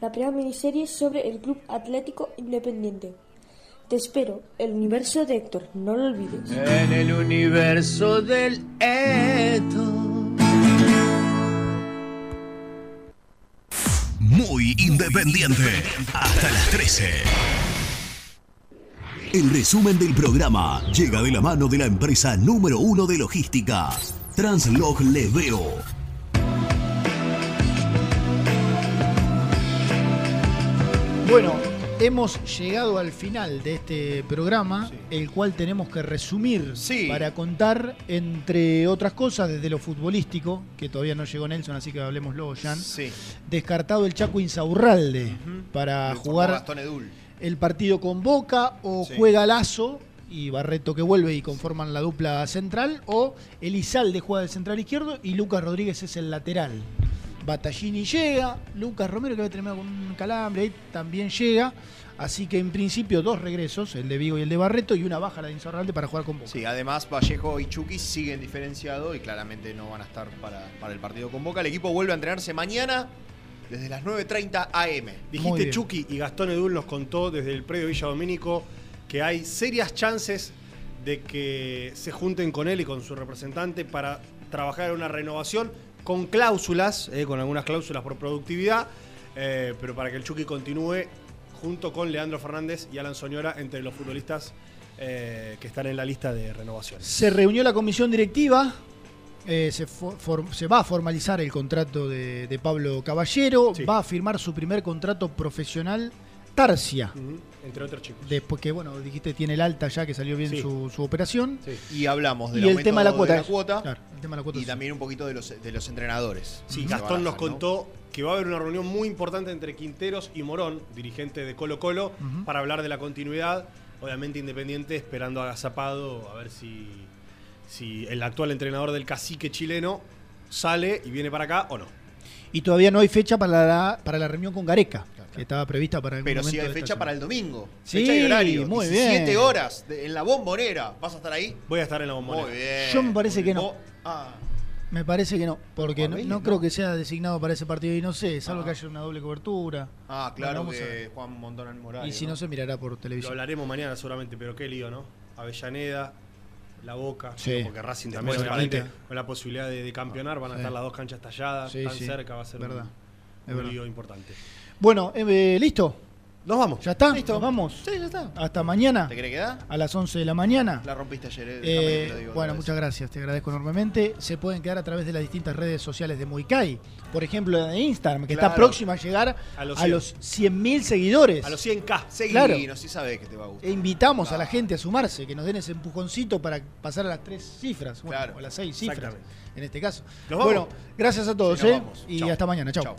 la primera miniserie sobre el Club Atlético Independiente. Te espero, el universo de Héctor, no lo olvides. En el universo del Eto. Muy independiente. Hasta las 13. El resumen del programa llega de la mano de la empresa número uno de logística, Translog Leveo. Bueno, hemos llegado al final de este programa, el cual tenemos que resumir para contar, entre otras cosas, desde lo futbolístico, que todavía no llegó Nelson, así que hablemos luego, Jan. Descartado el Chaco Insaurralde para El jugar el partido con Boca o Sí. juega Lazo y Barreto que vuelve y conforman la dupla central o Elizalde juega del central izquierdo y Lucas Rodríguez es el lateral. Battaglini llega, Lucas Romero que había terminado con un calambre ahí también llega, así que en principio dos regresos, el de Vigo y el de Barreto y una baja la de Insaurralde para jugar con Boca. Sí, además Vallejo y Chucky siguen diferenciados y claramente no van a estar para, para el partido con Boca. El equipo vuelve a entrenarse mañana desde las 9.30 AM. Dijiste Chucky y Gastón Edul nos contó desde el predio Villa Domínico que hay serias chances de que se junten con él y con su representante para trabajar en una renovación con cláusulas, eh, con algunas cláusulas por productividad, eh, pero para que el Chucky continúe junto con Leandro Fernández y Alan Soñora entre los futbolistas eh, que están en la lista de renovaciones. Se reunió la comisión directiva, eh, se, for- for- se va a formalizar el contrato de, de Pablo Caballero, va a firmar su primer contrato profesional Tarsia. Entre otros chicos. Después que, bueno, dijiste tiene el alta ya que salió bien Sí. su, su operación. Y hablamos del Y el tema de la cuota. cuota, Claro, el tema de la cuota y sí. también un poquito de los, de los entrenadores. Sí, Gastón nos contó que va a haber una reunión muy importante entre Quinteros y Morón, dirigente de Colo Colo, para hablar de la continuidad. Obviamente Independiente esperando agazapado a ver si, si el actual entrenador del cacique chileno sale y viene para acá o no. Y todavía no hay fecha para la, para la reunión con Gareca, que estaba prevista para el Pero momento sí hay fecha para el domingo. Sí, fecha y horario. muy 17 bien. horas de- en la bombonera. ¿Vas a estar ahí? Voy a estar en la bombonera. Muy bien. Yo me parece que no. Ah, Me parece que no, porque no, Vélez, no ¿no? creo que sea designado para ese partido y no sé, salvo Ah. que haya una doble cobertura. ah, claro Bueno, vamos a ver. que Juan Montón en Morales. Y si no, se mirará por Lo televisión. hablaremos mañana seguramente, pero qué lío, ¿no? Avellaneda, La Boca, Sí. porque Racing La después, obviamente, Boca. con la posibilidad de, de campeonar, van a Sí. estar las dos canchas talladas, Sí, tan sí, cerca, va a ser verdad, un, es un verdad. lío importante. Bueno, eh, ¿listo? Nos vamos. ¿Ya está? Listo. ¿Nos vamos? Sí, ya está. Hasta mañana. ¿Te querés quedar? A las 11 de la mañana. La rompiste ayer, eh, Eh, déjame que te lo digo otra bueno, muchas gracias, te agradezco enormemente. Se pueden quedar a través de las distintas redes sociales de Muikai. Por ejemplo, de Instagram, que está Claro. próxima a llegar A los a 100. los 100.000 seguidores. A los 100k. Claro. Seguinos, sí sabés que te va a gustar. E invitamos a la gente a sumarse, que nos den ese empujoncito para pasar a las tres cifras, bueno, Claro. o a las seis cifras, en este caso. Nos vamos. Bueno, gracias a todos, Sí, nos ¿eh? vamos. Y Chau. hasta mañana, chao. Chau.